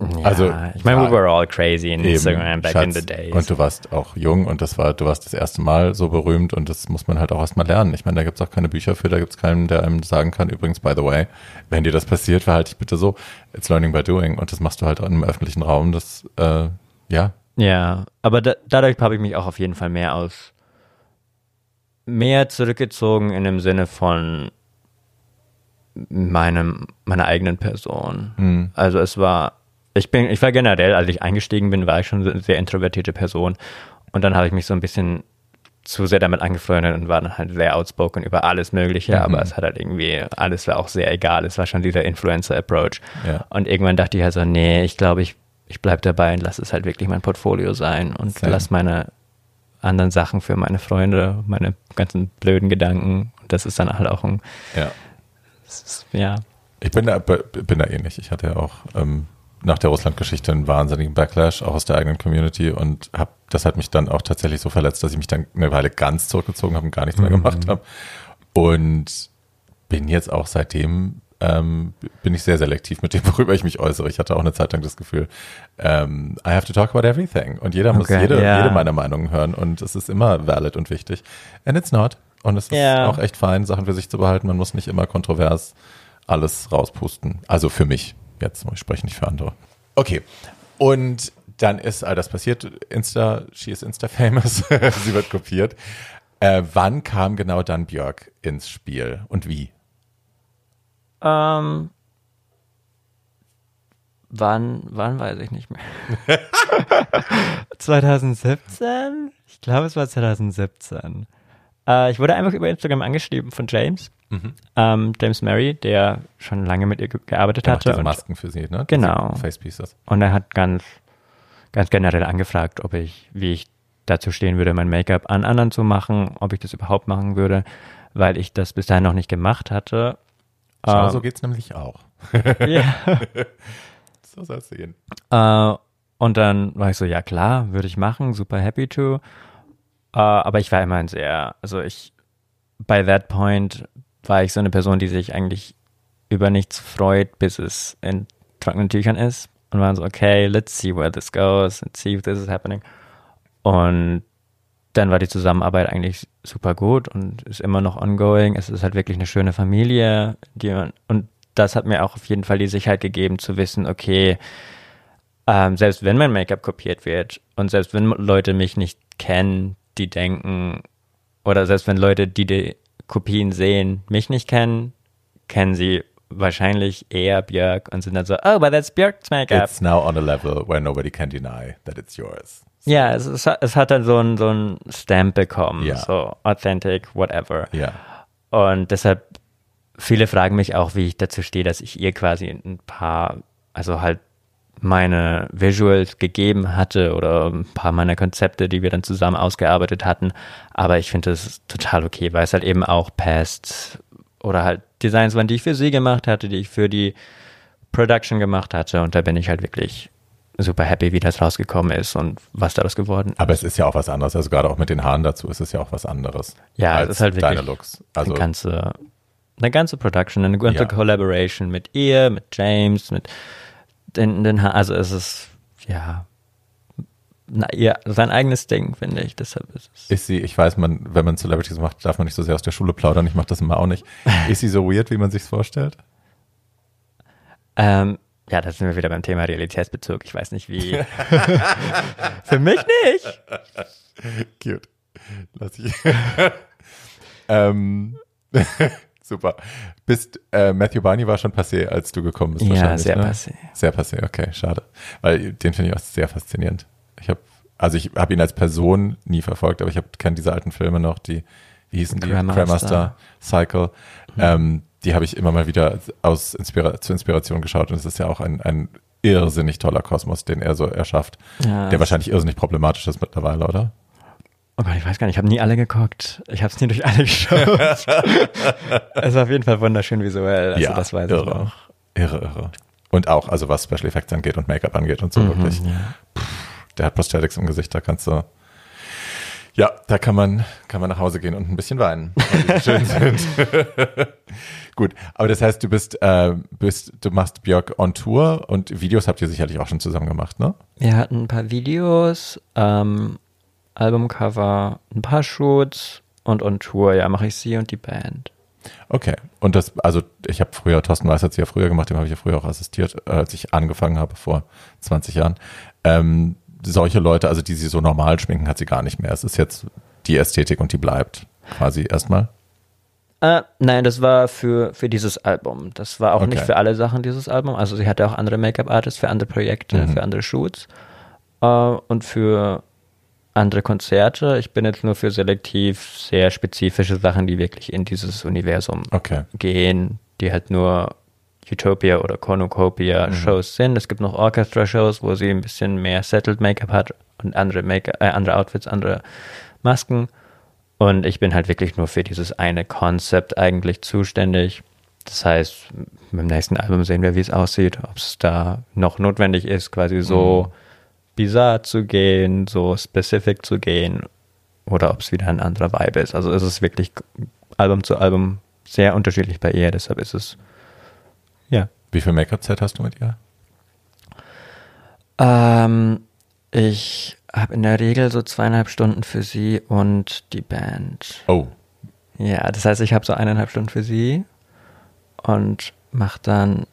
Ja, also ich meine, we were all crazy in Instagram back Schatz, in the days. Und du warst auch jung und das war, du warst das erste Mal so berühmt und das muss man halt auch erstmal lernen. Ich meine, da gibt's auch keine Bücher für, da gibt's keinen, der einem sagen kann, übrigens, by the way, wenn dir das passiert, verhalte dich bitte so. It's learning by doing und das machst du halt in einem öffentlichen Raum, das, äh, ja. Ja, aber da, dadurch habe ich mich auch auf jeden Fall mehr aus, mehr zurückgezogen in dem Sinne von meinem, meiner eigenen Person. Mhm. Also es war ich bin, ich war generell, als ich eingestiegen bin, war ich schon eine sehr introvertierte Person. Und dann habe ich mich so ein bisschen zu sehr damit angefreundet und war dann halt sehr outspoken über alles Mögliche, mhm. aber es hat halt irgendwie, alles war auch sehr egal. Es war schon dieser Influencer-Approach. Ja. Und irgendwann dachte ich halt so, nee, ich glaube, ich, ich bleibe dabei und lass es halt wirklich mein Portfolio sein und Same. lass meine anderen Sachen für meine Freunde, meine ganzen blöden Gedanken. Und das ist dann halt auch ein, ja. Ist, ja. Ich bin da, bin da ähnlich. Ich hatte ja auch ähm, nach der Russland-Geschichte einen wahnsinnigen Backlash, auch aus der eigenen Community und hab, das hat mich dann auch tatsächlich so verletzt, dass ich mich dann eine Weile ganz zurückgezogen habe und gar nichts mehr mhm. gemacht habe. Und bin jetzt auch seitdem ähm, bin ich sehr selektiv mit dem, worüber ich mich äußere. Ich hatte auch eine Zeit lang das Gefühl, ähm, I have to talk about everything. Und jeder muss jede, yeah. jede meiner Meinungen hören und es ist immer valid und wichtig. And it's not. Und es yeah. ist auch echt fein, Sachen für sich zu behalten. Man muss nicht immer kontrovers alles rauspusten. Also für mich. Jetzt, ich spreche nicht für andere. Okay. Und dann ist all das passiert. Insta, she is Insta famous. Sie wird kopiert. Äh, wann kam genau dann Björk ins Spiel und wie? Ähm, wann, wann weiß ich nicht mehr. 2017? Ich glaube, es war 2017. Äh, ich wurde einfach über Instagram angeschrieben von James. Mhm. Ähm, James Mary, der schon lange mit ihr gearbeitet der hatte. Macht diese Masken für sie, ne? Genau. Facepieces. Und er hat ganz, ganz generell angefragt, ob ich, wie ich dazu stehen würde, mein Make-up an anderen zu machen, ob ich das überhaupt machen würde, weil ich das bis dahin noch nicht gemacht hatte. Schau, ähm, so geht's nämlich auch. ja. so soll es gehen. Äh, und dann war ich so, ja klar, würde ich machen, super happy to. Uh, aber ich war immer ein sehr, also ich, by that point war ich so eine Person, die sich eigentlich über nichts freut, bis es in trockenen Tüchern ist. Und waren so, okay, let's see where this goes, let's see if this is happening. Und dann war die Zusammenarbeit eigentlich super gut und ist immer noch ongoing. Es ist halt wirklich eine schöne Familie, die man, und das hat mir auch auf jeden Fall die Sicherheit gegeben zu wissen, okay, ähm, selbst wenn mein Make-up kopiert wird und selbst wenn Leute mich nicht kennen, die denken, oder selbst wenn Leute, die die Kopien sehen, mich nicht kennen, kennen sie wahrscheinlich eher Björk und sind dann so, oh, but that's Björk's Make-up. It's now on a level where nobody can deny that it's yours. So. Ja, es, es, es, hat dann so ein, so ein Stamp bekommen, ja. so authentic, whatever. Ja. Und deshalb, viele fragen mich auch, wie ich dazu stehe, dass ich ihr quasi ein paar, also halt meine Visuals gegeben hatte oder ein paar meiner Konzepte, die wir dann zusammen ausgearbeitet hatten. Aber ich finde das total okay, weil es halt eben auch passt oder halt Designs waren, die ich für sie gemacht hatte, die ich für die Production gemacht hatte. Und da bin ich halt wirklich super happy, wie das rausgekommen ist und was daraus geworden ist. Aber es ist ja auch was anderes. Also gerade auch mit den Haaren dazu ist es ja auch was anderes. Ja, es ist halt wirklich deine Looks. Also eine ganze, eine ganze Production, eine ganze ja. Collaboration mit ihr, mit James, mit den Haaren. Also es ist, ja, na, ja, sein eigenes Ding, finde ich. Deshalb ist es. Ist sie, ich weiß, man, wenn man Celebrities macht, darf man nicht so sehr aus der Schule plaudern. Ich mache das immer auch nicht. Ist sie so weird, wie man sich's vorstellt? Ähm, ja, da sind wir wieder beim Thema Realitätsbezug. Ich weiß nicht, wie. Für mich nicht. Cute. Lass ich. ähm, super. Bist, äh, Matthew Barney war schon passé, als du gekommen bist. Ja, sehr ne? passé. Sehr passé, okay, schade. Weil den finde ich auch sehr faszinierend. Ich habe, also ich habe ihn als Person nie verfolgt, aber ich kenne diese alten Filme noch, die, wie hießen die? Cremaster, Cycle. Mhm. Ähm, die habe ich immer mal wieder aus Inspira zur Inspiration geschaut und es ist ja auch ein, ein irrsinnig toller Kosmos, den er so erschafft, ja, der wahrscheinlich irrsinnig problematisch ist mittlerweile, oder? Oh Gott, ich weiß gar nicht, ich habe nie alle geguckt. Ich habe es nie durch alle geschaut. es war auf jeden Fall wunderschön visuell, also ja, das weiß irre, ich auch. Irre, irre. Und auch, also was Special Effects angeht und Make-up angeht und so Mhm, wirklich. ja. Der hat Prosthetics im Gesicht, da kannst du, ja, da kann man, kann man nach Hause gehen und ein bisschen weinen, weil die schön sind. Gut, aber das heißt, du bist, äh, bist, du machst Björk on Tour und Videos habt ihr sicherlich auch schon zusammen gemacht, ne? Wir hatten ein paar Videos, ähm, Albumcover, ein paar Shoots und on Tour, ja, mache ich sie und die Band. Okay. Und das, also ich habe früher, Thorsten Weiß hat sie ja früher gemacht, dem habe ich ja früher auch assistiert, als ich angefangen habe vor 20 Jahren. Ähm, solche Leute, also die sie so normal schminken, hat sie gar nicht mehr. Es ist jetzt die Ästhetik und die bleibt quasi erstmal. Äh, nein, das war für, für dieses Album. Das war auch Okay. nicht für alle Sachen dieses Album. Also sie hatte auch andere Make-up-Artists für andere Projekte, Mhm. für andere Shoots äh, und für andere Konzerte. Ich bin jetzt nur für selektiv sehr spezifische Sachen, die wirklich in dieses Universum Okay. gehen, die halt nur Utopia oder Cornucopia Mhm. Shows sind. Es gibt noch Orchestra-Shows, wo sie ein bisschen mehr Settled Make-up hat und andere Make äh, andere Outfits, andere Masken. Und ich bin halt wirklich nur für dieses eine Konzept eigentlich zuständig. Das heißt, beim nächsten Album sehen wir, wie es aussieht, ob es da noch notwendig ist, quasi so bizarr zu gehen, so specific zu gehen oder ob es wieder ein anderer Vibe ist. Also es ist wirklich Album zu Album sehr unterschiedlich bei ihr, deshalb ist es ja. Wie viel Make-up-Zeit hast du mit ihr? Ähm, ich habe in der Regel so zweieinhalb Stunden für sie und die Band. Oh, Ja, das heißt, ich habe so eineinhalb Stunden für sie und mache dann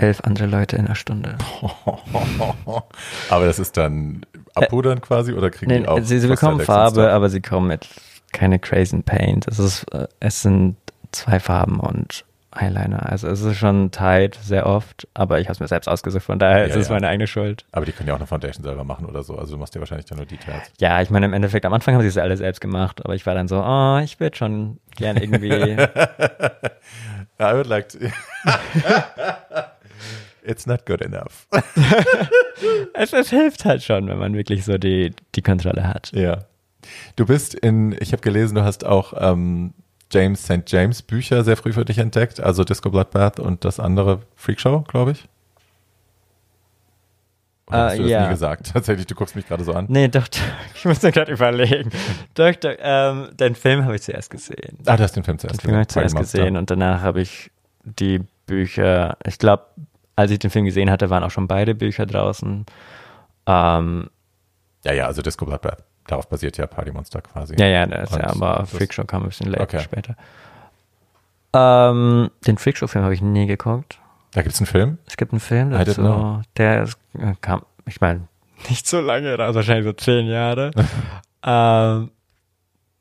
elf andere Leute in einer Stunde. aber das ist dann abpudern quasi oder kriegen Nee, die auch sie, sie bekommen Farbe, aber sie kommen mit keine crazy Paint. Es, ist, äh, es sind zwei Farben und Eyeliner. Also es ist schon tight, sehr oft, aber ich habe es mir selbst ausgesucht, von daher ist Ja, es ja. meine eigene Schuld. Aber die können ja auch eine Foundation selber machen oder so. Also du machst ja wahrscheinlich dann nur Details. Ja, ich meine, im Endeffekt, am Anfang haben sie es alle selbst gemacht, aber ich war dann so, oh, ich würde schon gern irgendwie. I would like to. It's not good enough. es, es hilft halt schon, wenn man wirklich so die, die Kontrolle hat. ja. Du bist in, ich habe gelesen, du hast auch ähm, James St. James Bücher sehr früh für dich entdeckt, also Disco Bloodbath und das andere Freakshow, glaube ich. Oder hast Äh, du das ja. nie gesagt? Tatsächlich, du guckst mich gerade so an. Nee, doch, doch, ich muss mir gerade überlegen. Doch, doch, ähm, den Film habe ich zuerst gesehen. Ah, du hast den Film zuerst Den Film habe ich gesehen. zuerst gesehen und danach habe ich die Bücher, ich glaube, als ich den Film gesehen hatte, waren auch schon beide Bücher draußen. Ähm, Ja, ja, also Disco Bloodbath. Darauf basiert ja Party Monster quasi. ja, ja, das, ja, aber Freakshow kam ein bisschen Okay. später. Ähm, den Freakshow-Film habe ich nie geguckt. Da gibt es einen Film. Es gibt einen Film dazu, know. der ist, äh, kam, ich meine, nicht so lange, also wahrscheinlich so zehn Jahre. ähm,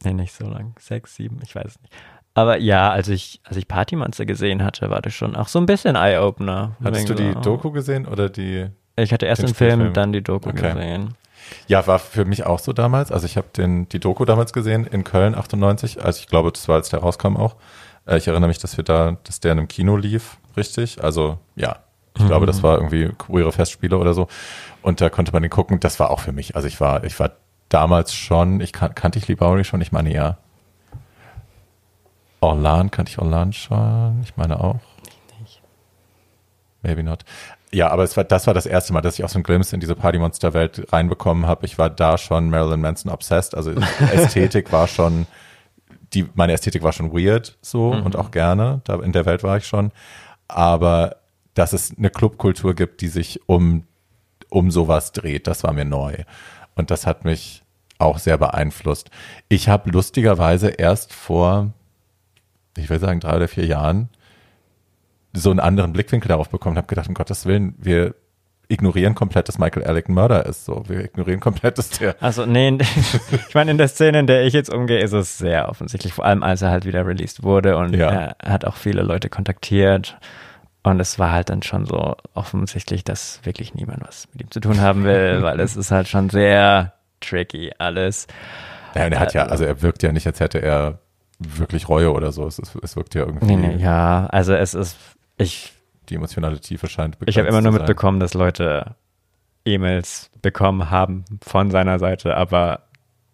nee, nicht so lang, sechs, sieben, ich weiß es nicht. Aber ja, als ich, als ich Party Monster gesehen hatte, war das schon auch so ein bisschen Eye-Opener. Hattest du die So, Doku gesehen oder die? Ich hatte erst den den Film, Spielfilm? dann die Doku Okay. gesehen. Ja, war für mich auch so damals. Also ich habe den die Doku damals gesehen in Köln 98. Also ich glaube, das war als der rauskam auch. Äh, Ich erinnere mich, dass wir da, dass der in einem Kino lief, richtig. Also ja, ich glaube, das war irgendwie queere Festspiele oder so. Und da konnte man den gucken. Das war auch für mich. Also ich war, ich war damals schon. Ich kan kannte ich Lee Bowery schon. Ich meine ja. Orlan kannte ich Orlan schon. Ich meine auch. Maybe not. Ja, aber es war, das war das erste Mal, dass ich auch so ein Glimpse in diese Party-Monster-Welt reinbekommen habe. Ich war da schon Marilyn Manson obsessed. Also Ästhetik war schon, die, meine Ästhetik war schon weird so und auch gerne. Da, in der Welt war ich schon. Aber dass es eine Clubkultur gibt, die sich um, um sowas dreht, das war mir neu. Und das hat mich auch sehr beeinflusst. Ich habe lustigerweise erst vor, ich will sagen, drei oder vier Jahren so einen anderen Blickwinkel darauf bekommen, habe gedacht, um Gottes Willen, wir ignorieren komplett, dass Michael Alec ein Mörder ist. So, wir ignorieren komplett, dass der Also, nee, ich meine, in der Szene, in der ich jetzt umgehe, ist es sehr offensichtlich, vor allem als er halt wieder released wurde und Ja. er hat auch viele Leute kontaktiert. Und es war halt dann schon so offensichtlich, dass wirklich niemand was mit ihm zu tun haben will, weil es ist halt schon sehr tricky alles. Ja, und er hat ja, also er wirkt ja nicht, als hätte er wirklich Reue oder so. Es, ist, es wirkt ja irgendwie, Nee, nee, ja, also es ist, ich, die emotionale Tiefe scheint ich habe immer nur mitbekommen, dass Leute E-Mails bekommen haben von seiner Seite, aber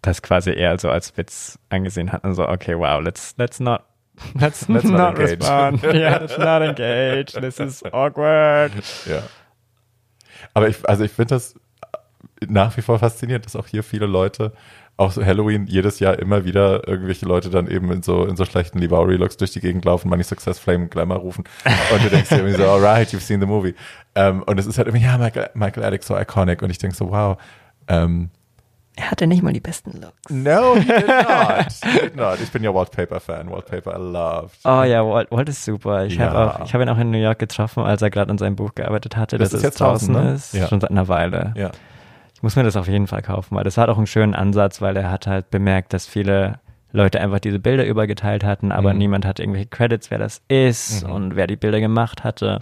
das quasi eher so als Witz angesehen hatten, so, okay, wow, let's, let's not, let's, Let's not not, engage. respond. yeah, let's not engage. This is awkward. Ja. Aber ich, also ich finde das nach wie vor faszinierend, dass auch hier viele Leute, auch so Halloween, jedes Jahr immer wieder irgendwelche Leute dann eben in so, in so schlechten Lee Bowery-Looks durch die Gegend laufen, Money Success Flame Glamour rufen. Und du denkst dir irgendwie so, alright, you've seen the movie. Ähm, und es ist halt irgendwie, ja, Michael, Michael Alec so iconic. Und ich denke so, wow, ähm, Er hatte nicht mal die besten Looks. no, he did not. He did not. Ich bin ja Wallpaper-Fan. Wallpaper I loved. Oh ja, Walt, Walt ist super. Ich Ja. habe habe ihn auch in New York getroffen, als er gerade an seinem Buch gearbeitet hatte, Das dass ist es jetzt draußen, draußen ne? ist, Ja. schon seit einer Weile. Ja. Ich muss mir das auf jeden Fall kaufen, weil das hat auch einen schönen Ansatz, weil er hat halt bemerkt, dass viele Leute einfach diese Bilder übergeteilt hatten, aber Mhm. niemand hatte irgendwelche Credits, wer das ist Mhm. und wer die Bilder gemacht hatte.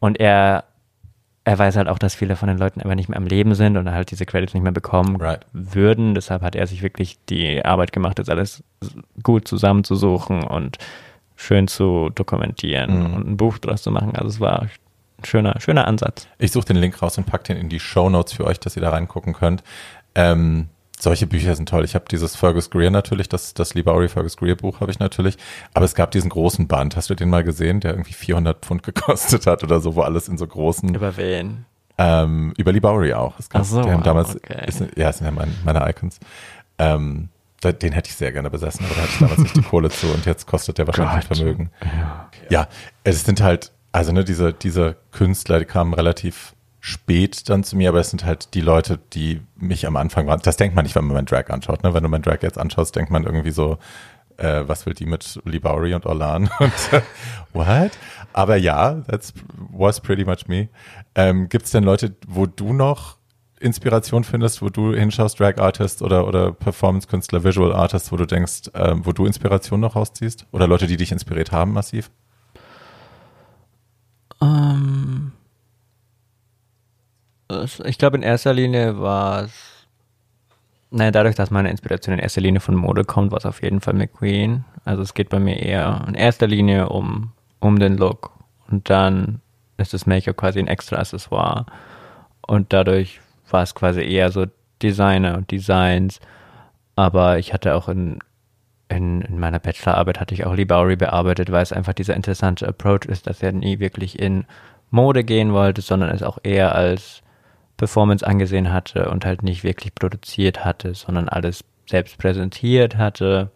Und er, er weiß halt auch, dass viele von den Leuten einfach nicht mehr am Leben sind und halt diese Credits nicht mehr bekommen Right. würden. Deshalb hat er sich wirklich die Arbeit gemacht, das alles gut zusammenzusuchen und schön zu dokumentieren Mhm. und ein Buch draus zu machen. Also es war schöner, schöner Ansatz. Ich suche den Link raus und pack den in die Show Notes für euch, dass ihr da reingucken könnt. Ähm, solche Bücher sind toll. Ich habe dieses Fergus Greer natürlich, das, das Bowery Fergus Greer Buch habe ich natürlich. Aber es gab diesen großen Band. Hast du den mal gesehen, der irgendwie 400 Pfund gekostet hat oder so, wo alles in so großen, Über wen? ähm, über Bowery auch. Es gab, Ach so, die haben damals, okay. ist, ja, das sind ja mein, meine Icons. Ähm, den hätte ich sehr gerne besessen, aber da hatte ich damals nicht die Kohle zu und jetzt kostet der wahrscheinlich ein. Vermögen. Ja, es sind halt, also ne, diese, diese Künstler, die kamen relativ spät dann zu mir, aber es sind halt die Leute, die mich am Anfang waren. Das denkt man nicht, wenn man meinen Drag anschaut. Ne? Wenn du meinen Drag jetzt anschaust, denkt man irgendwie so, äh, was will die mit Bowery und Orlan? Und äh, what? Aber ja, that's was pretty much me. Ähm, Gibt es denn Leute, wo du noch Inspiration findest, wo du hinschaust, Drag Artist oder, oder Performance-Künstler, Visual Artist, wo du denkst, ähm, wo du Inspiration noch rausziehst? Oder Leute, die dich inspiriert haben massiv? Ähm, ich glaube, in erster Linie war es, naja, dadurch, dass meine Inspiration in erster Linie von Mode kommt, war es auf jeden Fall McQueen. Also es geht bei mir eher in erster Linie um, um den Look. Und dann ist das Make-up quasi ein extra Accessoire. Und dadurch war es quasi eher so Designer und Designs. Aber ich hatte auch in, in, in meiner Bachelorarbeit hatte ich auch Lee Bowery bearbeitet, weil es einfach dieser interessante Approach ist, dass er nie wirklich in Mode gehen wollte, sondern es auch eher als Performance angesehen hatte und halt nicht wirklich produziert hatte, sondern alles selbst präsentiert hatte.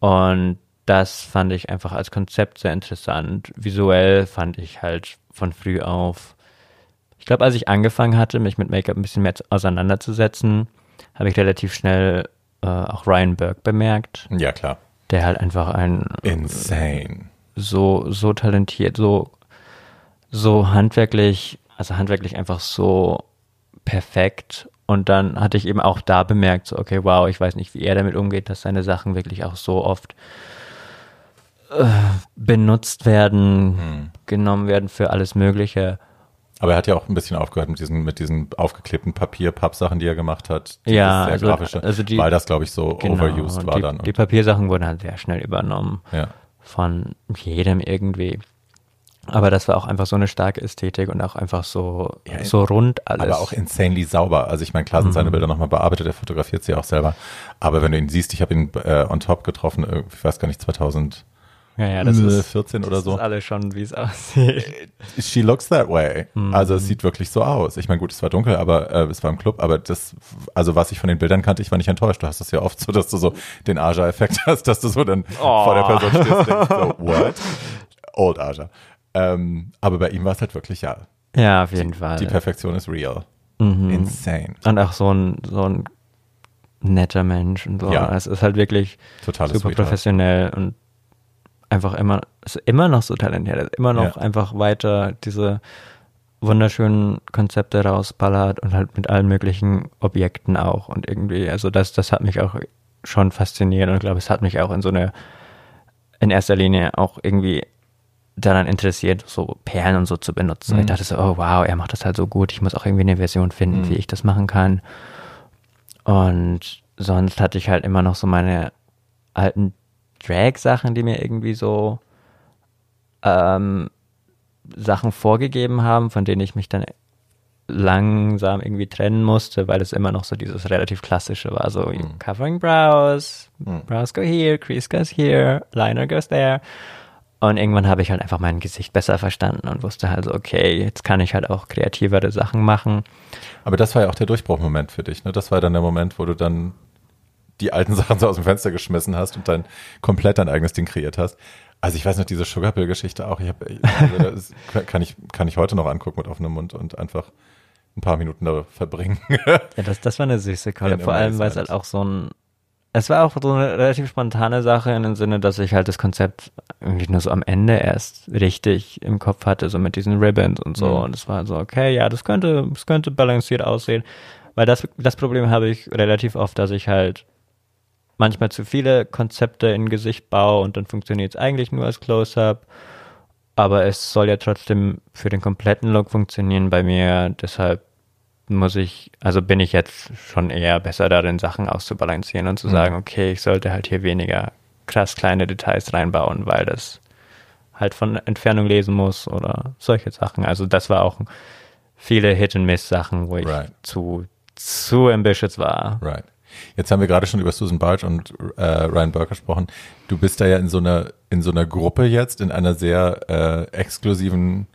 Und das fand ich einfach als Konzept sehr interessant. Visuell fand ich halt von früh auf. Ich glaube, als ich angefangen hatte, mich mit Make-up ein bisschen mehr auseinanderzusetzen, habe ich relativ schnell äh, auch Ryan Burke bemerkt. Ja, klar. Der halt einfach ein Insane. So, so talentiert, so, so handwerklich, also handwerklich einfach so perfekt. Und dann hatte ich eben auch da bemerkt, so, okay, wow, ich weiß nicht, wie er damit umgeht, dass seine Sachen wirklich auch so oft äh, benutzt werden, hm. genommen werden für alles Mögliche. Aber er hat ja auch ein bisschen aufgehört mit diesen, mit diesen aufgeklebten Papier-Papp-Sachen, die er gemacht hat. Ja, sehr also, grafische, also die, weil das, glaube ich, so genau, overused war die, dann. Die Papiersachen wurden halt sehr schnell übernommen. Ja. Von jedem irgendwie. Aber das war auch einfach so eine starke Ästhetik und auch einfach so, ja, so rund alles. Aber auch insanely sauber. Also ich meine, klar sind mhm. seine Bilder nochmal bearbeitet, er fotografiert sie auch selber. Aber wenn du ihn siehst, ich habe ihn äh, on top getroffen, ich weiß gar nicht, 2000 ja, ja, das ist 14 oder das so. Das ist alles schon, wie es aussieht. She looks that way. Mhm. Also es sieht wirklich so aus. Ich meine, gut, es war dunkel, aber äh, es war im Club, aber das, also was ich von den Bildern kannte, ich war nicht enttäuscht. Du hast das ja oft so, dass du so den Aja-Effekt hast, dass du so dann oh. vor der Person stehst und denkst so, what? Old Aja. Ähm, aber bei ihm war es halt wirklich, ja. Ja, auf jeden die, Fall. Die Perfektion ist real. Mhm. Insane. Und auch so ein, so ein netter Mensch und so. Ja. Es ist halt wirklich Total super professionell und einfach immer, ist immer noch so talentiert, immer noch ja. einfach weiter diese wunderschönen Konzepte rausballert und halt mit allen möglichen Objekten auch und irgendwie, also das, das hat mich auch schon fasziniert und ich glaube, es hat mich auch in so eine, in erster Linie auch irgendwie daran interessiert, so Perlen und so zu benutzen. Mhm. Ich dachte so, oh wow, er macht das halt so gut, ich muss auch irgendwie eine Version finden, mhm. wie ich das machen kann. Und sonst hatte ich halt immer noch so meine alten Drag-Sachen, die mir irgendwie so ähm, Sachen vorgegeben haben, von denen ich mich dann langsam irgendwie trennen musste, weil es immer noch so dieses relativ klassische war, so mm. covering brows, mm. brows go here, crease goes here, liner goes there. Und irgendwann habe ich halt einfach mein Gesicht besser verstanden und wusste halt so, okay, jetzt kann ich halt auch kreativere Sachen machen. Aber das war ja auch der Durchbruchmoment für dich, ne? Das war dann der Moment, wo du dann die alten Sachen so aus dem Fenster geschmissen hast und dann komplett dein eigenes Ding kreiert hast. Also ich weiß noch, diese Sugarpill-Geschichte auch, ich hab, also das kann, ich, kann ich heute noch angucken mit offenem Mund und einfach ein paar Minuten da verbringen. ja, das, das war eine süße Kolle, vor allem, weil es halt auch so ein, es war auch so eine relativ spontane Sache in dem Sinne, dass ich halt das Konzept irgendwie nur so am Ende erst richtig im Kopf hatte, so mit diesen Ribbons und so. Mhm. Und es war so, okay, ja, das könnte, das könnte balanciert aussehen. Weil das, das Problem habe ich relativ oft, dass ich halt manchmal zu viele Konzepte in Gesicht baue und dann funktioniert es eigentlich nur als Close-up. Aber es soll ja trotzdem für den kompletten Look funktionieren bei mir. Deshalb muss ich, also bin ich jetzt schon eher besser darin, Sachen auszubalancieren und zu mhm. sagen, okay, ich sollte halt hier weniger krass kleine Details reinbauen, weil das halt von Entfernung lesen muss oder solche Sachen. Also das war auch viele Hit-and-Miss-Sachen, wo ich right. zu, zu ambitious war. Right. Jetzt haben wir gerade schon über Susan Barge und äh, Ryan Burke gesprochen. Du bist da ja in so einer in so einer Gruppe jetzt, in einer sehr äh, exklusiven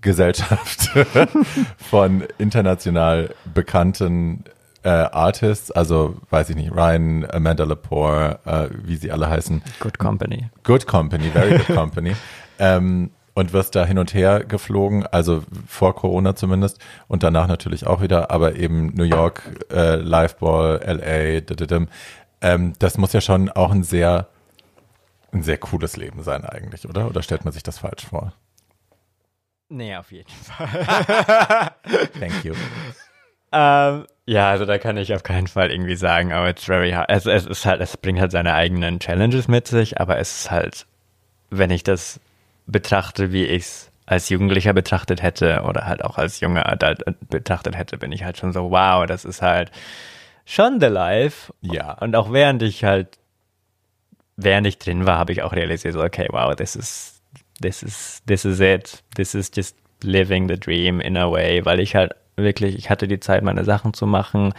Gesellschaft von international bekannten äh, Artists, also weiß ich nicht, Ryan, Amanda Lepore, äh, wie sie alle heißen. Good Company. Good Company, very good company. ähm, und wirst da hin und her geflogen, also vor Corona zumindest und danach natürlich auch wieder, aber eben New York, äh, Liveball, LA, dididim. ähm, das muss ja schon auch ein sehr, ein sehr cooles Leben sein eigentlich, oder? Oder stellt man sich das falsch vor? Nee, auf jeden Fall. Thank you. Ähm, ja, also da kann ich auf keinen Fall irgendwie sagen, aber it's very hard. Es, es ist halt, es bringt halt seine eigenen Challenges mit sich, aber es ist halt, wenn ich das betrachte, wie ich es als Jugendlicher betrachtet hätte oder halt auch als junger Adult betrachtet hätte, bin ich halt schon so, wow, das ist halt schon the life. Ja. Und auch während ich halt, während ich drin war, habe ich auch realisiert, so, okay, wow, this is, this is, this is it. This is just living the dream in a way, weil ich halt wirklich, ich hatte die Zeit, meine Sachen zu machen.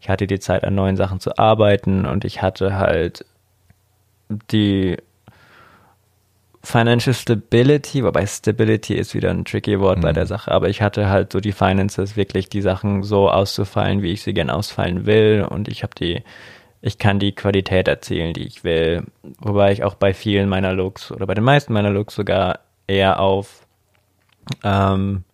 Ich hatte die Zeit, an neuen Sachen zu arbeiten und ich hatte halt die Financial Stability, wobei Stability ist wieder ein tricky Wort mhm. bei der Sache, aber ich hatte halt so die Finances, wirklich die Sachen so auszufallen, wie ich sie gern ausfallen will und ich habe die, ich kann die Qualität erzielen, die ich will, wobei ich auch bei vielen meiner Looks oder bei den meisten meiner Looks sogar eher auf ähm,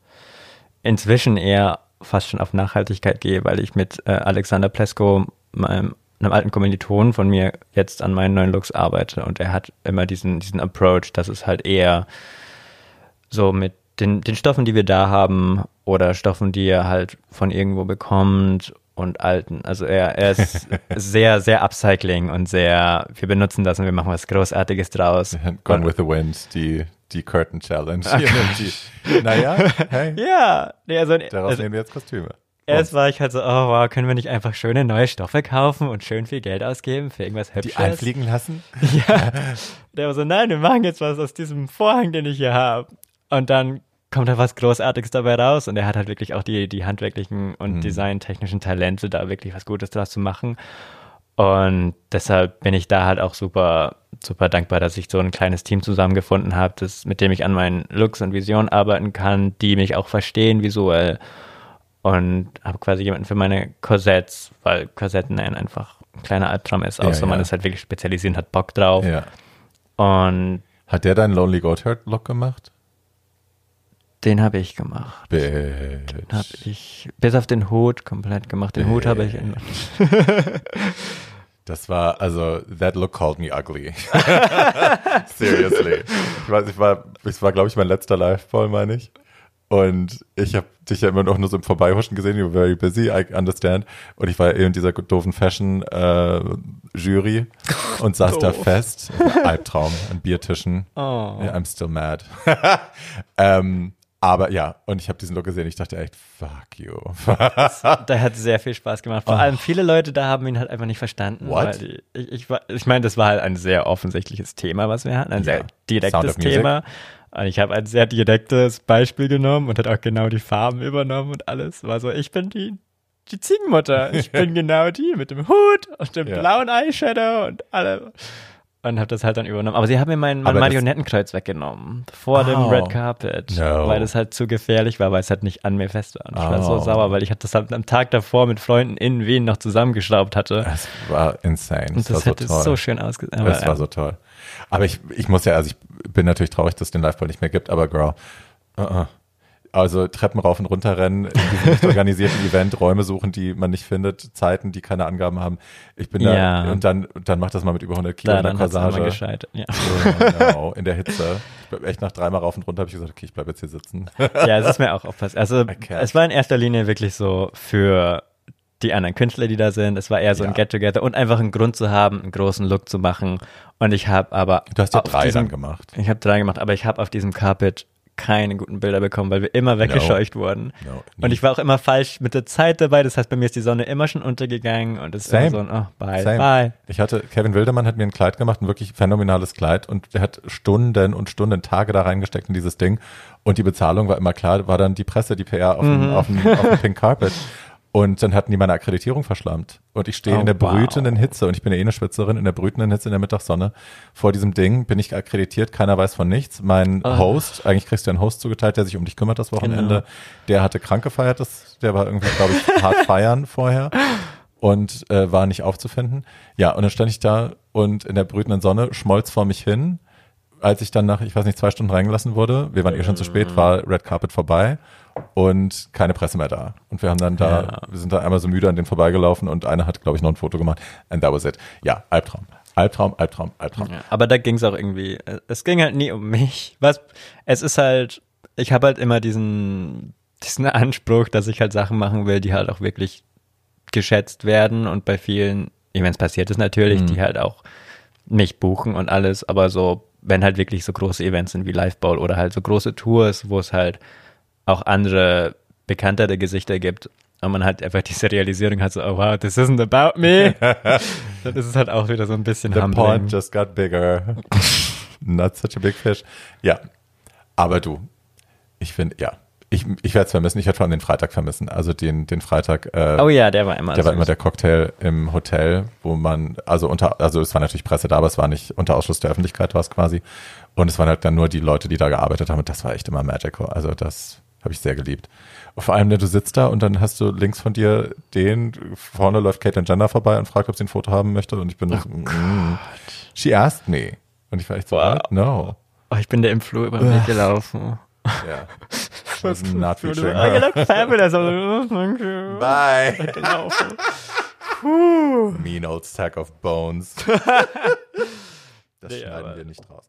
inzwischen eher fast schon auf Nachhaltigkeit gehe, weil ich mit äh, Alexander Plesko, meinem einem alten Kommilitonen von mir jetzt an meinen neuen Looks arbeite und er hat immer diesen, diesen Approach, dass es halt eher so mit den, den Stoffen, die wir da haben oder Stoffen, die er halt von irgendwo bekommt und alten. Also er, er ist sehr, sehr Upcycling und sehr, wir benutzen das und wir machen was Großartiges draus. Gone und, with the Wind, die, die Curtain Challenge. die, naja, hey. Ja, also, daraus also, nehmen wir jetzt Kostüme. Erst war ich halt so, oh wow, können wir nicht einfach schöne neue Stoffe kaufen und schön viel Geld ausgeben für irgendwas Hübsches? Die einfliegen lassen? Ja. Der war so, nein, wir machen jetzt was aus diesem Vorhang, den ich hier habe. Und dann kommt da was Großartiges dabei raus und er hat halt wirklich auch die, die handwerklichen und mhm. designtechnischen Talente, da wirklich was Gutes draus zu machen. Und deshalb bin ich da halt auch super, super dankbar, dass ich so ein kleines Team zusammengefunden habe, das, mit dem ich an meinen Looks und Visionen arbeiten kann, die mich auch verstehen visuell und habe quasi jemanden für meine Korsetts, weil Korsetten einfach ein kleiner Albtraum ist, außer ja, man ist halt wirklich spezialisiert und hat Bock drauf. Ja. Und hat der deinen Lonely Goatherd Look gemacht? Den habe ich gemacht. Bitch. Den habe ich bis auf den Hut komplett gemacht. Den Bitch. Hut habe ich in Das war, also, that look called me ugly. Seriously. Ich weiß, ich war, es war, glaube ich, mein letzter Live-Ball, meine ich. Und ich habe dich ja immer noch nur so im Vorbeihuschen gesehen, you're very busy, I understand. Und ich war eben in dieser doofen Fashion-Jury äh, und saß da fest. Albtraum an Biertischen. Oh. Yeah, I'm still mad. ähm, aber ja, und ich habe diesen Look gesehen, ich dachte echt, fuck you. der hat sehr viel Spaß gemacht. Vor oh. allem viele Leute da haben ihn halt einfach nicht verstanden. What? Die, ich, ich, ich meine, das war halt ein sehr offensichtliches Thema, was wir hatten, ein ja. sehr direktes Thema. Music. Und ich habe ein sehr direktes Beispiel genommen und hat auch genau die Farben übernommen und alles. War so, ich bin die, die Ziegenmutter. Ich bin genau die mit dem Hut und dem ja. blauen Eyeshadow und alle. Und habe das halt dann übernommen. Aber sie haben mir mein, mein Marionettenkreuz weggenommen. Vor oh. dem Red Carpet. No. Weil das halt zu gefährlich war, weil es halt nicht an mir fest war. Und ich oh. war so sauer, weil ich das halt am Tag davor mit Freunden in Wien noch zusammengeschraubt hatte. Das war insane. Und das, das hätte so, so schön ausgesehen. Das war so toll. Aber ich, ich muss ja, also ich bin natürlich traurig, dass es den Liveball nicht mehr gibt, aber Girl, uh -uh. Also Treppen rauf und runter rennen, in nicht organisierten Event, Räume suchen, die man nicht findet, Zeiten, die keine Angaben haben. Ich bin ja. da und dann, dann macht das mal mit über 100 Kilo da, in der Corsage. gescheitert, ja. No, in der Hitze. Ich bleib echt nach dreimal rauf und runter habe ich gesagt, okay, ich bleibe jetzt hier sitzen. ja, es ist mir auch aufpassen. Also es war in erster Linie wirklich so für die anderen Künstler, die da sind. Es war eher so ja. ein Get-Together und einfach einen Grund zu haben, einen großen Look zu machen. Und ich habe aber. Du hast ja drei diesem, dann gemacht. Ich habe drei gemacht, aber ich habe auf diesem Carpet keine guten Bilder bekommen, weil wir immer weggescheucht no. wurden. No, und ich war auch immer falsch mit der Zeit dabei. Das heißt, bei mir ist die Sonne immer schon untergegangen und es war so ein, oh, bye, Same. bye. Ich hatte, Kevin Wildermann hat mir ein Kleid gemacht, ein wirklich phänomenales Kleid und der hat Stunden und Stunden, Tage da reingesteckt in dieses Ding und die Bezahlung war immer klar, war dann die Presse, die PR auf, mhm. dem, auf, dem, auf dem Pink Carpet. Und dann hatten die meine Akkreditierung verschlammt. Und ich stehe oh, in der brütenden wow. Hitze und ich bin ja eh eine Schwitzerin, in der brütenden Hitze in der Mittagssonne. Vor diesem Ding bin ich akkreditiert, keiner weiß von nichts. Mein oh. Host, eigentlich kriegst du einen Host zugeteilt, der sich um dich kümmert das Wochenende, genau. der hatte krank gefeiert, das, der war irgendwie, glaube ich, hart feiern vorher und äh, war nicht aufzufinden. Ja, und dann stand ich da und in der brütenden Sonne schmolz vor mich hin. Als ich dann nach, ich weiß nicht, zwei Stunden reingelassen wurde, wir waren eh schon zu spät, war Red Carpet vorbei und keine Presse mehr da. Und wir haben dann da, ja. wir sind da einmal so müde an denen vorbeigelaufen und einer hat, glaube ich, noch ein Foto gemacht. And that was it. Ja, Albtraum. Albtraum, Albtraum, Albtraum. Ja, aber da ging es auch irgendwie, es ging halt nie um mich. Was, es ist halt, ich habe halt immer diesen, diesen Anspruch, dass ich halt Sachen machen will, die halt auch wirklich geschätzt werden und bei vielen Events passiert es natürlich, mhm. die halt auch mich buchen und alles, aber so, wenn halt wirklich so große Events sind wie Live Bowl oder halt so große Tours, wo es halt auch andere bekanntere Gesichter gibt und man halt einfach diese Realisierung hat, so, oh wow, this isn't about me. dann ist es halt auch wieder so ein bisschen The humbling. pond just got bigger. Not such a big fish. Ja, aber du, ich finde, ja, Ich, ich werde es vermissen, ich werde vor allem den Freitag vermissen. Also den, den Freitag. Äh, oh ja, der war immer. Der süß. war immer der Cocktail im Hotel, wo man, also unter, also es war natürlich Presse da, aber es war nicht unter Ausschluss der Öffentlichkeit, war es quasi. Und es waren halt dann nur die Leute, die da gearbeitet haben. Und das war echt immer magical. Also das habe ich sehr geliebt. Und vor allem, du sitzt da und dann hast du links von dir den, vorne läuft Caitlyn Jenner vorbei und fragt, ob sie ein Foto haben möchte. Und ich bin oh so, mm, she asked me. Und ich war echt so, wow. no. Oh, ich bin der im Flur über mich gelaufen. Ja. Was not featuring her. I look fabulous. Oh, thank you. Bye. mean old stack of bones. Das nee, schneiden wir nicht raus.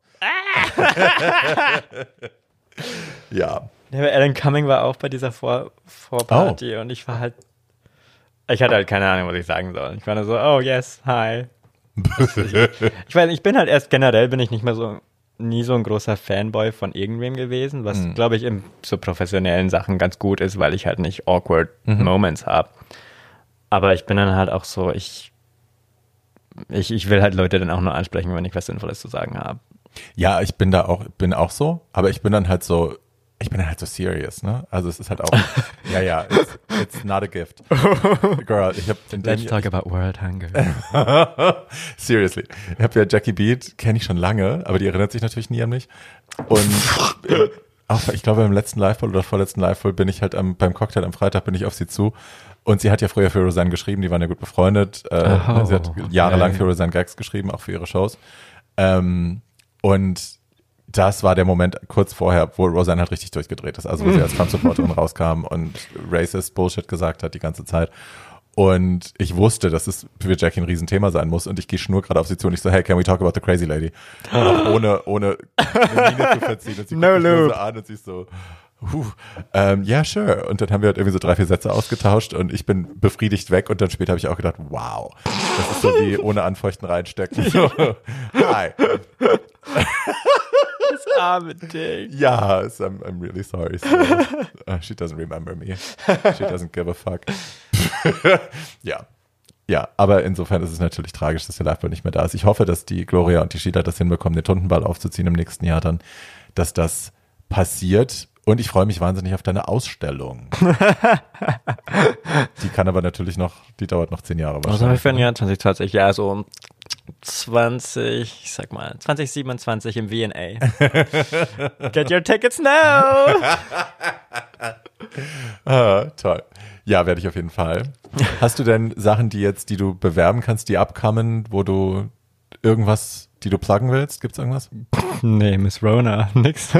ja. Ja, Alan Cumming war auch bei dieser Vor Vorparty oh. und ich war halt. Ich hatte halt keine Ahnung, was ich sagen soll. Ich war nur so, oh yes, hi. ich weiß, ich bin halt erst generell bin ich nicht mehr so nie so ein großer Fanboy von irgendwem gewesen, was mhm. glaube ich in so professionellen Sachen ganz gut ist, weil ich halt nicht awkward mhm. Moments habe. Aber ich bin dann halt auch so, ich, ich, ich will halt Leute dann auch nur ansprechen, wenn ich was Sinnvolles zu sagen habe. Ja, ich bin da auch, bin auch so, aber ich bin dann halt so, ich bin halt so serious, ne? Also es ist halt auch, ja, ja, it's, it's, not a gift. Girl, ich habe Let's talk about world hunger. Seriously. Ich habe ja Jackie Beat, kenne ich schon lange, aber die erinnert sich natürlich nie an mich. Und auch, ich glaube, im letzten Live-Poll oder vorletzten Live-Poll bin ich halt am, beim Cocktail am Freitag bin ich auf sie zu. Und sie hat ja früher für Roseanne geschrieben, die waren ja gut befreundet. Äh, oh, sie hat jahrelang okay. für Roseanne Gags geschrieben, auch für ihre Shows. Ähm, und das war der Moment kurz vorher, wo Roseanne halt richtig durchgedreht ist. Also wo sie als Trump-Supporterin rauskam und racist Bullshit gesagt hat die ganze Zeit. Und ich wusste, dass es für Jackie ein Riesenthema sein muss. Und ich gehe schnur gerade auf sie zu und ich so, hey, can we talk about the crazy lady? ohne, ohne eine Miene zu verziehen. Und sie no loop. so an und sie ist so, Puh, ähm, ja, sure. Und dann haben wir halt irgendwie so drei, vier Sätze ausgetauscht und ich bin befriedigt weg und dann später habe ich auch gedacht, wow, das ist so wie ohne Anfeuchten reinstecken. So, hi. Das arme Ding. Ja, yes, I'm, I'm really sorry. So, uh, she doesn't remember me. She doesn't give a fuck. ja. Ja, aber insofern ist es natürlich tragisch, dass der Liveball nicht mehr da ist. Ich hoffe, dass die Gloria und die Sheila das hinbekommen, den Tundenball aufzuziehen im nächsten Jahr dann, dass das passiert und ich freue mich wahnsinnig auf deine Ausstellung. die kann aber natürlich noch, die dauert noch zehn Jahre wahrscheinlich. Was haben wir für ein Jahr? 2020, ja, so 20, ich sag mal, 2027 im VNA. Get your tickets now! ah, toll. Ja, werde ich auf jeden Fall. Hast du denn Sachen, die jetzt, die du bewerben kannst, die abkommen, wo du irgendwas die du pluggen willst? Gibt's irgendwas? Nee, Miss Rona, nix.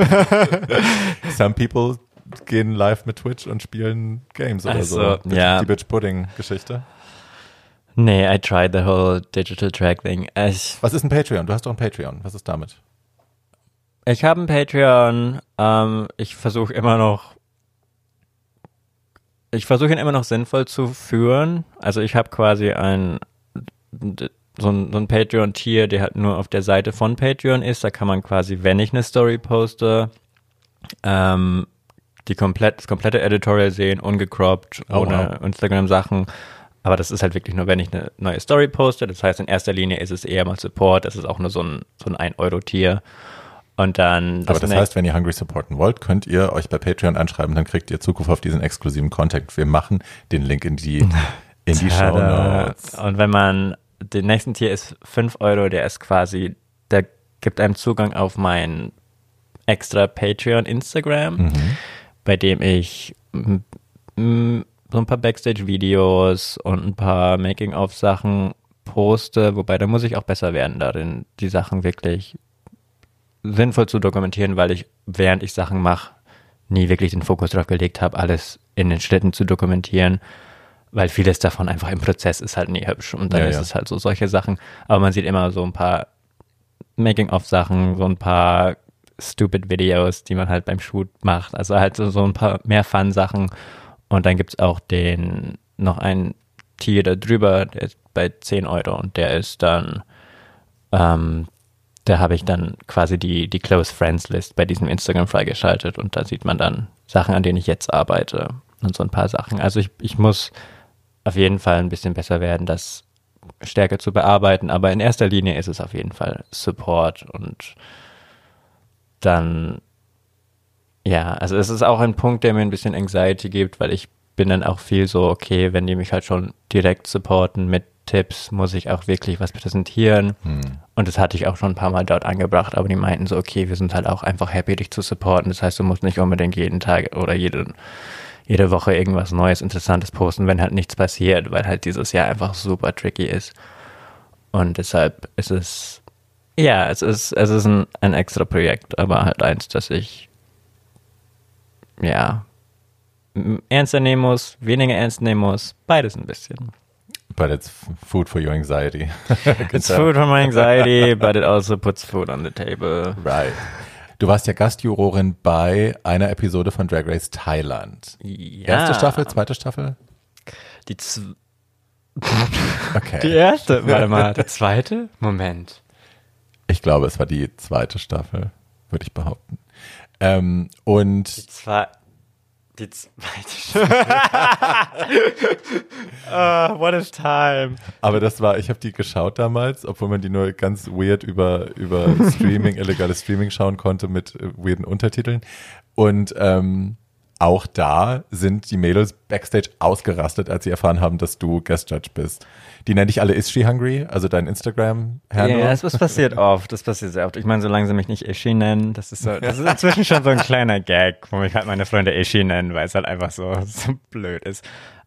Some people gehen live mit Twitch und spielen Games oder also, so. Ja. Die Bitch Pudding Geschichte. Nee, I tried the whole digital track thing. Ich, Was ist ein Patreon? Du hast doch ein Patreon. Was ist damit? Ich habe ein Patreon. Ähm, ich versuche immer noch ich versuche ihn immer noch sinnvoll zu führen. Also ich habe quasi ein so ein, so ein Patreon-Tier, der halt nur auf der Seite von Patreon ist. Da kann man quasi, wenn ich eine Story poste, ähm, die komplett, das komplette Editorial sehen, ungecroppt, oh, ohne. Instagram-Sachen. Aber das ist halt wirklich nur, wenn ich eine neue Story poste. Das heißt, in erster Linie ist es eher mal Support. Das ist auch nur so ein, so ein 1-Euro-Tier. Und dann. Das Aber das heißt, wenn ihr Hungry supporten wollt, könnt ihr euch bei Patreon anschreiben, dann kriegt ihr Zugriff auf diesen exklusiven Contact. Wir machen den Link in die, in die Show Notes. Und wenn man der nächsten Tier ist 5 Euro, der ist quasi, der gibt einem Zugang auf mein extra Patreon Instagram, mhm. bei dem ich so ein paar Backstage-Videos und ein paar Making-of-Sachen poste, wobei da muss ich auch besser werden darin, die Sachen wirklich sinnvoll zu dokumentieren, weil ich, während ich Sachen mache, nie wirklich den Fokus darauf gelegt habe, alles in den Schritten zu dokumentieren weil vieles davon einfach im Prozess ist halt nie hübsch und dann ja, ist ja. es halt so solche Sachen. Aber man sieht immer so ein paar Making-of-Sachen, so ein paar stupid Videos, die man halt beim Shoot macht. Also halt so, so ein paar mehr Fun-Sachen. Und dann gibt es auch den, noch ein Tier da drüber, der ist bei 10 Euro und der ist dann, ähm, da habe ich dann quasi die, die Close Friends List bei diesem Instagram freigeschaltet und da sieht man dann Sachen, an denen ich jetzt arbeite und so ein paar Sachen. Also ich, ich muss auf jeden Fall ein bisschen besser werden, das stärker zu bearbeiten. Aber in erster Linie ist es auf jeden Fall Support und dann Ja, also es ist auch ein Punkt, der mir ein bisschen Anxiety gibt, weil ich bin dann auch viel so, okay, wenn die mich halt schon direkt supporten mit Tipps, muss ich auch wirklich was präsentieren. Hm. Und das hatte ich auch schon ein paar Mal dort angebracht, aber die meinten so, okay, wir sind halt auch einfach happy, dich zu supporten. Das heißt, du musst nicht unbedingt jeden Tag oder jede, jede Woche irgendwas Neues, Interessantes posten, wenn halt nichts passiert, weil halt dieses Jahr einfach super tricky ist. Und deshalb ist es, ja, es ist, es ist ein, ein extra Projekt, aber halt eins, das ich, ja, ernster nehmen muss, weniger ernst nehmen muss, beides ein bisschen. But it's food for your anxiety. it's food for my anxiety, but it also puts food on the table. Right. Du warst ja Gastjurorin bei einer Episode von Drag Race Thailand. Ja. Erste Staffel, zweite Staffel? Die, z okay. die erste. Warte mal, die zweite? Moment. Ich glaube, es war die zweite Staffel, würde ich behaupten. Ähm, und die, zwei, die zweite. uh, what is time? Aber das war, ich habe die geschaut damals, obwohl man die nur ganz weird über, über Streaming, illegales Streaming schauen konnte mit äh, weirden Untertiteln. Und ähm, auch da sind die Mädels backstage ausgerastet, als sie erfahren haben, dass du Guest Judge bist. Die nenne ich alle Is She Hungry, also dein Instagram-Handle. Ja, das passiert oft, das passiert sehr oft. Ich meine, solange sie mich nicht Ishi nennen, das ist so, das ist inzwischen schon so ein kleiner Gag, wo mich halt meine Freunde Ishi nennen, weil es halt einfach so, so blöd ist.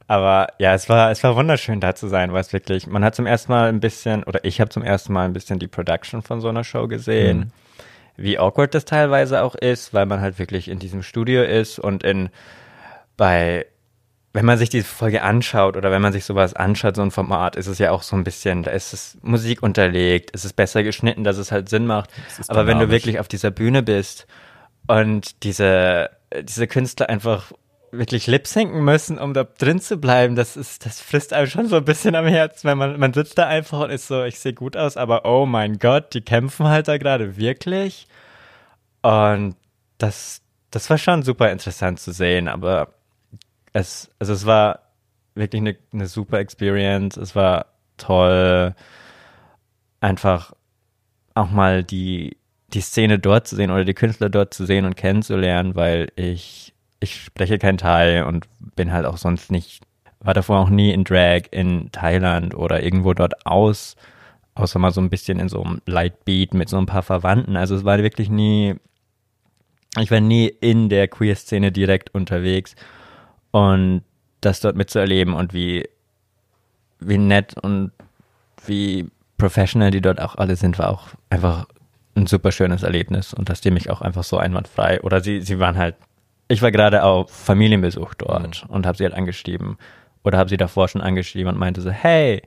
Aber ja, es war, es war wunderschön da zu sein, weil es wirklich, man hat zum ersten Mal ein bisschen, oder ich habe zum ersten Mal ein bisschen die Production von so einer Show gesehen. Mhm wie awkward das teilweise auch ist, weil man halt wirklich in diesem Studio ist und in bei wenn man sich diese Folge anschaut oder wenn man sich sowas anschaut, so ein Format, ist es ja auch so ein bisschen, da ist es Musik unterlegt, ist es besser geschnitten, dass es halt Sinn macht. Aber wenn du wirklich auf dieser Bühne bist und diese, diese Künstler einfach wirklich lipsinken müssen, um da drin zu bleiben, das ist, das frisst einem schon so ein bisschen am Herz, wenn man, man sitzt da einfach und ist so, ich sehe gut aus, aber oh mein Gott, die kämpfen halt da gerade wirklich. Und das, das war schon super interessant zu sehen, aber es, also es war wirklich eine, eine super Experience, es war toll, einfach auch mal die, die Szene dort zu sehen oder die Künstler dort zu sehen und kennenzulernen, weil ich ich spreche kein Thai und bin halt auch sonst nicht, war davor auch nie in Drag in Thailand oder irgendwo dort aus, außer mal so ein bisschen in so einem Lightbeat mit so ein paar Verwandten. Also es war wirklich nie, ich war nie in der Queer-Szene direkt unterwegs und das dort mitzuerleben und wie, wie nett und wie professional die dort auch alle sind, war auch einfach ein super schönes Erlebnis und dass die mich auch einfach so einwandfrei oder sie, sie waren halt ich war gerade auf Familienbesuch dort mhm. und habe sie halt angeschrieben oder habe sie davor schon angeschrieben und meinte so, hey,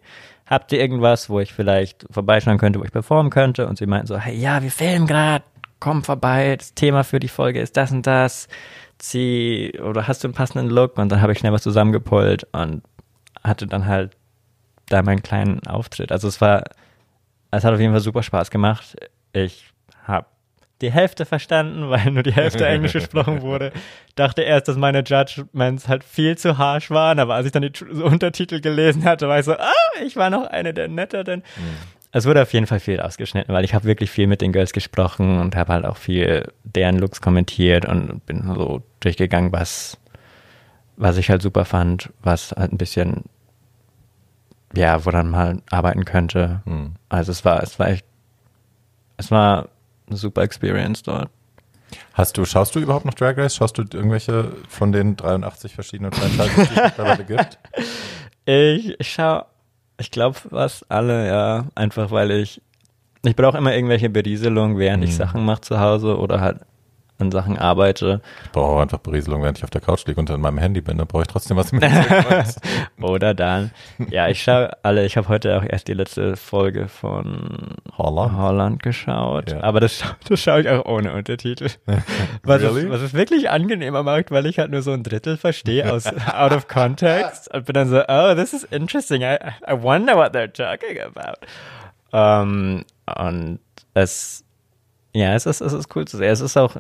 habt ihr irgendwas, wo ich vielleicht vorbeischauen könnte, wo ich performen könnte? Und sie meinten so, hey, ja, wir filmen gerade, komm vorbei, das Thema für die Folge ist das und das. Zieh, oder hast du einen passenden Look? Und dann habe ich schnell was zusammengepult und hatte dann halt da meinen kleinen Auftritt. Also es war, es hat auf jeden Fall super Spaß gemacht. Ich habe die Hälfte verstanden, weil nur die Hälfte Englisch gesprochen wurde. Dachte erst, dass meine Judgments halt viel zu harsh waren, aber als ich dann die Untertitel gelesen hatte, war ich so, ah, ich war noch eine der netteren. Mhm. Es wurde auf jeden Fall viel ausgeschnitten, weil ich habe wirklich viel mit den Girls gesprochen und habe halt auch viel deren Looks kommentiert und bin so durchgegangen, was, was ich halt super fand, was halt ein bisschen, ja, woran man arbeiten könnte. Mhm. Also es war, es war echt, es war eine super Experience dort. Hast du, schaust du überhaupt noch Drag Race? Schaust du irgendwelche von den 83 verschiedenen Franchises, die es mittlerweile gibt? Ich, schaue, ich glaube was alle, ja. Einfach weil ich, ich brauche immer irgendwelche Berieselung, während mhm. ich Sachen mache zu Hause oder halt an Sachen arbeite. Ich brauche auch einfach Berieselung, während ich auf der Couch liege und in meinem Handy bin. Da brauche ich trotzdem was mit. Oder dann. Ja, ich schaue alle. Ich habe heute auch erst die letzte Folge von Holland, Holland geschaut. Ja. Aber das, das schaue ich auch ohne Untertitel. Was, really? es, was es wirklich angenehmer macht, weil ich halt nur so ein Drittel verstehe aus out of context und bin dann so, oh, this is interesting. I, I wonder what they're talking about. Um, und es, ja, es ist, es ist cool zu sehen. Es ist auch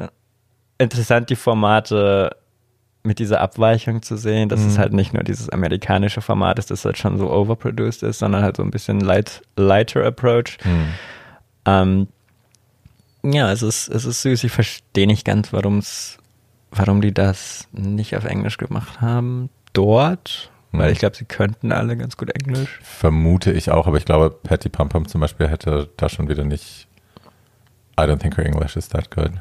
interessant, die Formate mit dieser Abweichung zu sehen, dass mhm. es halt nicht nur dieses amerikanische Format ist, das halt schon so overproduced ist, sondern halt so ein bisschen light, lighter Approach. Mhm. Ähm, ja, es ist, es ist süß. Ich verstehe nicht ganz, warum es warum die das nicht auf Englisch gemacht haben. Dort, weil hm. ich glaube, sie könnten alle ganz gut Englisch. Vermute ich auch, aber ich glaube, Patty Pum Pum zum Beispiel hätte da schon wieder nicht. I don't think her English is that good.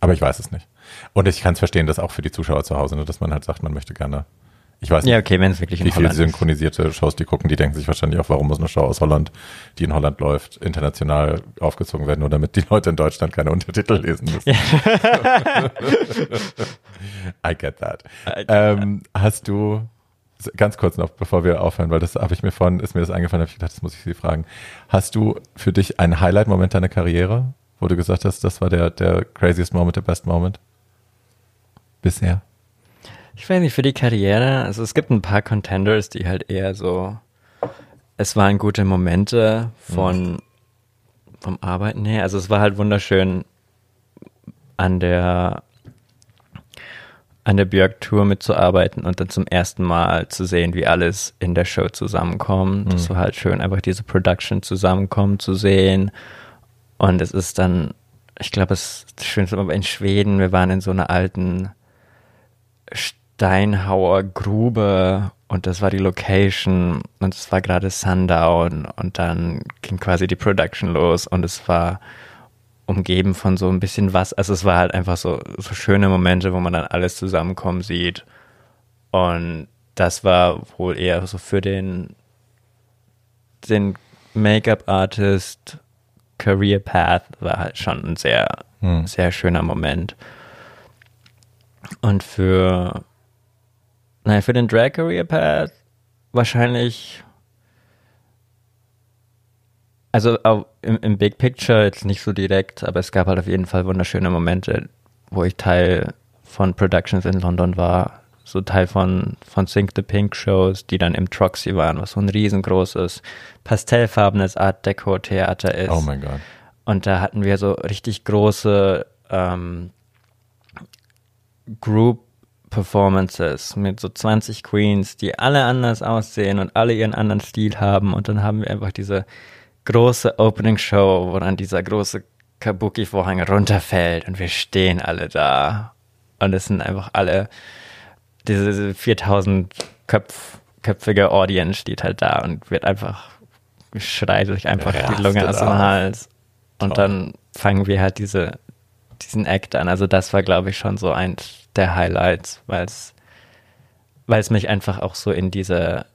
Aber ich weiß es nicht. Und ich kann es verstehen, dass auch für die Zuschauer zu Hause, ne, dass man halt sagt, man möchte gerne ich weiß nicht, ja, okay, wenn es wirklich wie viele synchronisierte Shows die gucken, die denken sich wahrscheinlich auch, warum muss eine Show aus Holland, die in Holland läuft, international aufgezogen werden, nur damit die Leute in Deutschland keine Untertitel lesen müssen. Ja. I get that. I get ähm, that. Hast du ganz kurz noch, bevor wir aufhören, weil das habe ich mir vorhin, ist mir das eingefallen, habe ich gedacht, das muss ich Sie fragen. Hast du für dich einen Highlight-Moment deiner Karriere, wo du gesagt hast, das war der, der craziest Moment, der best Moment? Bisher? Ich weiß nicht, für die Karriere, also es gibt ein paar Contenders, die halt eher so, es waren gute Momente von, mhm. vom Arbeiten her. Also es war halt wunderschön an der, an der Björk-Tour mitzuarbeiten und dann zum ersten Mal zu sehen, wie alles in der Show zusammenkommt. Mhm. Das war halt schön, einfach diese Production zusammenkommen zu sehen. Und es ist dann, ich glaube, es ist das Schönste in Schweden, wir waren in so einer alten Steinhauer Grube und das war die Location und es war gerade Sundown und dann ging quasi die Production los und es war umgeben von so ein bisschen was, also es war halt einfach so, so schöne Momente, wo man dann alles zusammenkommen sieht und das war wohl eher so für den, den Make-up-Artist Career Path war halt schon ein sehr, hm. sehr schöner Moment. Und für Nein, für den Drag Career Path wahrscheinlich. Also im, im, Big Picture jetzt nicht so direkt, aber es gab halt auf jeden Fall wunderschöne Momente, wo ich Teil von Productions in London war. So Teil von, von Sink the Pink Shows, die dann im Troxy waren, was so ein riesengroßes, pastellfarbenes Art Deco Theater ist. Oh mein Gott. Und da hatten wir so richtig große ähm, Group Performances mit so 20 Queens, die alle anders aussehen und alle ihren anderen Stil haben. Und dann haben wir einfach diese große Opening Show, wo dann dieser große Kabuki-Vorhang runterfällt und wir stehen alle da. Und es sind einfach alle, diese 4000 Köpf, köpfige Audience steht halt da und wird einfach, schreit sich einfach Rastet die Lunge aus dem Hals. Und Toll. dann fangen wir halt diese, diesen Act an. Also das war, glaube ich, schon so eins der Highlights, weil es weil es mich einfach auch so in diese,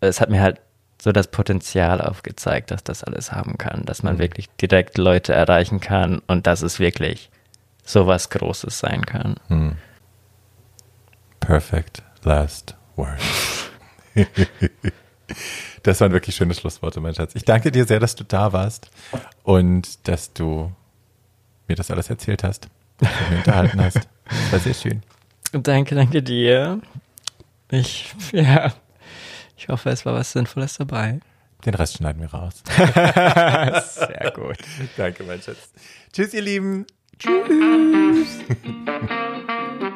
es hat mir halt so das Potenzial aufgezeigt, dass das alles haben kann, dass man mhm. wirklich direkt Leute erreichen kann und dass es wirklich so was Großes sein kann. Mhm. Perfect last word. das waren wirklich schöne Schlussworte, mein Schatz. Ich danke dir sehr, dass du da warst und dass du mir das alles erzählt hast, dass du mich unterhalten hast. Das war sehr schön. Danke, danke dir. Ich, ja, ich hoffe, es war was Sinnvolles dabei. Den Rest schneiden wir raus. sehr gut. Danke, mein Schatz. Tschüss, ihr Lieben. Tschüss.